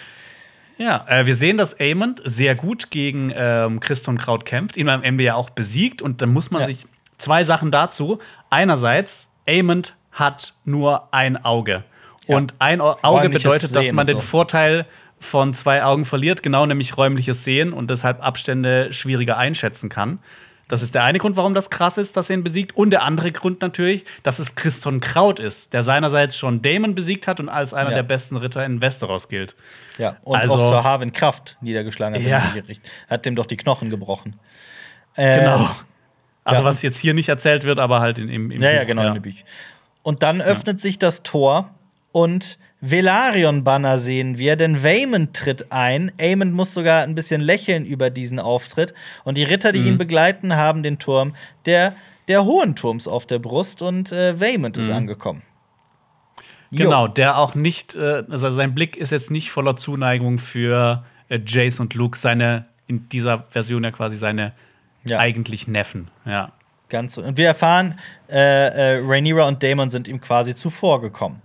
Ja, äh, wir sehen, dass Aemond sehr gut gegen ähm, Christon Kraut kämpft, ihn Ende ja auch besiegt. Und dann muss man Ja. sich zwei Sachen dazu. Einerseits, Aemond hat nur ein Auge. Ja. Und ein Au- Auge bedeutet, dass man den so. Vorteil von zwei Augen verliert, genau nämlich räumliches Sehen und deshalb Abstände schwieriger einschätzen kann. Das ist der eine Grund, warum das krass ist, dass er ihn besiegt. Und der andere Grund natürlich, dass es Christon Kraut ist, der seinerseits schon Damon besiegt hat und als einer Ja. der besten Ritter in Westeros gilt. Ja, und Also- auch Sir Harwin Kraft niedergeschlagen hat. Ja. Hat dem doch die Knochen gebrochen. Ähm, Genau. Also, ja. was jetzt hier nicht erzählt wird, aber halt in, im, im Ja, Buch. ja, genau. Büchern. Und dann öffnet sich das Tor und Velaryon-Banner sehen wir, denn Waymond tritt ein. Aemond muss sogar ein bisschen lächeln über diesen Auftritt. Und die Ritter, die Mhm. ihn begleiten, haben den Turm der, der Hohen Turms auf der Brust und äh, Waymond ist angekommen. Jo. Mhm. Genau, der auch nicht, äh, also sein Blick ist jetzt nicht voller Zuneigung für äh, Jace und Luke, seine, in dieser Version ja quasi seine Ja. eigentlich Neffen. Ja. Ganz so. Und wir erfahren, äh, äh, Rhaenyra und Daemon sind ihm quasi zuvorgekommen.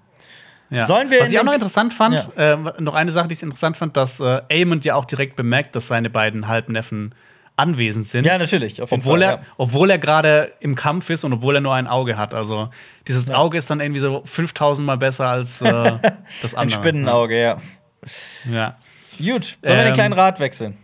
Ja. Sollen wir Was ich auch noch interessant fand, äh, noch eine Sache, die ich interessant fand, dass äh, Aemond ja auch direkt bemerkt, dass seine beiden Halbneffen anwesend sind. Ja, natürlich, obwohl Fall, er, ja. obwohl er gerade im Kampf ist und obwohl er nur ein Auge hat. Also dieses Ja. Auge ist dann irgendwie so 5000 Mal besser als äh, das andere. Ein Spinnenauge, ja. Ja. Gut, sollen wir den Ähm, kleinen Rat wechseln?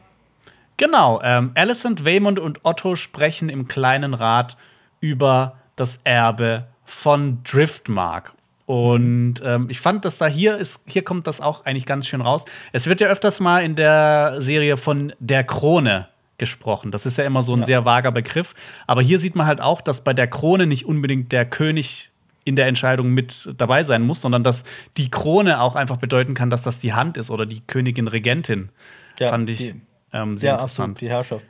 Genau, ähm, Alicent, Waymond und Otto sprechen im kleinen Rat über das Erbe von Driftmark. Und ähm, ich fand, dass da hier ist, hier kommt das auch eigentlich ganz schön raus. Es wird ja öfters mal in der Serie von der Krone gesprochen. Das ist ja immer so ein Ja. sehr vager Begriff. Aber hier sieht man halt auch, dass bei der Krone nicht unbedingt der König in der Entscheidung mit dabei sein muss, sondern dass die Krone auch einfach bedeuten kann, dass das die Hand ist oder die Königin Regentin. Ja, Fand ich die- ähm, sehr Ja, interessant. absolut, die Herrschaft.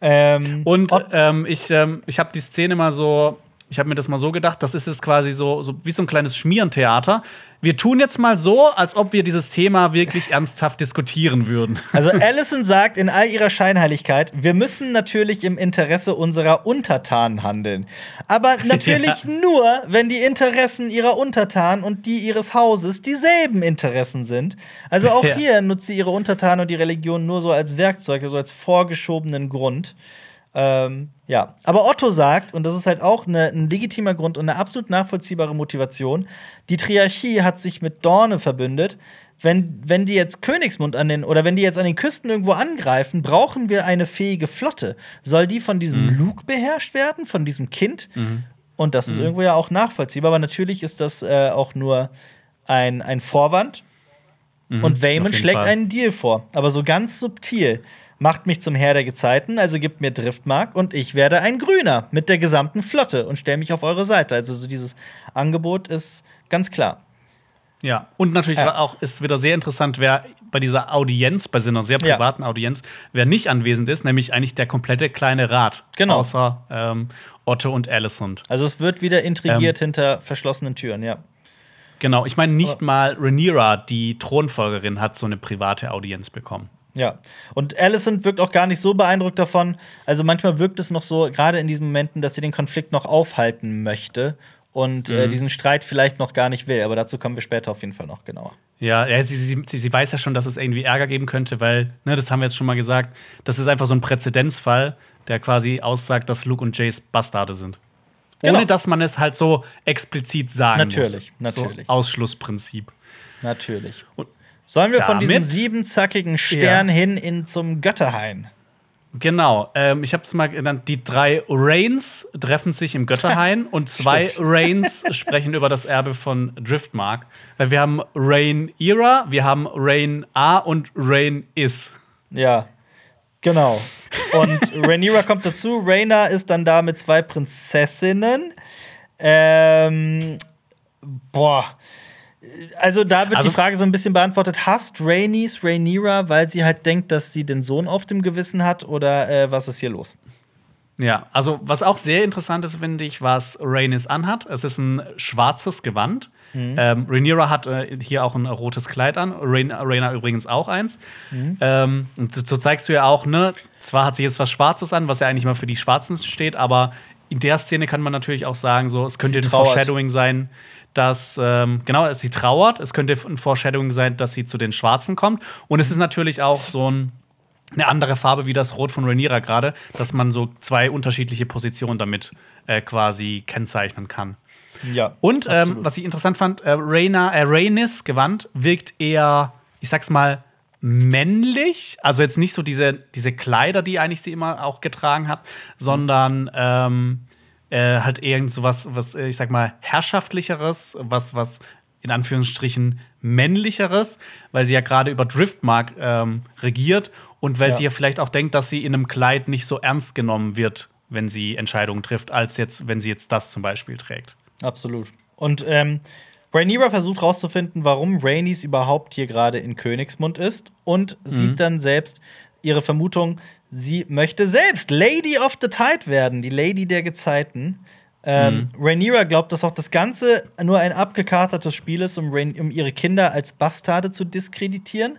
Ähm, Und ähm, ich, ähm, ich habe die Szene mal so, ich habe mir das mal so gedacht, das ist jetzt quasi so, so wie so ein kleines Schmierentheater. Wir tun jetzt mal so, als ob wir dieses Thema wirklich ernsthaft diskutieren würden. Also Allison sagt in all ihrer Scheinheiligkeit, wir müssen natürlich im Interesse unserer Untertanen handeln. Aber natürlich nur, wenn die Interessen ihrer Untertanen und die ihres Hauses dieselben Interessen sind. Also auch Ja. hier nutzt sie ihre Untertanen und die Religion nur so als Werkzeug, also als vorgeschobenen Grund. Ähm, ja, aber Otto sagt, und das ist halt auch ne, ein legitimer Grund und eine absolut nachvollziehbare Motivation, die Triarchie hat sich mit Dorne verbündet. Wenn, wenn die jetzt Königsmund an den oder wenn die jetzt an den Küsten irgendwo angreifen, brauchen wir eine fähige Flotte. Soll die von diesem Luke beherrscht werden, von diesem Kind? Und das ist irgendwo ja auch nachvollziehbar, aber natürlich ist das äh, auch nur ein, ein Vorwand. Und auf Waymond jeden schlägt Fall. einen Deal vor, aber so ganz subtil. Macht mich zum Herr der Gezeiten, also gibt mir Driftmark und ich werde ein Grüner mit der gesamten Flotte und stelle mich auf eure Seite. Also so dieses Angebot ist ganz klar. Ja, und natürlich Ja. auch ist wieder sehr interessant, wer bei dieser Audienz, bei so einer sehr Ja. privaten Audienz, wer nicht anwesend ist, nämlich eigentlich der komplette kleine Rat. Genau. Außer ähm, Otto und Alicent. Also es wird wieder intrigiert Ähm. hinter verschlossenen Türen, ja. Genau, ich meine, nicht mal Rhaenyra, die Thronfolgerin, hat so eine private Audienz bekommen. Ja. Und Alicent wirkt auch gar nicht so beeindruckt davon. Also manchmal wirkt es noch so, gerade in diesen Momenten, dass sie den Konflikt noch aufhalten möchte und äh, Mhm. diesen Streit vielleicht noch gar nicht will. Aber dazu kommen wir später auf jeden Fall noch genauer. Ja, ja sie, sie, sie, weiß ja schon, dass es irgendwie Ärger geben könnte, weil, ne, das haben wir jetzt schon mal gesagt, das ist einfach so ein Präzedenzfall, der quasi aussagt, dass Luke und Jace Bastarde sind. Genau. Ohne dass man es halt so explizit sagen Natürlich, muss. natürlich. So Ausschlussprinzip. Natürlich. Und Sollen wir von diesem damit- siebenzackigen Stern Ja. hin in zum Götterhain? Genau, ähm, ich habe es mal genannt, die drei Rains treffen sich im Götterhain und zwei Rains sprechen über das Erbe von Driftmark. Weil wir haben Rain Era, wir haben Rain A und Rain Is. Ja, genau. Und Rhaenyra kommt dazu. Rhaena ist dann da mit zwei Prinzessinnen. Ähm, boah. Also da wird Also- die Frage so ein bisschen beantwortet: Hasst Rhaenys Rhaenyra, weil sie halt denkt, dass sie den Sohn auf dem Gewissen hat? Oder äh, was ist hier los? Ja, also was auch sehr interessant ist, finde ich, was Rhaenys anhat. Es ist ein schwarzes Gewand. Ähm, Rhaenyra hat äh, hier auch ein rotes Kleid an, Rhaena übrigens auch eins. Ähm, und so, zeigst du ja auch, ne, zwar hat sie jetzt was Schwarzes an, was ja eigentlich mal für die Schwarzen steht, aber in der Szene kann man natürlich auch sagen, so, es könnte ein. Foreshadowing sein, dass, ähm, genau, sie trauert, es könnte ein Foreshadowing sein, dass sie zu den Schwarzen kommt. Und es ist natürlich auch so ein eine andere Farbe wie das Rot von Rhaenyra gerade, dass man so zwei unterschiedliche Positionen damit äh, quasi kennzeichnen kann. Ja. Und ähm, was ich interessant fand, äh, Rhaena, äh, Rhaenys Gewand wirkt eher, ich sag's mal, männlich. Also jetzt nicht so diese, diese Kleider, die eigentlich sie immer auch getragen hat, sondern ähm, äh, halt irgend so was, was, äh, ich sag mal, herrschaftlicheres, was, was in Anführungsstrichen männlicheres, weil sie ja gerade über Driftmark ähm, regiert und weil Ja. sie ja vielleicht auch denkt, dass sie in einem Kleid nicht so ernst genommen wird, wenn sie Entscheidungen trifft, als jetzt, wenn sie jetzt das zum Beispiel trägt. Absolut. Und ähm, Rhaenyra versucht rauszufinden, warum Rhaenys überhaupt hier gerade in Königsmund ist und sieht dann selbst ihre Vermutung, sie möchte selbst Lady of the Tide werden, die Lady der Gezeiten. Ähm, Rhaenyra glaubt, dass auch das Ganze nur ein abgekatertes Spiel ist, um, Rhaen um ihre Kinder als Bastarde zu diskreditieren.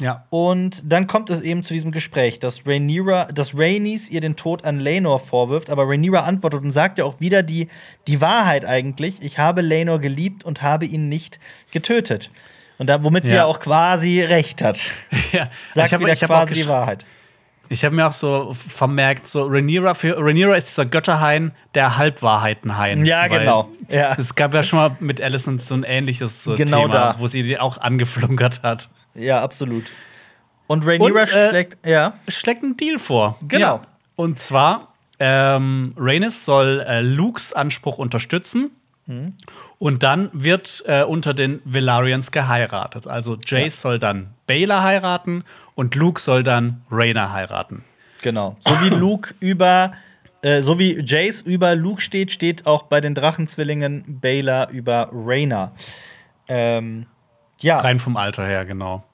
Ja. Und dann kommt es eben zu diesem Gespräch, dass Rhaenyra, dass Rhaenys ihr den Tod an Laenor vorwirft, aber Rhaenyra antwortet und sagt ja auch wieder die, die Wahrheit eigentlich. Ich habe Laenor geliebt und habe ihn nicht getötet. Und da, womit sie Ja. auch quasi recht hat. ja. Sagt hab- wieder auch quasi die Wahrheit. Ich habe mir auch so vermerkt, so Rhaenyra, für Rhaenyra ist dieser Götterhain der Halbwahrheitenhain. Ja, genau. Ja. Es gab ja schon mal mit Alicent so ein ähnliches äh, Genau Thema, da. wo sie die auch angeflunkert hat. Ja, absolut. Und Rhaenyra Und, äh, schlägt, ja. Schlägt einen Deal vor. Genau. Ja. Und zwar, ähm, Rhaenys soll äh, Lukes Anspruch unterstützen. Mhm. Und dann wird äh, unter den Velaryons geheiratet. Also Jace soll dann Baela heiraten und Luke soll dann Rhaena heiraten. Genau. So wie Luke über, äh, so wie Jace über Luke steht, steht auch bei den Drachenzwillingen Baela über Rhaena. Ähm, ja. Rein vom Alter her, genau.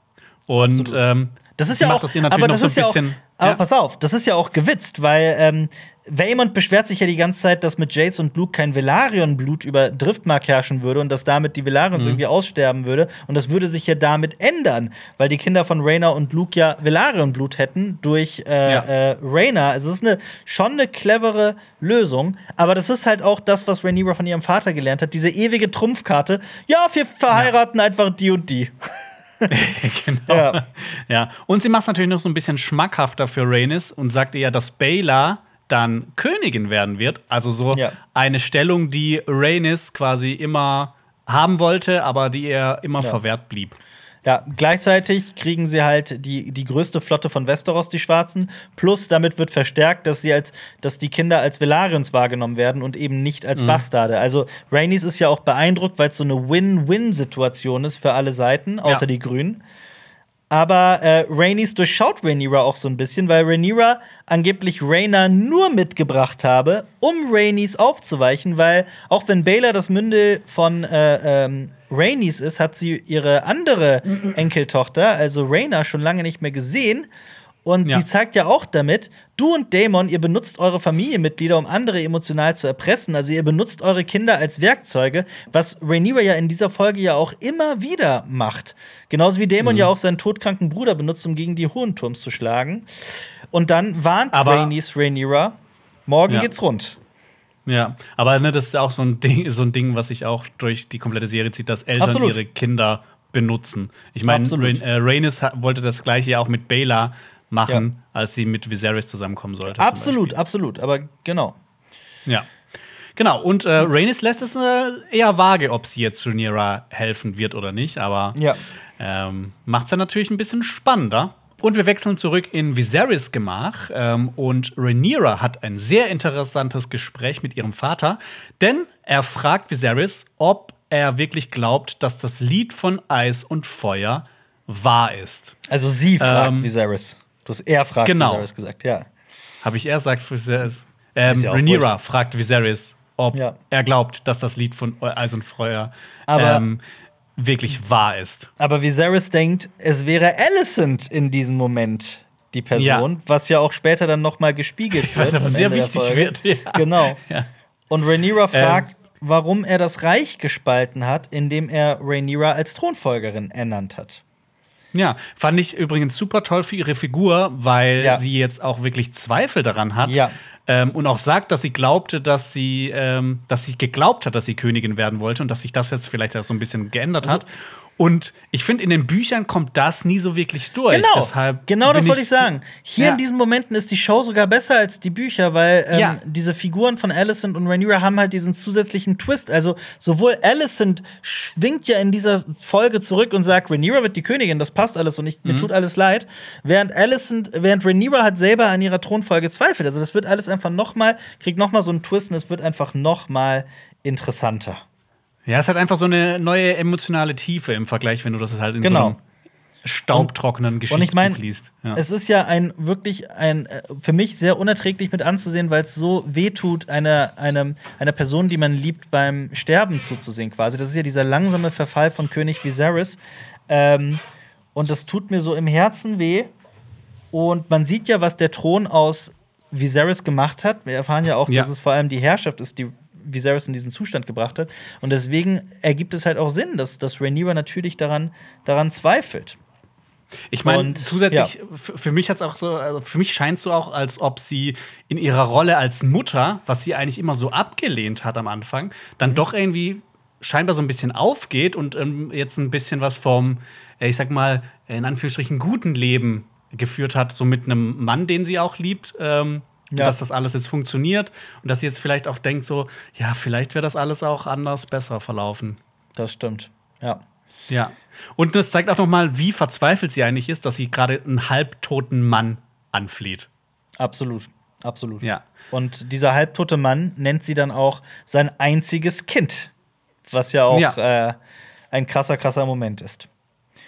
Und ähm, Das ist ja auch, das aber noch das so ist ein ja auch, aber ja. pass auf, das ist ja auch gewitzt, weil ähm, Waymond beschwert sich ja die ganze Zeit, dass mit Jace und Luke kein Velaryon-Blut über Driftmark herrschen würde und dass damit die Mhm. Velaryons irgendwie aussterben würde. Und das würde sich ja damit ändern, weil die Kinder von Rhaena und Luke ja Velaryon-Blut hätten durch äh, Ja. äh, Rhaena. Also es ist eine, schon eine clevere Lösung, aber das ist halt auch das, was Rhaenyra von ihrem Vater gelernt hat, diese ewige Trumpfkarte. Ja, wir verheiraten einfach die und die. genau. Ja. Ja. Und sie macht es natürlich noch so ein bisschen schmackhafter für Rhaenys und sagt ihr ja, dass Baela dann Königin werden wird. Also so Ja. eine Stellung, die Rhaenys quasi immer haben wollte, aber die ihr immer Ja. verwehrt blieb. Ja, gleichzeitig kriegen sie halt die, die größte Flotte von Westeros, die Schwarzen. Plus damit wird verstärkt, dass sie als, dass die Kinder als Velaryons wahrgenommen werden und eben nicht Mhm. als Bastarde. Also Rhaenys ist ja auch beeindruckt, weil es so eine Win-Win-Situation ist für alle Seiten, außer Ja. die Grünen. Aber äh, Rhaenys durchschaut Rhaenyra auch so ein bisschen, weil Rhaenyra angeblich Rhaena nur mitgebracht habe, um Rhaenys aufzuweichen, weil auch wenn Baela das Mündel von äh, ähm, Rhaenys ist, hat sie ihre andere Enkeltochter, also Rhaena, schon lange nicht mehr gesehen. Und Ja. sie zeigt ja auch damit, du und Damon, ihr benutzt eure Familienmitglieder, um andere emotional zu erpressen. Also ihr benutzt eure Kinder als Werkzeuge, was Rhaenyra ja in dieser Folge ja auch immer wieder macht. Genauso wie Mhm. Damon ja auch seinen todkranken Bruder benutzt, um gegen die Hohenturms zu schlagen. Und dann warnt Aber- Rhaenys Rhaenyra, morgen Ja. geht's rund. Ja, aber ne, das ist auch so ein Ding, so ein Ding, was sich auch durch die komplette Serie zieht, dass Eltern Absolut. ihre Kinder benutzen. Ich meine, äh, Rhaenys ha- wollte das gleiche ja auch mit Baela machen, Ja. als sie mit Viserys zusammenkommen sollte. Absolut, absolut. Aber genau. Ja. Genau, und äh, Rhaenys lässt es äh, eher vage, ob sie jetzt Rhaenyra helfen wird oder nicht, aber Ja. ähm, macht es ja natürlich ein bisschen spannender. Und wir wechseln zurück in Viserys Gemach. Ähm, und Rhaenyra hat ein sehr interessantes Gespräch mit ihrem Vater, denn er fragt Viserys, ob er wirklich glaubt, dass das Lied von Eis und Feuer wahr ist. Also sie fragt Ähm, Viserys. Du hast er fragt genau. Viserys gesagt, ja. Habe ich erst gesagt, Viserys. Ähm, ja Rhaenyra fragt Viserys, ob Ja. er glaubt, dass das Lied von Eis und Feuer ähm, wirklich wahr ist. Aber Viserys denkt, es wäre Alicent in diesem Moment die Person, Ja. was ja auch später dann noch mal gespiegelt wird. Was aber sehr Ende wichtig wird, ja. Genau. Ja. Und Rhaenyra fragt, warum er das Reich gespalten hat, indem er Rhaenyra als Thronfolgerin ernannt hat. Ja, fand ich übrigens super toll für ihre Figur, weil Ja. sie jetzt auch wirklich Zweifel daran hat. Ja. Ähm, und auch sagt, dass sie glaubte, dass sie, ähm, dass sie geglaubt hat, dass sie Königin werden wollte und dass sich das jetzt vielleicht so ein bisschen geändert Also hat. Und ich finde, in den Büchern kommt das nie so wirklich durch. Genau, Deshalb genau das wollte ich sagen. Hier Ja. in diesen Momenten ist die Show sogar besser als die Bücher, weil ähm, Ja. diese Figuren von Alicent und Rhaenyra haben halt diesen zusätzlichen Twist. Also sowohl Alicent schwingt ja in dieser Folge zurück und sagt, Rhaenyra wird die Königin, das passt alles und ich, Mhm. mir tut alles leid, während Alicent, während Rhaenyra hat selber an ihrer Thronfolge zweifelt. Also das wird alles einfach noch mal, kriegt noch mal so einen Twist und es wird einfach noch mal interessanter. Ja, es hat einfach so eine neue emotionale Tiefe im Vergleich, wenn du das halt in Genau. so einem staubtrockenen Und Geschichtsbuch ich meine, liest. Ja. es ist ja ein wirklich ein äh, für mich sehr unerträglich mit anzusehen, weil es so wehtut, einer eine, einer Person, die man liebt, beim Sterben zuzusehen, quasi. Das ist ja dieser langsame Verfall von König Viserys. Ähm, und das tut mir so im Herzen weh. Und man sieht ja, was der Thron aus Viserys gemacht hat. Wir erfahren ja auch, Ja. dass es vor allem die Herrschaft ist, die Viserys in diesen Zustand gebracht hat. Und deswegen ergibt es halt auch Sinn, dass, dass Rhaenyra natürlich daran, daran zweifelt. Ich meine, Und, zusätzlich, f- für mich hat's auch so, also für mich scheint es so auch, als ob sie in ihrer Rolle als Mutter, was sie eigentlich immer so abgelehnt hat am Anfang, Mhm. dann doch irgendwie scheinbar so ein bisschen aufgeht und ähm, jetzt ein bisschen was vom, äh, ich sag mal, in Anführungsstrichen guten Leben geführt hat, so mit einem Mann, den sie auch liebt. Ähm, Ja. Dass das alles jetzt funktioniert und dass sie jetzt vielleicht auch denkt, so, ja, vielleicht wäre das alles auch anders besser verlaufen. Das stimmt. Ja. Ja. Und das zeigt auch noch mal, wie verzweifelt sie eigentlich ist, dass sie gerade einen halbtoten Mann anfleht. Absolut. Absolut. Ja. Und dieser halbtote Mann nennt sie dann auch sein einziges Kind. Was ja auch Ja. Äh, ein krasser, krasser Moment ist.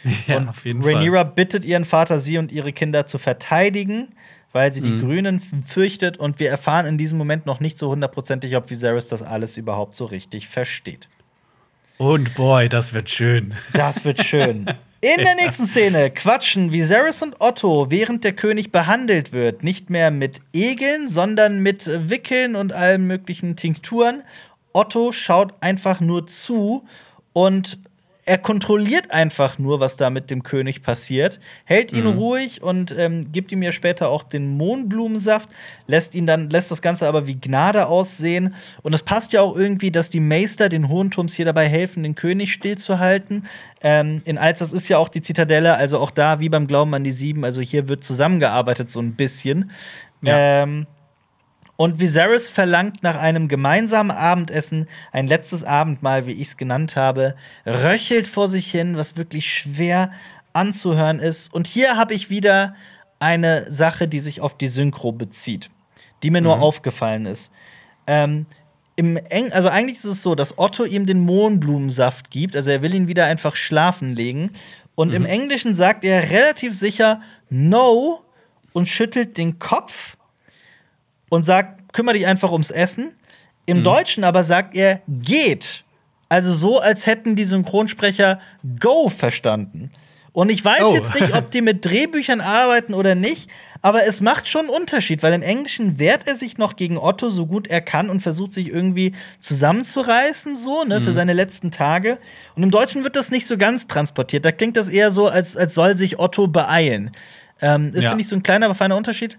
Ja, und auf jeden Rhaenyra Fall. bittet ihren Vater, sie und ihre Kinder zu verteidigen, weil sie die Mhm. Grünen f- fürchtet. Und wir erfahren in diesem Moment noch nicht so hundertprozentig, ob Viserys das alles überhaupt so richtig versteht. Und boy, das wird schön. Das wird schön. In der nächsten Szene quatschen Viserys und Otto, während der König behandelt wird. Nicht mehr mit Egeln, sondern mit Wickeln und allen möglichen Tinkturen. Otto schaut einfach nur zu und er kontrolliert einfach nur, was da mit dem König passiert, hält ihn ruhig und ähm, gibt ihm ja später auch den Mohnblumensaft, lässt ihn dann, lässt das Ganze aber wie Gnade aussehen. Und es passt ja auch irgendwie, dass die Meister den Hohenturms hier dabei helfen, den König stillzuhalten. Ähm, in Alsace ist ja auch die Zitadelle, also auch da wie beim Glauben an die Sieben, also hier wird zusammengearbeitet so ein bisschen. Ja. Ähm, und Viserys verlangt nach einem gemeinsamen Abendessen ein letztes Abendmahl, wie ich es genannt habe, röchelt vor sich hin, was wirklich schwer anzuhören ist. Und hier habe ich wieder eine Sache, die sich auf die Synchro bezieht, die mir nur aufgefallen ist. Ähm, im Eng also eigentlich ist es so, dass Otto ihm den Mohnblumensaft gibt, also er will ihn wieder einfach schlafen legen. Und im Englischen sagt er relativ sicher No und schüttelt den Kopf und sagt, kümmere dich einfach ums Essen. Im Deutschen aber sagt er, geht. Also so, als hätten die Synchronsprecher Go verstanden. Und ich weiß Oh. jetzt nicht, ob die mit Drehbüchern arbeiten oder nicht, aber es macht schon einen Unterschied, weil im Englischen wehrt er sich noch gegen Otto so gut er kann und versucht sich irgendwie zusammenzureißen, so, ne, Mhm. für seine letzten Tage. Und im Deutschen wird das nicht so ganz transportiert. Da klingt das eher so, als, als soll sich Otto beeilen. Ähm, ist, Ja. finde ich, so ein kleiner, aber feiner Unterschied.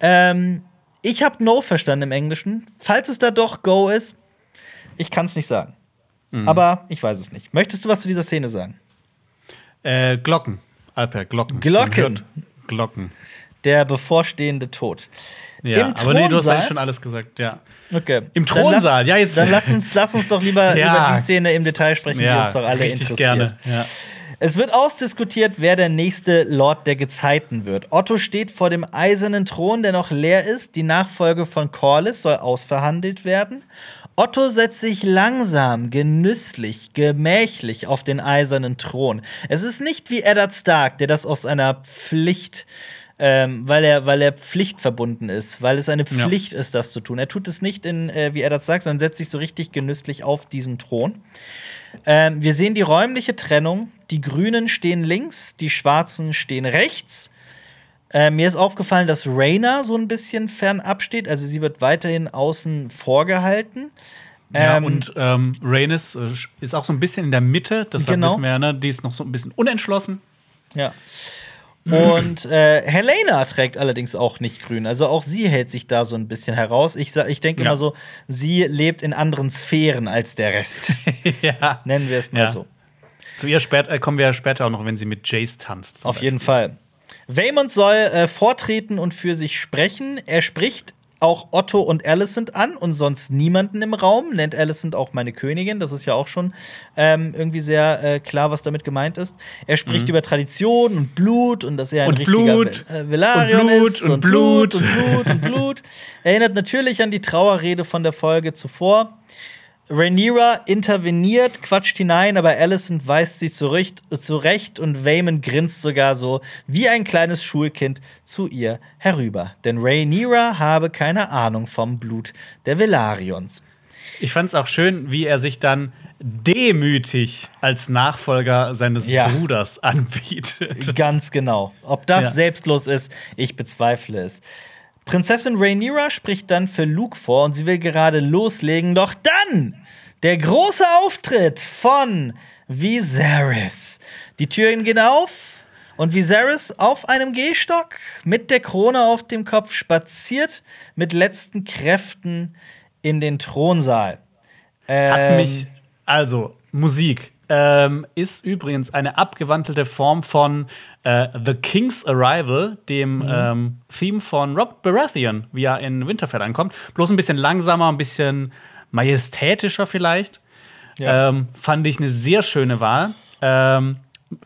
Ähm, ich habe No verstanden im Englischen. Falls es da doch Go ist, ich kann es nicht sagen. Mhm. Aber ich weiß es nicht. Möchtest du was zu dieser Szene sagen? Äh, Glocken. Alper, Glocken. Glocken. Glocken. Der bevorstehende Tod. Ja, Im aber nee, du hast Thronsaal- eigentlich schon alles gesagt, ja. Okay. Im Dann lass- Thronsaal, ja, jetzt- Dann lass uns, lass uns doch lieber Ja. über die Szene im Detail sprechen, die uns doch alle richtig interessiert. gerne. Ja. Es wird ausdiskutiert, wer der nächste Lord der Gezeiten wird. Otto steht vor dem eisernen Thron, der noch leer ist. Die Nachfolge von Corlys soll ausverhandelt werden. Otto setzt sich langsam, genüsslich, gemächlich auf den eisernen Thron. Es ist nicht wie Eddard Stark, der das aus einer Pflicht, ähm, weil er, weil er pflichtverbunden ist, weil es eine Ja. Pflicht ist, das zu tun. Er tut es nicht in, äh, wie Eddard Stark, sondern setzt sich so richtig genüsslich auf diesen Thron. Ähm, wir sehen die räumliche Trennung. Die Grünen stehen links, die Schwarzen stehen rechts. Äh, mir ist aufgefallen, dass Rhaena so ein bisschen fernab steht. Also sie wird weiterhin außen vorgehalten. Ja, Ähm, und ähm, Rhaenys äh, ist auch so ein bisschen in der Mitte, deshalb Genau. wissen wir ja, ne, die ist noch so ein bisschen unentschlossen. Ja. Und äh, Helena trägt allerdings auch nicht grün. Also auch sie hält sich da so ein bisschen heraus. Ich, ich denke Ja. immer so, sie lebt in anderen Sphären als der Rest. ja. Nennen wir es mal Ja. so. Zu ihr spät, äh, kommen wir ja später auch noch, wenn sie mit Jace tanzt. Auf jeden Fall. Waymond soll äh, vortreten und für sich sprechen. Er spricht auch Otto und Alicent an und sonst niemanden im Raum. Nennt Alicent auch meine Königin. Das ist ja auch schon ähm, irgendwie sehr äh, klar, was damit gemeint ist. Er spricht über Tradition und Blut und dass er ein Und richtiger Blut. Äh, Velaryon Und Blut ist. und Blut Blut. und Blut und Blut. Erinnert natürlich an die Trauerrede von der Folge zuvor. Rhaenyra interveniert, quatscht hinein, aber Alicent weist sie zurecht, zurecht und Waymond grinst sogar so wie ein kleines Schulkind zu ihr herüber. Denn Rhaenyra habe keine Ahnung vom Blut der Velaryons. Ich fand es auch schön, wie er sich dann demütig als Nachfolger seines Ja. Bruders anbietet. Ganz genau. Ob das Ja. selbstlos ist, ich bezweifle es. Prinzessin Rhaenyra spricht dann für Luke vor und sie will gerade loslegen, doch dann der große Auftritt von Viserys. Die Türen gehen auf und Viserys auf einem Gehstock mit der Krone auf dem Kopf spaziert mit letzten Kräften in den Thronsaal. Hat Ähm, mich, also, Musik ähm, ist übrigens eine abgewandelte Form von äh, The King's Arrival, dem Mhm. ähm, Theme von Rob Baratheon, wie er in Winterfell ankommt. Bloß ein bisschen langsamer, ein bisschen majestätischer vielleicht. Ja. Ähm, fand ich eine sehr schöne Wahl. Ähm,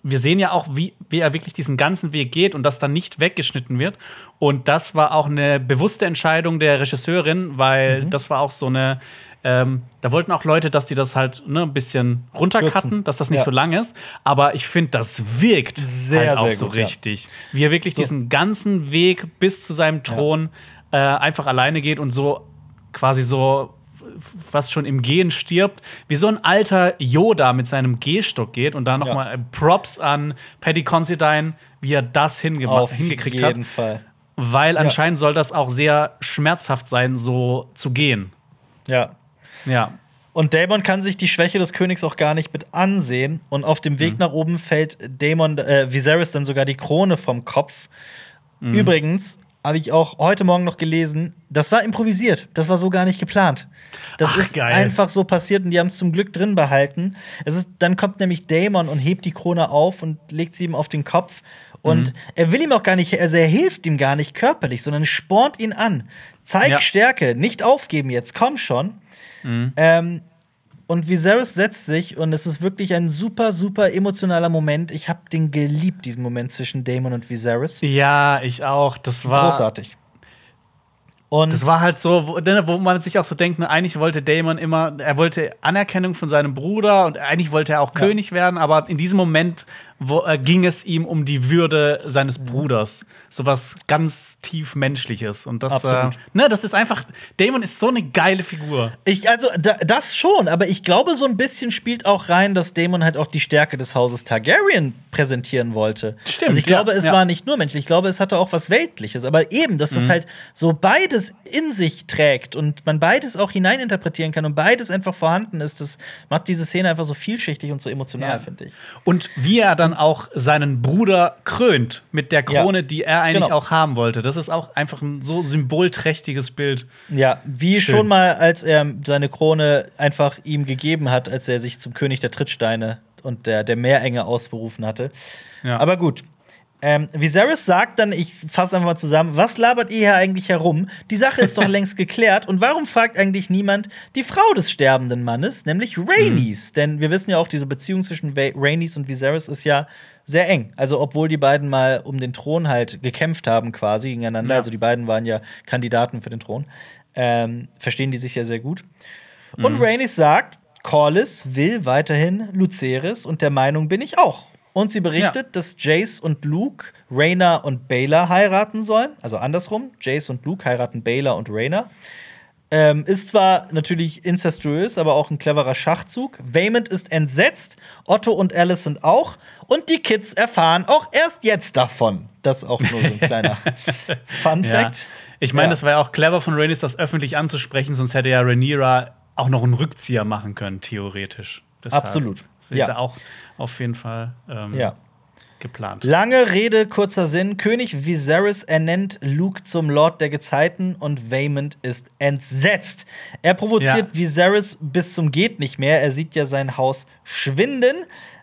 wir sehen ja auch, wie, wie er wirklich diesen ganzen Weg geht und das dann nicht weggeschnitten wird. Und das war auch eine bewusste Entscheidung der Regisseurin, weil Mhm. das war auch so eine. Ähm, da wollten auch Leute, dass die das halt ne, ein bisschen runtercutten, dass das nicht Ja. so lang ist. Aber ich finde, das wirkt Sehr, halt auch sehr so gut, ja. richtig. Wie er wirklich So. diesen ganzen Weg bis zu seinem Thron äh, einfach alleine geht und so quasi so was schon im Gehen stirbt, wie so ein alter Yoda mit seinem Gehstock geht und da noch Ja. mal äh, Props an Paddy Considine, wie er das auf hingekriegt jeden hat, Fall. weil anscheinend soll das auch sehr schmerzhaft sein, so zu gehen. Ja. Ja, Und Daemon kann sich die Schwäche des Königs auch gar nicht mit ansehen. Und auf dem Mhm. Weg nach oben fällt Daemon, äh, Viserys dann sogar die Krone vom Kopf. Mhm. Übrigens habe ich auch heute Morgen noch gelesen, das war improvisiert. Das war so gar nicht geplant. Das Ach, ist geil. einfach so passiert und die haben es zum Glück drin behalten. Es ist, dann kommt nämlich Daemon und hebt die Krone auf und legt sie ihm auf den Kopf. Und Mhm. er will ihm auch gar nicht, also er hilft ihm gar nicht körperlich, sondern spornt ihn an. Zeig Ja. Stärke, nicht aufgeben jetzt, komm schon. Ähm, und Viserys setzt sich und es ist wirklich ein super, super emotionaler Moment. Ich habe den geliebt, diesen Moment zwischen Daemon und Viserys. ja, ich auch. Das war Großartig. Und Das war halt so, wo, ne, wo man sich auch so denkt, ne, eigentlich wollte Damon immer, er wollte Anerkennung von seinem Bruder und eigentlich wollte er auch Ja. König werden, aber in diesem Moment wo, äh, ging es ihm um die Würde seines Bruders. Sowas ganz tief Menschliches. Und das, äh, ne, das ist einfach. Damon ist so eine geile Figur. Ich, also, da, das schon, aber ich glaube, so ein bisschen spielt auch rein, dass Damon halt auch die Stärke des Hauses Targaryen präsentieren wollte. Stimmt, Also, ich ja, glaube, es ja. war nicht nur menschlich, ich glaube, es hatte auch was Weltliches. Aber eben, dass Mhm. das halt so beides in sich trägt und man beides auch hineininterpretieren kann und beides einfach vorhanden ist, das macht diese Szene einfach so vielschichtig und so emotional, Ja. finde ich. Und wie er dann auch seinen Bruder krönt mit der Krone, Ja. die er eigentlich Genau. auch haben wollte. Das ist auch einfach ein so symbolträchtiges Bild. Ja, wie Schön. schon mal, als er seine Krone einfach ihm gegeben hat, als er sich zum König der Trittsteine und der, der Meerenge ausberufen hatte. Ja. Aber gut. Ähm, Viserys sagt dann, ich fasse einfach mal zusammen, was labert ihr hier eigentlich herum? Die Sache ist doch längst geklärt. Und warum fragt eigentlich niemand die Frau des sterbenden Mannes, nämlich Rhaenys? Denn wir wissen ja auch, diese Beziehung zwischen Rhaenys und Viserys ist ja sehr eng. Also, obwohl die beiden mal um den Thron halt gekämpft haben, quasi gegeneinander, Ja. also die beiden waren ja Kandidaten für den Thron, ähm, verstehen die sich ja sehr gut. Und Rhaenys sagt, Corlys will weiterhin Lucerys und der Meinung bin ich auch. Und sie berichtet, Ja. dass Jace und Luke Rhaena und Baelor heiraten sollen. Also andersrum, Jace und Luke heiraten Baelor und Rhaena. Ähm, ist zwar natürlich incestuös, aber auch ein cleverer Schachzug. Waymond ist entsetzt, Otto und Alice sind auch. Und die Kids erfahren auch erst jetzt davon. Das ist auch nur so ein kleiner Fun Ja. Fact. Ich meine, Ja. das war ja auch clever von Rhaenys, das öffentlich anzusprechen, sonst hätte ja Rhaenyra auch noch einen Rückzieher machen können, theoretisch. Deshalb Absolut. Ist Ja. ja auch auf jeden Fall ähm, Ja. geplant. Lange Rede, kurzer Sinn. König Viserys ernennt Luke zum Lord der Gezeiten und Waymond ist entsetzt. Er provoziert Ja. Viserys bis zum geht nicht mehr. Er sieht ja sein Haus schwinden.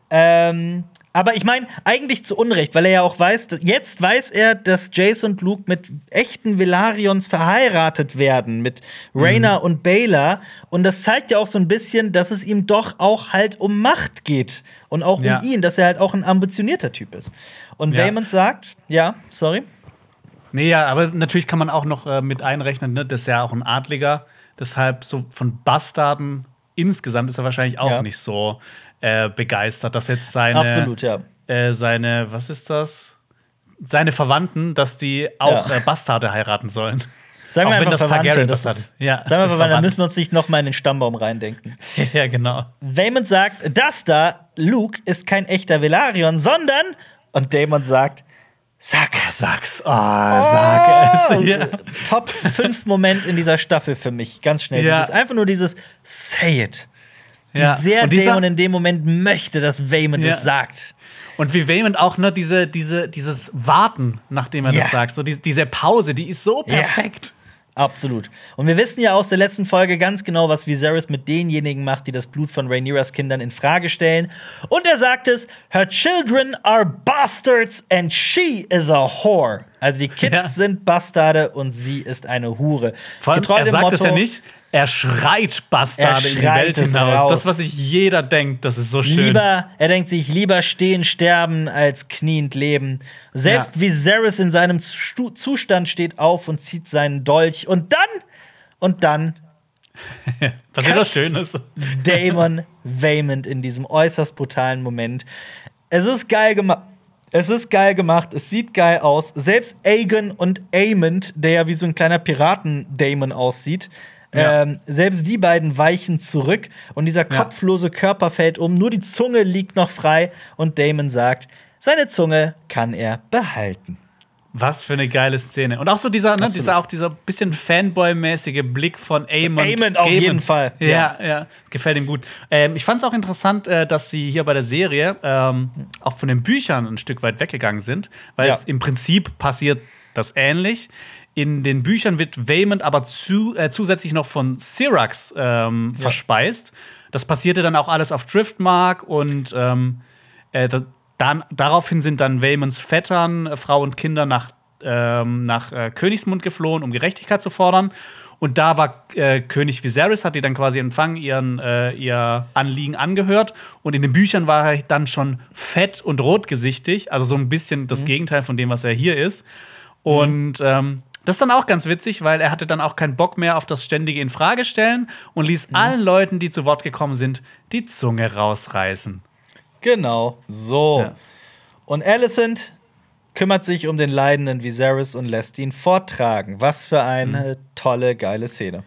Ähm, aber ich meine, eigentlich zu Unrecht, weil er ja auch weiß, dass, jetzt weiß er, dass Jace und Luke mit echten Velarions verheiratet werden, mit Rhaena und Baelor. Und das zeigt ja auch so ein bisschen, dass es ihm doch auch halt um Macht geht. Und auch Ja. um ihn, dass er halt auch ein ambitionierter Typ ist. Und Ja. Waymond sagt, ja, sorry. Nee, ja, aber natürlich kann man auch noch äh, mit einrechnen, ne? das ist ja auch ein Adliger. Deshalb so von Bastarden insgesamt ist er wahrscheinlich auch Ja. nicht so äh, begeistert, dass jetzt seine, Absolut, ja. äh, seine, was ist das? Seine Verwandten, dass die auch Ja. äh, Bastarde heiraten sollen. Sagen wir Auch einfach das Verwandte. Das das ist, hat. Ja, sagen wir Verwandte, dann Verwandt. müssen wir uns nicht noch mal in den Stammbaum reindenken. ja, genau. Waymond sagt, das da, Luke, ist kein echter Velaryon, sondern, und Damon sagt, sag es. Sag's. Oh, sag es. Ja. Top 5 Moment in dieser Staffel für mich, ganz schnell. Ja. Dieses, einfach nur dieses Say it. Wie Ja. sehr Damon in dem Moment möchte, dass Waymond Ja. es sagt. Und wie Waymond auch ne, diese, diese, dieses Warten, nachdem er Ja. das sagt, so diese, diese Pause, die ist so perfekt. Absolut. Und wir wissen ja aus der letzten Folge ganz genau, was Viserys mit denjenigen macht, die das Blut von Rhaenyras Kindern in Frage stellen. Und er sagt es: Her children are bastards and she is a whore. Also die Kids Ja. sind Bastarde und sie ist eine Hure. Vor allem, Getreu er sagt es ja Motto- nicht, er schreit Bastarde Er in die schreit Welt hinaus. raus. Das, was sich jeder denkt, das ist so schön. Lieber, er denkt sich, lieber stehen, sterben, als kniend leben. Selbst Ja. Viserys in seinem Stu Zustand steht auf und zieht seinen Dolch. Und dann, und dann was Köpft Schönes. Damon Waymond in diesem äußerst brutalen Moment. Es ist geil gemacht. Es ist geil gemacht, es sieht geil aus. Selbst Aegon und Aemond, der ja wie so ein kleiner Piraten-Damon aussieht, Ja. ähm, selbst die beiden weichen zurück und dieser Ja. kopflose Körper fällt um. Nur die Zunge liegt noch frei und Damon sagt, seine Zunge kann er behalten. Was für eine geile Szene. Und auch so dieser, ne, dieser, auch dieser bisschen Fanboy-mäßige Blick von Aemond. Aemond auf Gaemon. jeden Fall, Ja, ja, gefällt ihm gut. Ähm, ich fand es auch interessant, äh, dass sie hier bei der Serie ähm, auch von den Büchern ein Stück weit weggegangen sind, weil Ja. es im Prinzip passiert das ähnlich. In den Büchern wird Waymond aber zu, äh, zusätzlich noch von Syrax ähm, verspeist. Das passierte dann auch alles auf Driftmark und ähm, äh, da, dann, daraufhin sind dann Waymonds Vettern, äh, Frau und Kinder nach, ähm, nach äh, Königsmund geflohen, um Gerechtigkeit zu fordern. Und da war äh, König Viserys, hat die dann quasi empfangen, ihren, äh, ihr Anliegen angehört. Und in den Büchern war er dann schon fett und rotgesichtig, also so ein bisschen das Gegenteil von dem, was er hier ist. Und ähm, das ist dann auch ganz witzig, weil er hatte dann auch keinen Bock mehr auf das ständige Infragestellen und ließ allen Leuten, die zu Wort gekommen sind, die Zunge rausreißen. Genau, so. Ja. Und Alicent kümmert sich um den leidenden Viserys und lässt ihn forttragen. Was für eine tolle, geile Szene.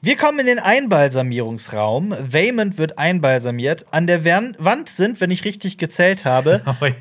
Wir kommen in den Einbalsamierungsraum. Waymond wird einbalsamiert. An der Wand sind, wenn ich richtig gezählt habe, Oh ja.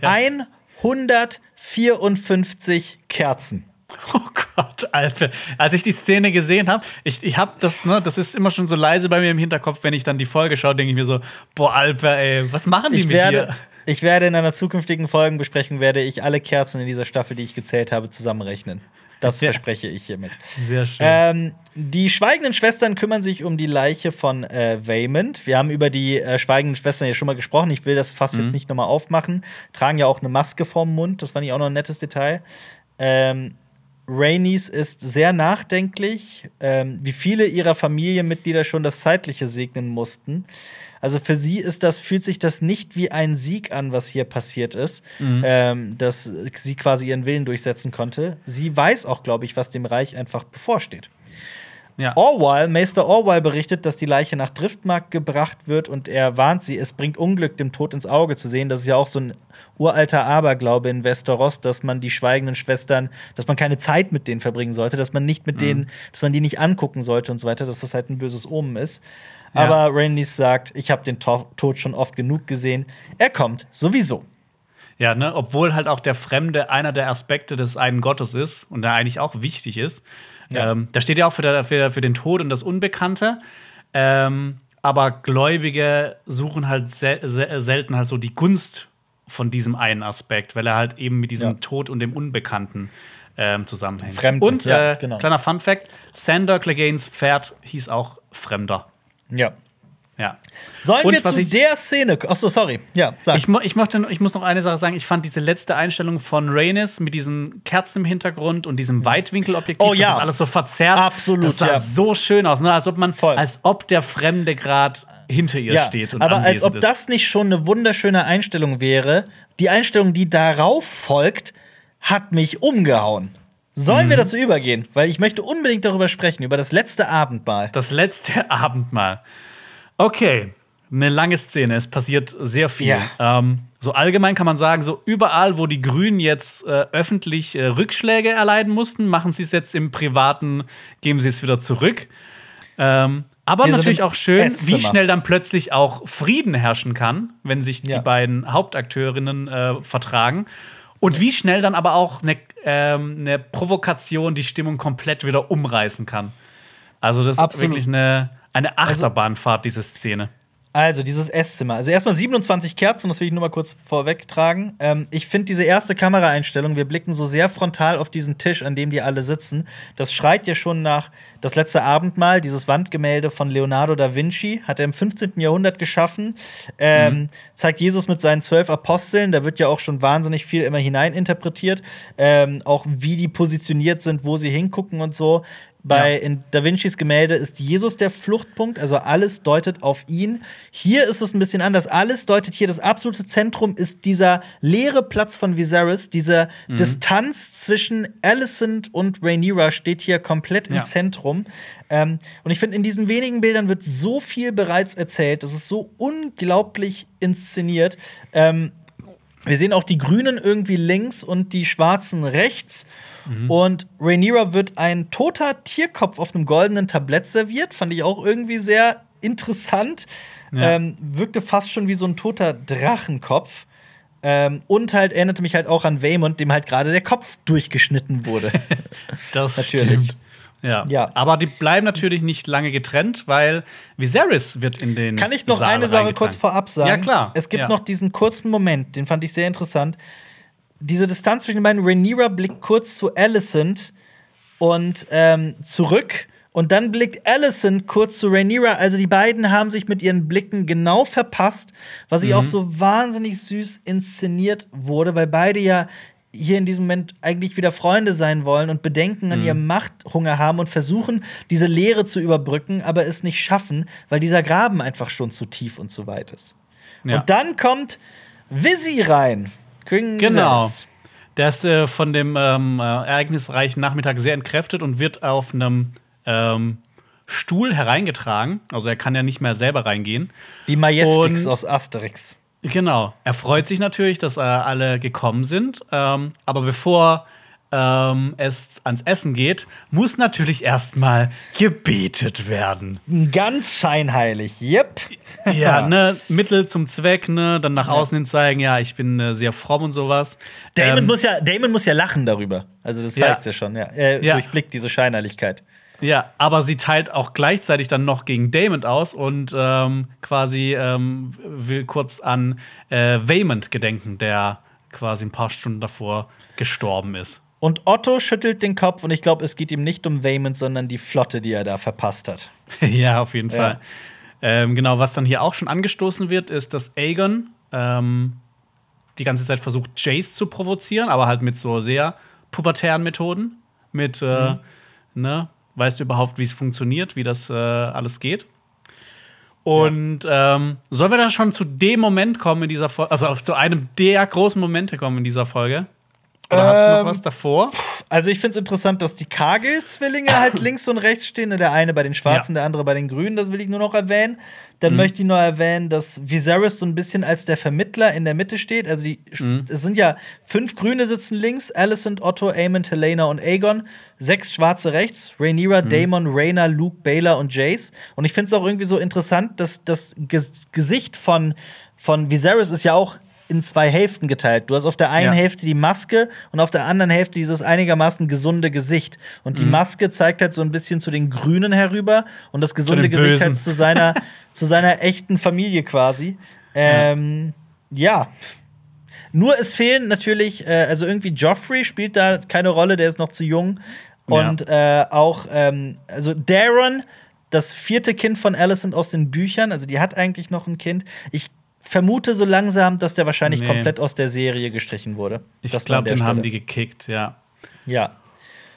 154 Kerzen. Oh Gott, Alter. Als ich die Szene gesehen habe, ich, ich habe das, ne, das ist immer schon so leise bei mir im Hinterkopf, wenn ich dann die Folge schaue, denke ich mir so, boah, Alter, ey, was machen die Ich mit werde, dir? ich werde in einer zukünftigen Folgenbesprechung werde ich alle Kerzen in dieser Staffel, die ich gezählt habe, zusammenrechnen. Das Ja. verspreche ich hiermit. Sehr schön. Ähm, die schweigenden Schwestern kümmern sich um die Leiche von äh, Waymond. Wir haben über die äh, schweigenden Schwestern ja schon mal gesprochen. Ich will das Fass Mhm. jetzt nicht nochmal aufmachen. Tragen ja auch eine Maske vorm Mund. Das fand ich auch noch ein nettes Detail. Ähm, Rhaenys ist sehr nachdenklich, ähm, wie viele ihrer Familienmitglieder schon das Zeitliche segnen mussten. Also für sie ist das, fühlt sich das nicht wie ein Sieg an, was hier passiert ist, ähm, dass sie quasi ihren Willen durchsetzen konnte. Sie weiß auch, glaube ich, was dem Reich einfach bevorsteht. Ja. Orwell, Meister Orwell berichtet, dass die Leiche nach Driftmark gebracht wird und er warnt sie, es bringt Unglück, dem Tod ins Auge zu sehen. Das ist ja auch so ein uralter Aberglaube in Westeros, dass man die schweigenden Schwestern, dass man keine Zeit mit denen verbringen sollte, dass man nicht mit denen, dass man die nicht angucken sollte und so weiter, dass das halt ein böses Omen ist. Ja. Aber Rhaenys sagt, ich habe den To Tod schon oft genug gesehen. Er kommt sowieso. Ja, ne, obwohl halt auch der Fremde einer der Aspekte des einen Gottes ist und der eigentlich auch wichtig ist. Ja. Ähm, da steht ja auch für, der, für, für den Tod und das Unbekannte. Ähm, aber Gläubige suchen halt sel sel selten halt so die Gunst von diesem einen Aspekt, weil er halt eben mit diesem Ja. Tod und dem Unbekannten ähm, zusammenhängt. Fremden, und ja, äh, genau. kleiner Fun Fact: Sander Cleganes Pferd hieß auch Fremder. Ja. Ja. Sollen Und wir was zu ich- der Szene. Achso, sorry. Ja, sag. Ich, mo ich, mochte, ich muss noch eine Sache sagen. Ich fand diese letzte Einstellung von Rhaenys mit diesen Kerzen im Hintergrund und diesem Weitwinkelobjektiv, Oh, ja. das ist alles so verzerrt. Absolut, Das sah ja. so schön aus, ne? als ob man, Voll. als ob der Fremde gerade hinter ihr ja, steht und aber als ob ist. das nicht schon eine wunderschöne Einstellung wäre. Die Einstellung, die darauf folgt, hat mich umgehauen. Sollen Mhm. wir dazu übergehen? Weil ich möchte unbedingt darüber sprechen, über das letzte Abendmahl. Das letzte Abendmahl. Okay, eine lange Szene. Es passiert sehr viel. Ja. Ähm, so allgemein kann man sagen, so überall, wo die Grünen jetzt äh, öffentlich äh, Rückschläge erleiden mussten, machen sie es jetzt im Privaten, geben sie es wieder zurück. Ähm, aber Wir natürlich auch schön, wie schnell dann plötzlich auch Frieden herrschen kann, wenn sich Ja. die beiden Hauptakteurinnen äh, vertragen. Und wie schnell dann aber auch eine, ähm, eine Provokation die Stimmung komplett wieder umreißen kann. Also, das Absolut. ist wirklich eine, eine Achterbahnfahrt, diese Szene. Also, dieses Esszimmer. Also, erstmal 27 Kerzen, das will ich nur mal kurz vorwegtragen. Ähm, ich finde diese erste Kameraeinstellung, wir blicken so sehr frontal auf diesen Tisch, an dem die alle sitzen. Das schreit ja schon nach das letzte Abendmahl, dieses Wandgemälde von Leonardo da Vinci, hat er im 15. Jahrhundert geschaffen. Ähm, Zeigt Jesus mit seinen zwölf Aposteln, da wird ja auch schon wahnsinnig viel immer hineininterpretiert. Ähm, auch wie die positioniert sind, wo sie hingucken und so. Bei Ja. in Da Vincis Gemälde ist Jesus der Fluchtpunkt, also alles deutet auf ihn. Hier ist es ein bisschen anders. Alles deutet hier, das absolute Zentrum ist dieser leere Platz von Viserys. Diese Mhm. Distanz zwischen Alicent und Rhaenyra steht hier komplett im Ja. Zentrum. Ähm, und ich finde, in diesen wenigen Bildern wird so viel bereits erzählt. Das ist so unglaublich inszeniert. Ähm, wir sehen auch die Grünen irgendwie links und die Schwarzen rechts. Mhm. Und Rhaenyra wird ein toter Tierkopf auf einem goldenen Tablett serviert. Fand ich auch irgendwie sehr interessant. Ja. Ähm, wirkte fast schon wie so ein toter Drachenkopf. Ähm, und halt erinnerte mich halt auch an Waymond, dem halt gerade der Kopf durchgeschnitten wurde. Das Natürlich. stimmt. Ja. Ja. Aber die bleiben natürlich nicht lange getrennt, weil Viserys wird in den. Kann ich noch Saal eine Sache kurz vorab sagen? Ja, klar. Es gibt Ja. noch diesen kurzen Moment, den fand ich sehr interessant. Diese Distanz zwischen den beiden, Rhaenyra blickt kurz zu Alicent und ähm, zurück. Und dann blickt Alicent kurz zu Rhaenyra. Also die beiden haben sich mit ihren Blicken genau verpasst, was ich auch Mhm. so wahnsinnig süß inszeniert wurde, weil beide ja hier in diesem Moment eigentlich wieder Freunde sein wollen und Bedenken Mhm. an ihrem Machthunger haben und versuchen, diese Leere zu überbrücken, aber es nicht schaffen, weil dieser Graben einfach schon zu tief und zu weit ist. Ja. Und dann kommt Visi rein. King Genau. Viserys. Der ist äh, von dem ähm, äh, ereignisreichen Nachmittag sehr entkräftet und wird auf einem ähm, Stuhl hereingetragen. Also er kann ja nicht mehr selber reingehen. Wie Majestix Und- aus Asterix. Genau. Er freut sich natürlich, dass äh, alle gekommen sind. Ähm, aber bevor ähm, es ans Essen geht, muss natürlich erstmal gebetet werden. Ganz scheinheilig, yep. Ja, ne, Mittel zum Zweck, ne, dann nach außen hin zeigen, ja, ich bin äh, sehr fromm und sowas. Damon, Ähm, muss ja, Damon muss ja lachen darüber. Also, das Ja. zeigt ja schon, ja. Er Ja. durchblickt diese Scheinheiligkeit. Ja, aber sie teilt auch gleichzeitig dann noch gegen Damon aus und ähm, quasi ähm, will kurz an äh, Waymond gedenken, der quasi ein paar Stunden davor gestorben ist. Und Otto schüttelt den Kopf und ich glaube, es geht ihm nicht um Waymond, sondern die Flotte, die er da verpasst hat. ja, auf jeden Ja. Fall. Ähm, genau, was dann hier auch schon angestoßen wird, ist, dass Aegon ähm, die ganze Zeit versucht, Jace zu provozieren, aber halt mit so sehr pubertären Methoden. Mit, äh, ne, weißt du überhaupt, wie es funktioniert, wie das äh, alles geht? Und ähm, sollen wir dann schon zu dem Moment kommen in dieser Folge, also zu einem der großen Momente kommen in dieser Folge? Oder hast du noch Ähm, was davor? Also, ich finde es interessant, dass die Kagel-Zwillinge halt links und rechts stehen. Der eine bei den Schwarzen, Ja. der andere bei den Grünen. Das will ich nur noch erwähnen. Dann möchte ich noch erwähnen, dass Viserys so ein bisschen als der Vermittler in der Mitte steht. Also, die, es sind ja fünf Grüne sitzen links: Alicent, Otto, Aemond, Helena und Aegon. Sechs Schwarze rechts: Rhaenyra, Daemon, Rhaena, Luke, Baylor und Jace. Und ich finde es auch irgendwie so interessant, dass das Ges Gesicht von, von Viserys ist ja auch in zwei Hälften geteilt. Du hast auf der einen Ja. Hälfte die Maske und auf der anderen Hälfte dieses einigermaßen gesunde Gesicht. Und die Maske zeigt halt so ein bisschen zu den Grünen herüber und das gesunde Gesicht Bösen. halt zu seiner, zu seiner echten Familie quasi. Ähm, ja. Nur es fehlen natürlich, äh, also irgendwie Joffrey spielt da keine Rolle, der ist noch zu jung. Und äh, auch, ähm, also Daron, das vierte Kind von Alicent aus den Büchern, also die hat eigentlich noch ein Kind. Ich vermute so langsam, dass der wahrscheinlich Nee. komplett aus der Serie gestrichen wurde. Ich glaube, den haben Stelle. die gekickt, ja. Ja.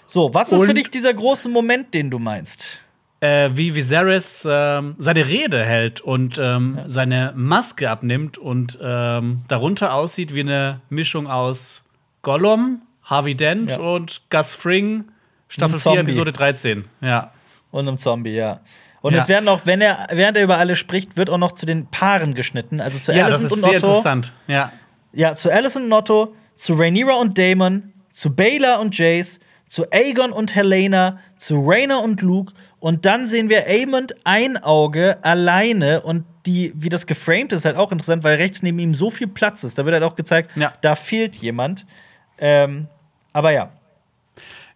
So, was ist für Und- dich dieser große Moment, den du meinst? äh, wie Viserys ähm, seine Rede hält und ähm, seine Maske abnimmt und ähm, darunter aussieht wie eine Mischung aus Gollum, Harvey Dent Ja. und Gus Fring, Staffel Ein 4, Zombie. Episode 13. Ja. Und einem Zombie, ja. Und Ja. es werden auch, wenn er, während er über alle spricht, wird auch noch zu den Paaren geschnitten. Also zu ja, das ist und sehr Otto. interessant. Ja. Ja, zu Alicent und Otto, zu Rhaenyra und Daemon, zu Baylor und Jace, zu Aegon und Helena, zu Rhaena und Luke. Und dann sehen wir Aemond ein Auge alleine und die, wie das geframed ist, halt auch interessant, weil rechts neben ihm so viel Platz ist. Da wird halt auch gezeigt, Ja. da fehlt jemand. Ähm, aber ja,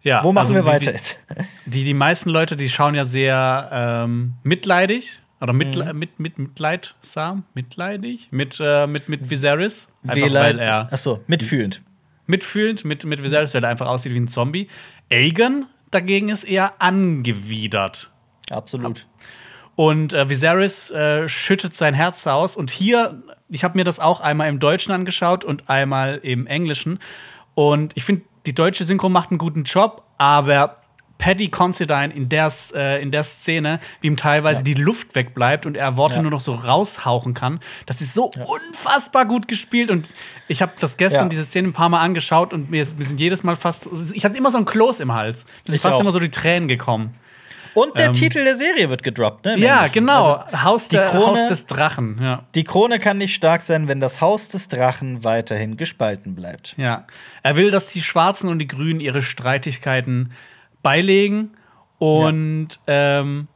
ja wo machen also wir weiter jetzt? Die, die meisten Leute, die schauen ja sehr ähm, mitleidig oder mitle Mhm. mit, mit, mitleidsam, mitleidig mit, äh, mit, mit Viserys. Einfach weil er Achso, mitfühlend. mitfühlend mit, mit Viserys, weil er einfach aussieht wie ein Zombie. Aegon dagegen ist eher angewidert. Absolut. Und äh, Viserys äh, schüttet sein Herz aus. Und hier, ich habe mir das auch einmal im Deutschen angeschaut und einmal im Englischen. Und ich finde, die deutsche Synchro macht einen guten Job, aber Paddy Considine in der, äh, in der Szene, wie ihm teilweise die Luft wegbleibt und er Worte Ja. nur noch so raushauchen kann, das ist so unfassbar gut gespielt. Und ich habe das gestern, Ja. diese Szene, ein paar Mal angeschaut und mir, ist- mir sind jedes Mal fast, ich hatte immer so ein Kloß im Hals. Mir sind Ich fast auch. immer so die Tränen gekommen. Und der Ähm, Titel der Serie wird gedroppt, ne? Ja, genau. Also, Haus, die der, Krone- Haus des Drachen. Ja. die Krone kann nicht stark sein, wenn das Haus des Drachen weiterhin gespalten bleibt. ja. Er will, dass die Schwarzen und die Grünen ihre Streitigkeiten beilegen. Und, ähm,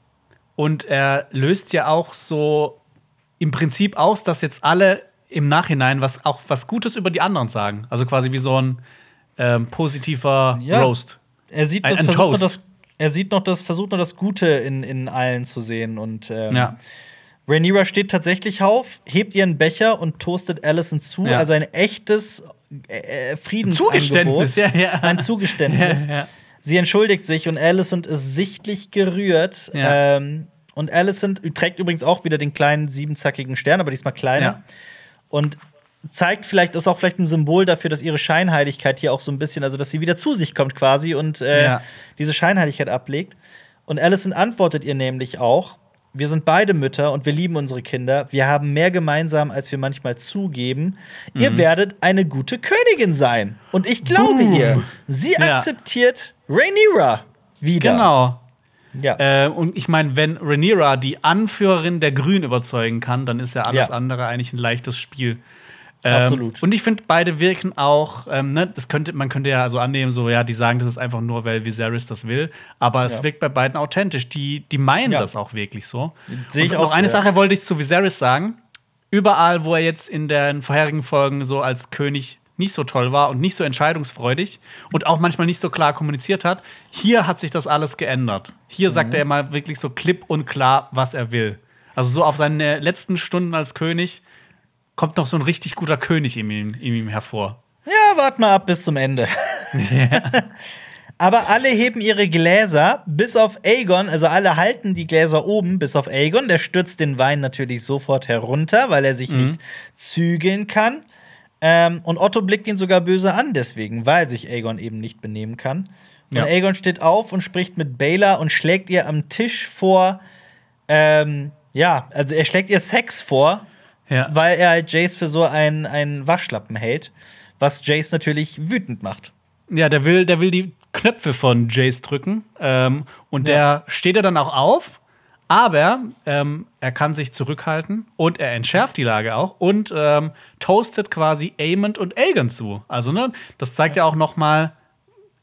und er löst ja auch so im Prinzip aus, dass jetzt alle im Nachhinein was auch was Gutes über die anderen sagen. Also quasi wie so ein ähm, positiver Ja. Roast. Er sieht, Ein- das, ein versucht das, er sieht noch das, versucht nur das Gute in, in allen zu sehen. Und ähm, Ja. Rhaenyra steht tatsächlich auf, hebt ihren Becher und toastet Alicent zu. Ja. Also ein echtes äh, Friedensangebot. Zugeständnis, ja, ja. Ein Zugeständnis. Sie entschuldigt sich und Alicent ist sichtlich gerührt. Ähm, und Alicent trägt übrigens auch wieder den kleinen siebenzackigen Stern, aber diesmal kleiner. Und zeigt vielleicht, ist auch vielleicht ein Symbol dafür, dass ihre Scheinheiligkeit hier auch so ein bisschen, also dass sie wieder zu sich kommt quasi und äh, Ja. diese Scheinheiligkeit ablegt. Und Alicent antwortet ihr nämlich auch: Wir sind beide Mütter und wir lieben unsere Kinder. Wir haben mehr gemeinsam, als wir manchmal zugeben. Mhm. Ihr werdet eine gute Königin sein. Und ich glaube Boom. ihr, sie Ja. akzeptiert Rhaenyra wieder. Genau. Ja. Äh, und ich meine, wenn Rhaenyra die Anführerin der Grünen überzeugen kann, dann ist ja alles Ja. andere eigentlich ein leichtes Spiel. Ähm, Absolut. Und ich finde, beide wirken auch, ähm, ne, das könnte, man könnte ja so annehmen, so, ja, die sagen das ist einfach nur, weil Viserys das will. Aber es Ja. wirkt bei beiden authentisch. Die, die meinen Ja. das auch wirklich so. Sehe ich und auch noch eine ja. Sache wollte ich zu Viserys sagen. Überall, wo er jetzt in den vorherigen Folgen so als König nicht so toll war und nicht so entscheidungsfreudig und auch manchmal nicht so klar kommuniziert hat, hier hat sich das alles geändert. Hier Mhm. sagt er mal wirklich so klipp und klar, was er will. Also so auf seine letzten Stunden als König kommt noch so ein richtig guter König in ihm, in ihm hervor. Ja, wart mal ab bis zum Ende. Aber alle heben ihre Gläser, bis auf Aegon, also alle halten die Gläser oben, bis auf Aegon. Der stürzt den Wein natürlich sofort herunter, weil er sich nicht zügeln kann. Ähm, und Otto blickt ihn sogar böse an, deswegen, weil sich Aegon eben nicht benehmen kann. Und Ja. Aegon steht auf und spricht mit Baela und schlägt ihr am Tisch vor, ähm, ja, also er schlägt ihr Sex vor, Ja. weil er halt Jace für so einen, einen Waschlappen hält, was Jace natürlich wütend macht. Ja, der will, der will die Knöpfe von Jace drücken. Ähm, und der Ja. steht er dann auch auf, aber ähm, er kann sich zurückhalten und er entschärft die Lage auch und ähm, toastet quasi Aemond und Aegon zu. Also, ne, das zeigt ja auch noch mal,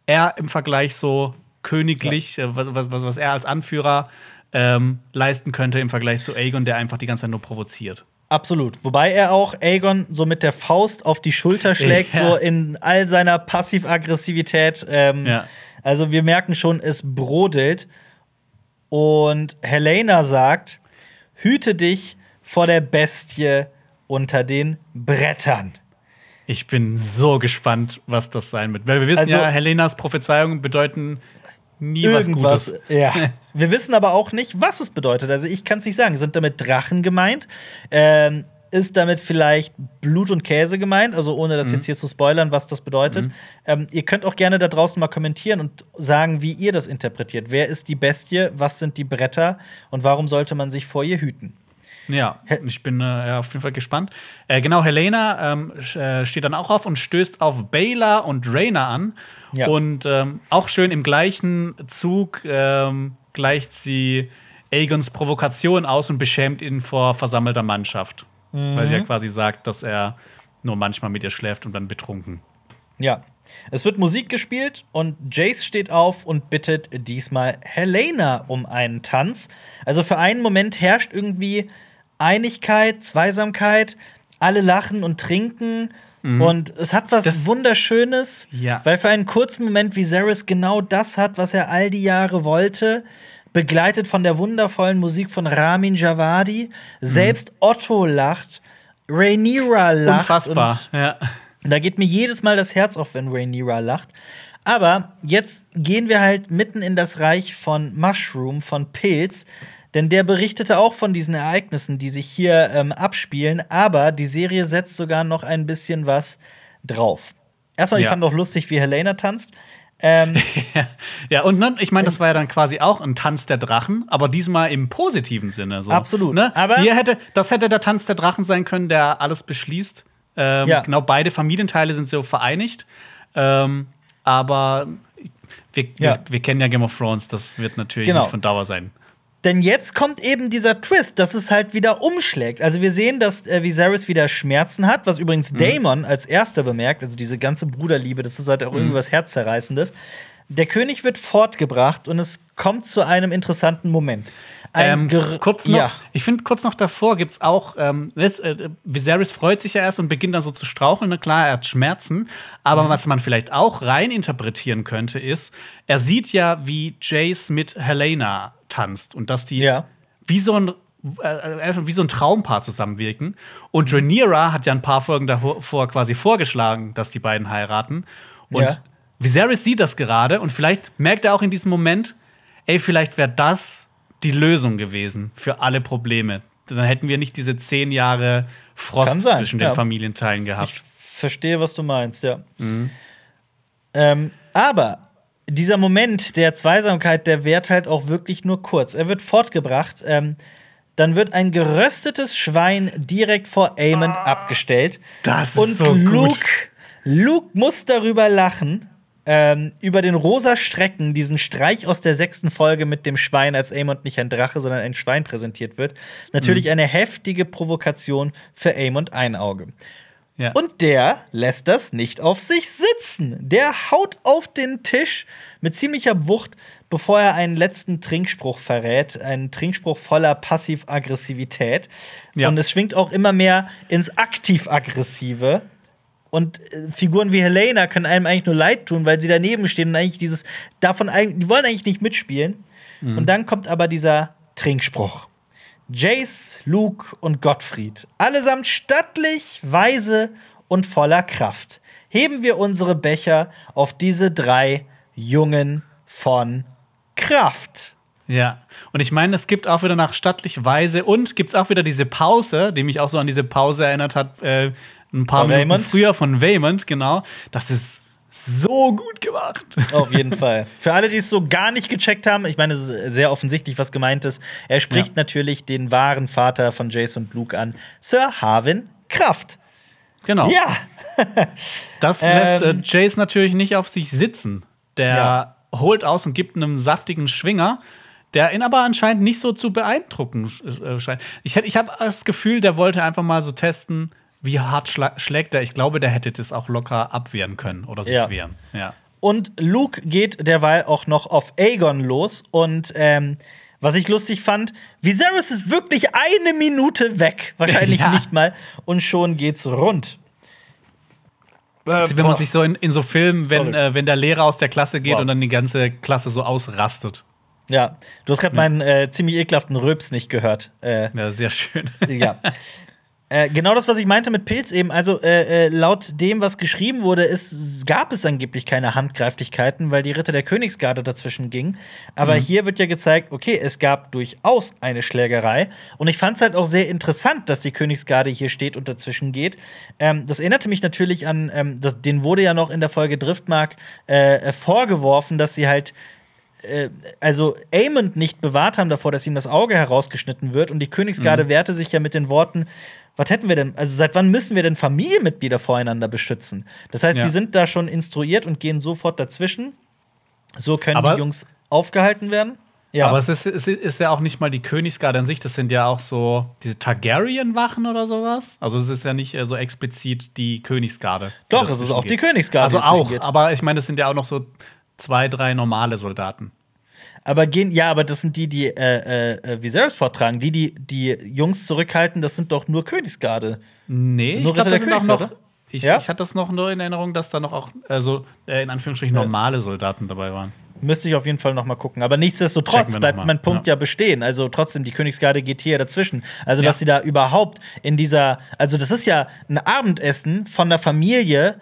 er im Vergleich so königlich, äh, was, was, was was er als Anführer ähm, leisten könnte im Vergleich zu Aegon, der einfach die ganze Zeit nur provoziert. Absolut. Wobei er auch Aegon so mit der Faust auf die Schulter schlägt, Ja. so in all seiner Passiv-Aggressivität. Ähm, Ja. Also wir merken schon, es brodelt. Und Helena sagt: Hüte dich vor der Bestie unter den Brettern. Ich bin so gespannt, was das sein wird. Weil wir wissen Also- ja, Helenas Prophezeiungen bedeuten nie was. Gutes. Ja. Wir wissen aber auch nicht, was es bedeutet. Also ich kann es nicht sagen. Sind damit Drachen gemeint? Ähm, ist damit vielleicht Blut und Käse gemeint? Also ohne Mhm. das jetzt hier zu spoilern, was das bedeutet. Ähm, ihr könnt auch gerne da draußen mal kommentieren und sagen, wie ihr das interpretiert. Wer ist die Bestie? Was sind die Bretter? Und warum sollte man sich vor ihr hüten? Ja, ich bin äh, auf jeden Fall gespannt. Äh, genau, Helena ähm, äh, steht dann auch auf und stößt auf Baylor und Rayna an. Ja. Und ähm, auch schön im gleichen Zug ähm, gleicht sie Aegons Provokation aus und beschämt ihn vor versammelter Mannschaft. Weil sie ja quasi sagt, dass er nur manchmal mit ihr schläft und dann betrunken. Ja. Es wird Musik gespielt und Jace steht auf und bittet diesmal Helena um einen Tanz. Also für einen Moment herrscht irgendwie Einigkeit, Zweisamkeit, alle lachen und trinken. Und es hat was Mhm. Das- Wunderschönes, Ja. weil für einen kurzen Moment Viserys genau das hat, was er all die Jahre wollte, begleitet von der wundervollen Musik von Ramin Javadi. Selbst Otto lacht, Rhaenyra lacht. Unfassbar. Und Ja. da geht mir jedes Mal das Herz auf, wenn Rhaenyra lacht. Aber jetzt gehen wir halt mitten in das Reich von Mushroom, von Pilz. Denn der berichtete auch von diesen Ereignissen, die sich hier ähm, abspielen. Aber die Serie setzt sogar noch ein bisschen was drauf. Erstmal, ich Ja. fand auch lustig, wie Helena tanzt. Ähm, Ja, und ne, ich meine, das war ja dann quasi auch ein Tanz der Drachen, aber diesmal im positiven Sinne. So. Absolut. Ne? Aber- Hier hätte, das hätte der Tanz der Drachen sein können, der alles beschließt. Ähm, Ja. Genau, beide Familienteile sind so vereinigt. Ähm, aber wir, Ja. wir, wir kennen ja Game of Thrones, das wird natürlich Genau. nicht von Dauer sein. Denn jetzt kommt eben dieser Twist, dass es halt wieder umschlägt. Also wir sehen, dass äh, Viserys wieder Schmerzen hat, was übrigens Mhm. Damon als erster bemerkt. Also diese ganze Bruderliebe, das ist halt auch Mhm. irgendwie was Herzzerreißendes. Der König wird fortgebracht und es kommt zu einem interessanten Moment. Ein Ähm, kurz noch, Ja. ich finde, kurz noch davor gibt es auch, ähm, jetzt, äh, Viserys freut sich ja erst und beginnt dann so zu straucheln. Na klar, er hat Schmerzen. Aber Mhm. was man vielleicht auch rein interpretieren könnte, ist, er sieht ja, wie Jace mit Helena tanzt und dass die Ja. wie so ein äh, wie so ein Traumpaar zusammenwirken. Und Rhaenyra hat ja ein paar Folgen davor quasi vorgeschlagen, dass die beiden heiraten. Und Ja. Viserys sieht das gerade und vielleicht merkt er auch in diesem Moment, ey, vielleicht wäre das die Lösung gewesen für alle Probleme. Dann hätten wir nicht diese zehn Jahre Frost zwischen den ja. Familienteilen gehabt. Ich verstehe, was du meinst, ja. Mhm. Ähm, aber dieser Moment der Zweisamkeit, der währt halt auch wirklich nur kurz. Er wird fortgebracht. Ähm, dann wird ein geröstetes Schwein direkt vor Aemond abgestellt. das ist Und so gut. Luke, Luke muss darüber lachen. ähm, über den rosa Strecken diesen Streich aus der sechsten Folge mit dem Schwein als Aemond nicht ein Drache, sondern ein Schwein präsentiert wird. Natürlich Mhm. eine heftige Provokation für Aemond Einauge. Ja. Und der lässt das nicht auf sich sitzen. Der haut auf den Tisch mit ziemlicher Wucht, bevor er einen letzten Trinkspruch verrät. Einen Trinkspruch voller Passiv-Aggressivität. Ja. Und es schwingt auch immer mehr ins Aktiv-Aggressive. Und äh, Figuren wie Helena können einem eigentlich nur leid tun, weil sie daneben stehen und eigentlich dieses davon die wollen eigentlich nicht mitspielen. Und dann kommt aber dieser Trinkspruch. Jace, Luke und Gottfried, allesamt stattlich, weise und voller Kraft, heben wir unsere Becher auf diese drei Jungen von Kraft. Ja, und ich meine, es gibt auch wieder nach stattlich Weise und gibt es auch wieder diese Pause, die mich auch so an diese Pause erinnert hat, äh, ein paar Von Minuten Waymond? früher von Waymond, genau. Das ist so gut gemacht. Auf jeden Fall. Für alle, die es so gar nicht gecheckt haben, ich meine, es ist sehr offensichtlich, was gemeint ist. Er spricht Ja. natürlich den wahren Vater von Jace und Luke an, Sir Harwin Kraft. Genau. Ja, Das Ähm. lässt äh, Jace natürlich nicht auf sich sitzen. Der Ja. holt aus und gibt einem saftigen Schwinger, der ihn aber anscheinend nicht so zu beeindrucken äh, scheint. Ich, ich habe das Gefühl, der wollte einfach mal so testen, wie hart schla schlägt er. Ich glaube, der hätte das auch locker abwehren können oder sich Ja. wehren. Ja. Und Luke geht derweil auch noch auf Aegon los. Und ähm, was ich lustig fand, Viserys ist wirklich eine Minute weg. Wahrscheinlich Ja. nicht mal. Und schon geht's rund. Also, wenn man sich so in, in so Filmen, wenn, äh, wenn der Lehrer aus der Klasse geht Wow. und dann die ganze Klasse so ausrastet. Ja, du hast gerade meinen äh, ziemlich ekelhaften Röps nicht gehört. Äh, Ja, sehr schön. ja. Äh, genau das, was ich meinte mit Pilz eben. Also, äh, äh, laut dem, was geschrieben wurde, ist, gab es angeblich keine Handgreiflichkeiten, weil die Ritter der Königsgarde dazwischen gingen. Aber hier wird ja gezeigt, okay, es gab durchaus eine Schlägerei. Und ich fand es halt auch sehr interessant, dass die Königsgarde hier steht und dazwischen geht. Ähm, das erinnerte mich natürlich an, ähm, das, den wurde ja noch in der Folge Driftmark äh, vorgeworfen, dass sie halt also Aemond nicht bewahrt haben davor, dass ihm das Auge herausgeschnitten wird. Und die Königsgarde Mhm. wehrte sich ja mit den Worten, was hätten wir denn, also seit wann müssen wir denn Familienmitglieder voreinander beschützen? Das heißt, Ja. die sind da schon instruiert und gehen sofort dazwischen. So können Aber- die Jungs aufgehalten werden. Ja, Aber es ist, es ist ja auch nicht mal die Königsgarde an sich, das sind ja auch so diese Targaryen-Wachen oder sowas. Also es ist ja nicht äh, so explizit die Königsgarde. die doch, es ist auch die geht. Königsgarde. Also die auch, geht. aber ich meine, es sind ja auch noch so zwei, drei normale Soldaten. Aber gehen, ja, aber das sind die, die äh, äh, Viserys vortragen. Die, die die Jungs zurückhalten, das sind doch nur Königsgarde. Nee, Nur ich glaube, das sind auch noch. Ich, Ja? ich hatte das noch nur in Erinnerung, dass da noch auch, also äh, in Anführungsstrichen, normale Soldaten dabei waren. Müsste ich auf jeden Fall noch mal gucken. Aber nichtsdestotrotz bleibt mein Punkt Ja. ja. bestehen. Also trotzdem, die Königsgarde geht hier dazwischen. Also, Ja. dass sie da überhaupt in dieser, also das ist ja ein Abendessen von der Familie.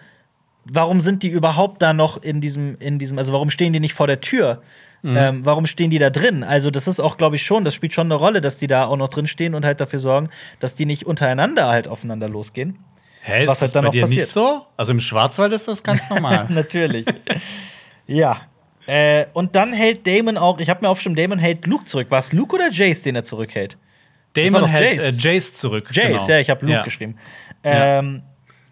Warum sind die überhaupt da noch in diesem, in diesem, also warum stehen die nicht vor der Tür? Mhm. Ähm, warum stehen die da drin? Also, das ist auch, glaube ich, schon, das spielt schon eine Rolle, dass die da auch noch drin stehen und halt dafür sorgen, dass die nicht untereinander halt aufeinander losgehen. Hä, ist Was halt das dann bei noch dir passiert? nicht so? Also im Schwarzwald ist das ganz normal. Natürlich. ja. Äh, und dann hält Damon auch, ich habe mir aufgeschrieben, Damon hält Luke zurück. War es Luke oder Jace, den er zurückhält? Damon hält Jace. Äh, Jace zurück. Jace, genau. ja, ich habe Luke Ja. geschrieben. Ja. Ähm,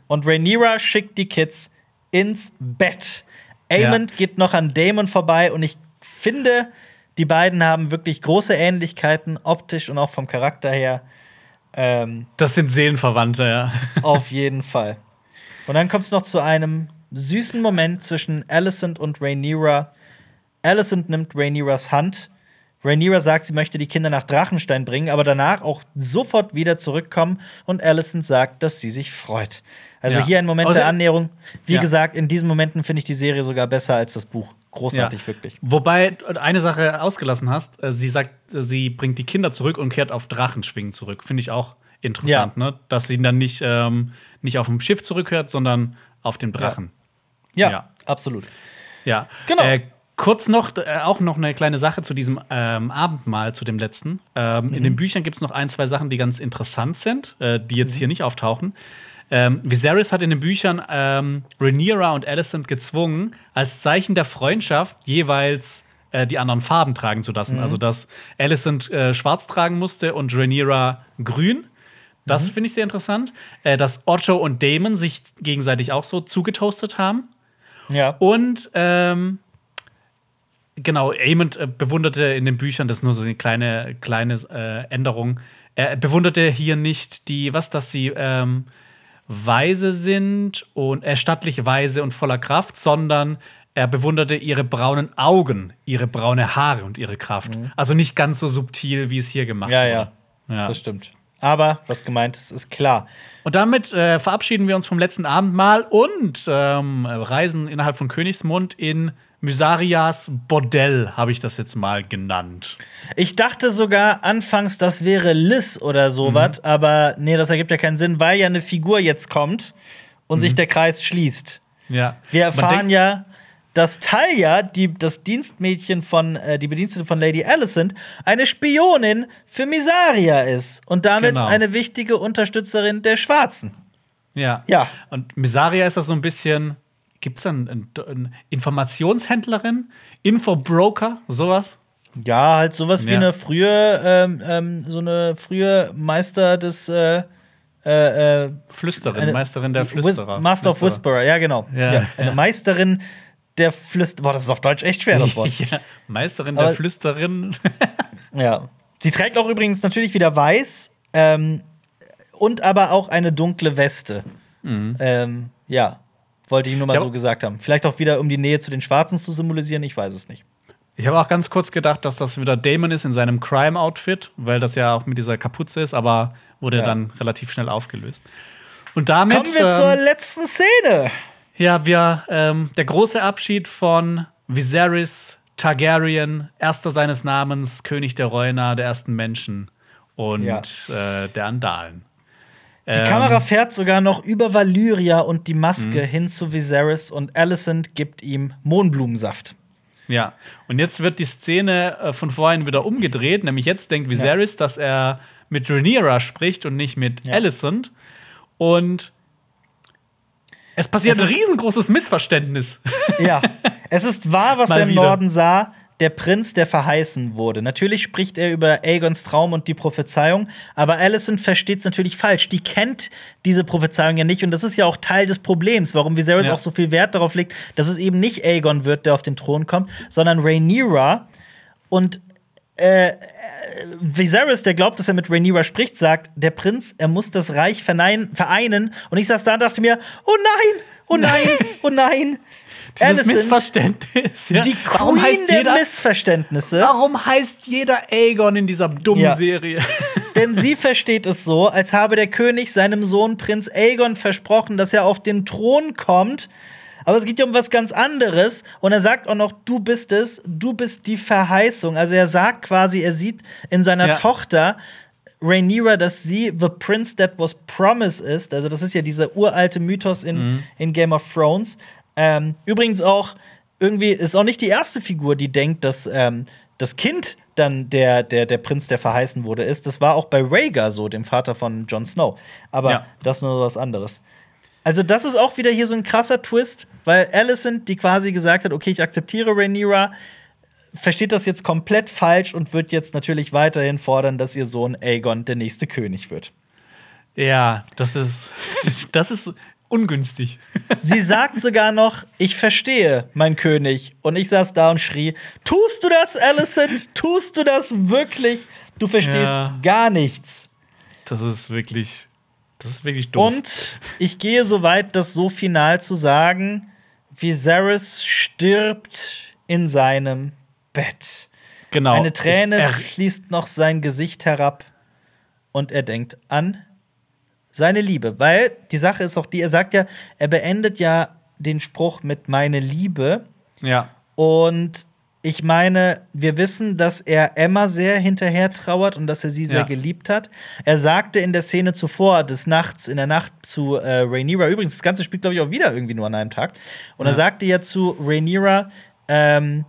und Rhaenyra schickt die Kids ins Bett. Aemond geht noch an Damon vorbei und ich finde, die beiden haben wirklich große Ähnlichkeiten, optisch und auch vom Charakter her. Ähm, Das sind Seelenverwandte, ja. auf jeden Fall. Und dann kommt es noch zu einem süßen Moment zwischen Alicent und Rhaenyra. Alicent nimmt Rhaenyras Hand. Rhaenyra sagt, sie möchte die Kinder nach Drachenstein bringen, aber danach auch sofort wieder zurückkommen. Und Alicent sagt, dass sie sich freut. Also Ja. hier ein Moment Also- der Annäherung. Wie Ja. gesagt, in diesen Momenten finde ich die Serie sogar besser als das Buch. Großartig, Ja. wirklich. Wobei eine Sache ausgelassen hast, äh, sie sagt, sie bringt die Kinder zurück und kehrt auf Drachenschwingen zurück. Finde ich auch interessant, ne? Dass sie dann nicht, ähm, nicht auf dem Schiff zurückkehrt, sondern auf dem Drachen. Ja, Ja. absolut. Ja. Genau. Äh, kurz noch, äh, auch noch eine kleine Sache zu diesem ähm, Abendmahl, zu dem letzten. Ähm, In Mhm. den Büchern gibt es noch ein, zwei Sachen, die ganz interessant sind, äh, die jetzt Mhm. hier nicht auftauchen. Ähm, Viserys hat in den Büchern ähm, Rhaenyra und Alicent gezwungen, als Zeichen der Freundschaft jeweils äh, die anderen Farben tragen zu Mhm. lassen. Also, dass Alicent äh, schwarz tragen musste und Rhaenyra grün. Mhm. Das finde ich sehr interessant. Äh, dass Otto und Damon sich gegenseitig auch so zugetoastet haben. Ja. Und ähm, genau, Aemond äh, bewunderte in den Büchern, das ist nur so eine kleine, kleine äh, Änderung, er bewunderte hier nicht die, was, dass sie ähm, weise sind und äh, stattlich weise und voller Kraft, sondern er bewunderte ihre braunen Augen, ihre braune Haare und ihre Kraft. Also nicht ganz so subtil, wie es hier gemacht Mhm. Ja, ja, wurde. Ja. das stimmt. Aber was gemeint ist, ist klar. Und damit äh, verabschieden wir uns vom letzten Abendmahl und ähm, reisen innerhalb von Königsmund in Mysarias Bordell, habe ich das jetzt mal genannt. Ich dachte sogar anfangs, das wäre Liz oder sowas, aber nee, das ergibt ja keinen Sinn, weil ja eine Figur jetzt kommt und sich der Kreis schließt. Ja. Wir erfahren ja, dass Talia, die, das Dienstmädchen von, äh, die Bedienstete von Lady Alicent, eine Spionin für Misaria ist und damit Genau. eine wichtige Unterstützerin der Schwarzen. Ja. Ja. Und Misaria ist das so ein bisschen. Gibt es eine ein, ein Informationshändlerin? Infobroker? Sowas? Ja, halt sowas wie Ja. eine frühe, ähm, ähm, so eine frühe Meister des äh, äh, äh, Flüsterin, eine- Meisterin der Whis- Flüsterer. Master of. Whisperer, ja, genau. Ja, Ja, eine. Meisterin der Flüsterer. Boah, das ist auf Deutsch echt schwer, das Wort. ja. Meisterin Aber- der Flüsterin. Ja. Sie trägt auch übrigens natürlich wieder weiß ähm, und aber auch eine dunkle Weste. Ähm, ja, wollte ich nur mal. Ich so gesagt haben. Vielleicht auch wieder, um die Nähe zu den Schwarzen zu symbolisieren, ich weiß es nicht. Ich habe auch ganz kurz gedacht, dass das wieder Damon ist in seinem Crime-Outfit, weil das ja auch mit dieser Kapuze ist, aber wurde Ja. dann relativ schnell aufgelöst. Und damit. Kommen wir ähm, zur letzten Szene. Ja, wir, ähm, der große Abschied von Viserys Targaryen, erster seines Namens, König der Reuner, der ersten Menschen und Ja. äh, der Andalen. Die Ähm, Kamera fährt sogar noch über Valyria und die Maske Mhm. hin zu Viserys und Alicent gibt ihm Mohnblumensaft. Ja, und jetzt wird die Szene äh, von vorhin wieder umgedreht, nämlich jetzt denkt Viserys, dass er mit Rhaenyra spricht und nicht mit Ja. Alicent. Und es passiert Es ein riesengroßes Missverständnis. Ja, es ist wahr, was Mal er im wieder. Norden sah. Der Prinz, der verheißen wurde. Natürlich spricht er über Aegons Traum und die Prophezeiung, aber Alicent versteht es natürlich falsch. Die kennt diese Prophezeiung ja nicht und das ist ja auch Teil des Problems, warum Viserys Ja. auch so viel Wert darauf legt, dass es eben nicht Aegon wird, der auf den Thron kommt, sondern Rhaenyra. Und äh, äh, Viserys, der glaubt, dass er mit Rhaenyra spricht, sagt, der Prinz, er muss das Reich vernein, vereinen. Und ich saß da und dachte mir, oh nein, oh nein, oh nein. Dieses Alicent, Missverständnis. Ja. die warum, Queen heißt der jeder, Missverständnisse. warum heißt jeder Aegon in dieser dummen Ja. Serie? Denn sie versteht es so, als habe der König seinem Sohn Prinz Aegon versprochen, dass er auf den Thron kommt. Aber es geht ja um was ganz anderes. Und er sagt auch noch, du bist es, du bist die Verheißung. Also er sagt quasi, er sieht in seiner Ja. Tochter Rhaenyra, dass sie the prince that was promised ist. Also das ist ja dieser uralte Mythos in, in Game of Thrones. Ähm, übrigens auch irgendwie ist auch nicht die erste Figur, die denkt, dass ähm, das Kind dann der, der, der Prinz, der verheißen wurde, ist. Das war auch bei Rhaegar so, dem Vater von Jon Snow. Aber Ja. das nur was anderes. Also, das ist auch wieder hier so ein krasser Twist, weil Alicent, die quasi gesagt hat, okay, ich akzeptiere Rhaenyra, versteht das jetzt komplett falsch und wird jetzt natürlich weiterhin fordern, dass ihr Sohn Aegon der nächste König wird. ja, das ist, das ist ungünstig. Sie sagt sogar noch, ich verstehe, mein König. Und ich saß da und schrie, tust du das, Alicent? Tust du das wirklich? Du verstehst Ja. gar nichts. Das ist wirklich, das ist wirklich doof. Und ich gehe so weit, das so final zu sagen, Viserys stirbt in seinem Bett. genau. Eine Träne Ich, fließt noch sein Gesicht herab und er denkt an seine Liebe. Weil die Sache ist auch die, er sagt ja, er beendet ja den Spruch mit meine Liebe. ja, Und ich meine, wir wissen, dass er Emma sehr hinterher trauert und dass er sie sehr Ja. geliebt hat. Er sagte in der Szene zuvor, des Nachts, in der Nacht zu äh, Rhaenyra, übrigens, das Ganze spielt, glaube ich, auch wieder irgendwie nur an einem Tag. Und er Ja. sagte ja zu Rhaenyra, ähm,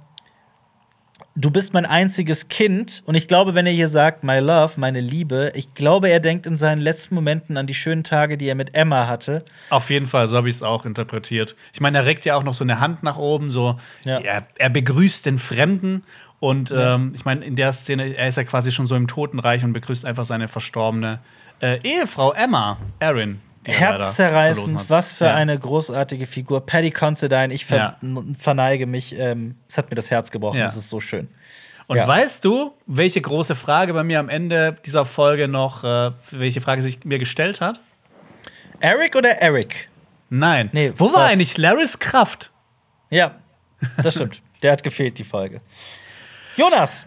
du bist mein einziges Kind. Und ich glaube, wenn er hier sagt, my love, meine Liebe, ich glaube, er denkt in seinen letzten Momenten an die schönen Tage, die er mit Emma hatte. auf jeden Fall, so habe ich es auch interpretiert. Ich meine, er reckt ja auch noch so eine Hand nach oben, so Ja. er, er begrüßt den Fremden. Und ähm, ich meine, in der Szene, er ist ja quasi schon so im Totenreich und begrüßt einfach seine verstorbene äh, Ehefrau Emma, Erin, er Herzzerreißend, was für Ja. eine großartige Figur. Paddy Considine, ich ver Ja. verneige mich. Ähm, es hat mir das Herz gebrochen, Ja. es ist so schön. Und weißt du, welche große Frage bei mir am Ende dieser Folge noch, äh, welche Frage sich mir gestellt hat? Eric oder Eric? Nein. Nee, Wo war was? eigentlich Larrys Kraft? Ja, das stimmt. Der hat gefehlt, die Folge. Jonas,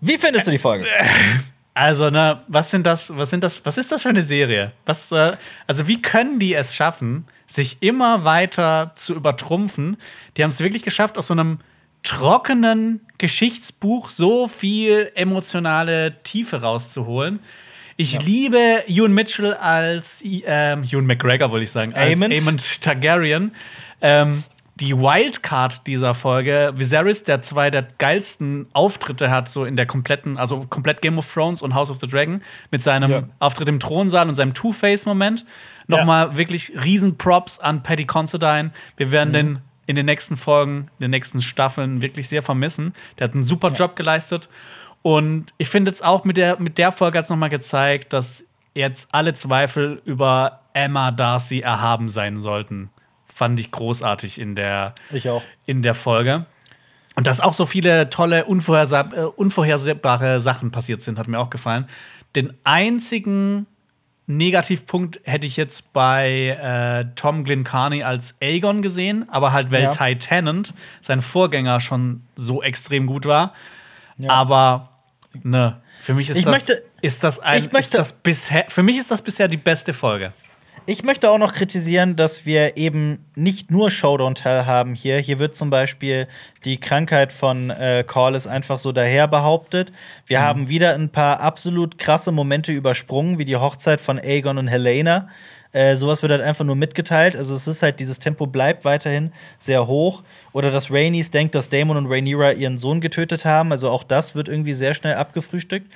wie findest du die Folge? Also, ne, was sind das, was sind das, was ist das für eine Serie? Was, äh, also, wie können die es schaffen, sich immer weiter zu übertrumpfen? Die haben es wirklich geschafft, aus so einem trockenen Geschichtsbuch so viel emotionale Tiefe rauszuholen. Ich liebe Ewan Mitchell als ähm, Ewan McGregor, wollte ich sagen, als Aemond. Aemond Targaryen. Ähm, die Wildcard dieser Folge, Viserys, der zwei der geilsten Auftritte hat, so in der kompletten, also komplett Game of Thrones und House of the Dragon, mit seinem Ja. Auftritt im Thronsaal und seinem Two-Face-Moment. Nochmal wirklich riesen Props an Paddy Considine. Wir werden den in den nächsten Folgen, in den nächsten Staffeln wirklich sehr vermissen. Der hat einen super Job geleistet. Und ich finde jetzt auch mit der, mit der Folge hat es nochmal gezeigt, dass jetzt alle Zweifel über Emma Darcy erhaben sein sollten. Fand ich großartig in der, Ich auch. in der Folge. Und dass auch so viele tolle, unvorhersa äh, unvorhersehbare Sachen passiert sind, hat mir auch gefallen. Den einzigen Negativpunkt hätte ich jetzt bei äh, Tom Glencarney als Aegon gesehen, aber halt, weil Ja. Ty Tennant, sein Vorgänger, schon so extrem gut war. Aber ne, für mich ist Ich das, möchte- ist das ein, möchte- ist das bisher, für mich ist das bisher die beste Folge. Ich möchte auch noch kritisieren, dass wir eben nicht nur Show Don't Tell haben hier. Hier wird zum Beispiel die Krankheit von äh, Corlys einfach so daher behauptet. Wir haben wieder ein paar absolut krasse Momente übersprungen, wie die Hochzeit von Aegon und Helena. Äh, sowas wird halt einfach nur mitgeteilt. Also es ist halt, dieses Tempo bleibt weiterhin sehr hoch. Oder dass Rhaenys denkt, dass Daemon und Rhaenyra ihren Sohn getötet haben. Also auch das wird irgendwie sehr schnell abgefrühstückt.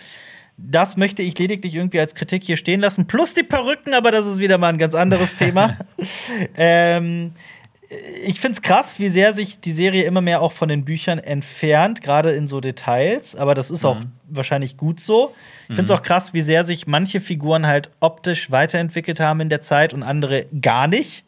Das möchte ich lediglich irgendwie als Kritik hier stehen lassen. Plus die Perücken, aber das ist wieder mal ein ganz anderes Thema. ähm, ich finde es krass, wie sehr sich die Serie immer mehr auch von den Büchern entfernt, gerade in so Details. Aber das ist auch wahrscheinlich gut so. Ich finde es auch krass, wie sehr sich manche Figuren halt optisch weiterentwickelt haben in der Zeit und andere gar nicht.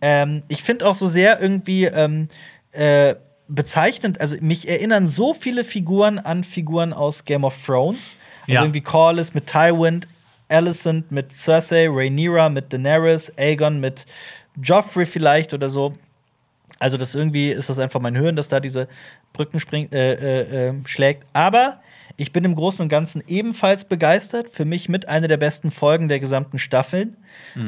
Ähm, ich finde auch so sehr irgendwie ähm, äh, bezeichnend, also mich erinnern so viele Figuren an Figuren aus Game of Thrones. Also Ja. irgendwie Corlys mit Tywin, Alicent mit Cersei, Rhaenyra mit Daenerys, Aegon mit Joffrey vielleicht oder so. Also das irgendwie ist das einfach mein Hören, dass da diese Brücken spring, äh, äh, äh, schlägt. Aber ich bin im Großen und Ganzen ebenfalls begeistert. Für mich mit einer der besten Folgen der gesamten Staffeln.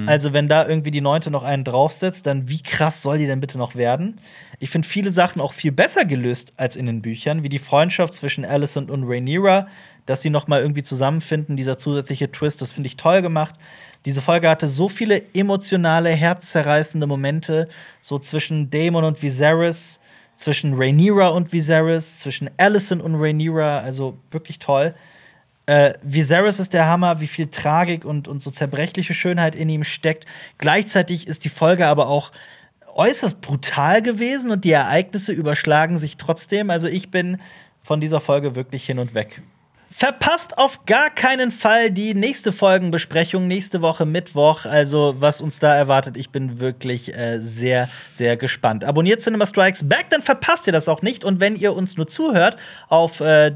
Also wenn da irgendwie die neunte noch einen draufsetzt, dann wie krass soll die denn bitte noch werden? Ich finde viele Sachen auch viel besser gelöst als in den Büchern, wie die Freundschaft zwischen Alicent und Rhaenyra, dass sie noch mal irgendwie zusammenfinden, dieser zusätzliche Twist, das finde ich toll gemacht. Diese Folge hatte so viele emotionale, herzzerreißende Momente, so zwischen Daemon und Viserys, zwischen Rhaenyra und Viserys, zwischen Alicent und Rhaenyra, also wirklich toll. Äh, Viserys ist der Hammer, wie viel Tragik und, und so zerbrechliche Schönheit in ihm steckt. Gleichzeitig ist die Folge aber auch äußerst brutal gewesen und die Ereignisse überschlagen sich trotzdem. Also ich bin von dieser Folge wirklich hin und weg. Verpasst auf gar keinen Fall die nächste Folgenbesprechung nächste Woche Mittwoch. Also, was uns da erwartet, ich bin wirklich äh, sehr, sehr gespannt. Abonniert Cinema Strikes Back, dann verpasst ihr das auch nicht. Und wenn ihr uns nur zuhört auf äh,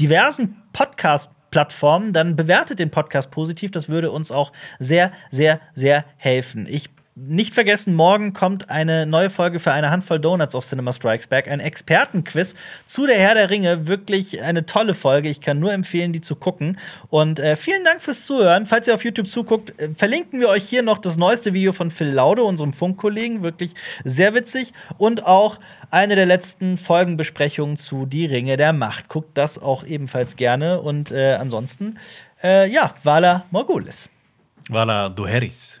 diversen Podcast-Plattformen, dann bewertet den Podcast positiv. Das würde uns auch sehr, sehr, sehr helfen. Ich nicht vergessen, morgen kommt eine neue Folge für eine Handvoll Donuts auf Cinema Strikes Back. Ein Expertenquiz zu der Herr der Ringe. Wirklich eine tolle Folge. Ich kann nur empfehlen, die zu gucken. Und äh, vielen Dank fürs Zuhören. Falls ihr auf YouTube zuguckt, äh, verlinken wir euch hier noch das neueste Video von Phil Laude, unserem Funkkollegen. Wirklich sehr witzig. Und auch eine der letzten Folgenbesprechungen zu Die Ringe der Macht. Guckt das auch ebenfalls gerne. Und äh, ansonsten, äh, ja, Vala Morgulis. Voilà, du Harris.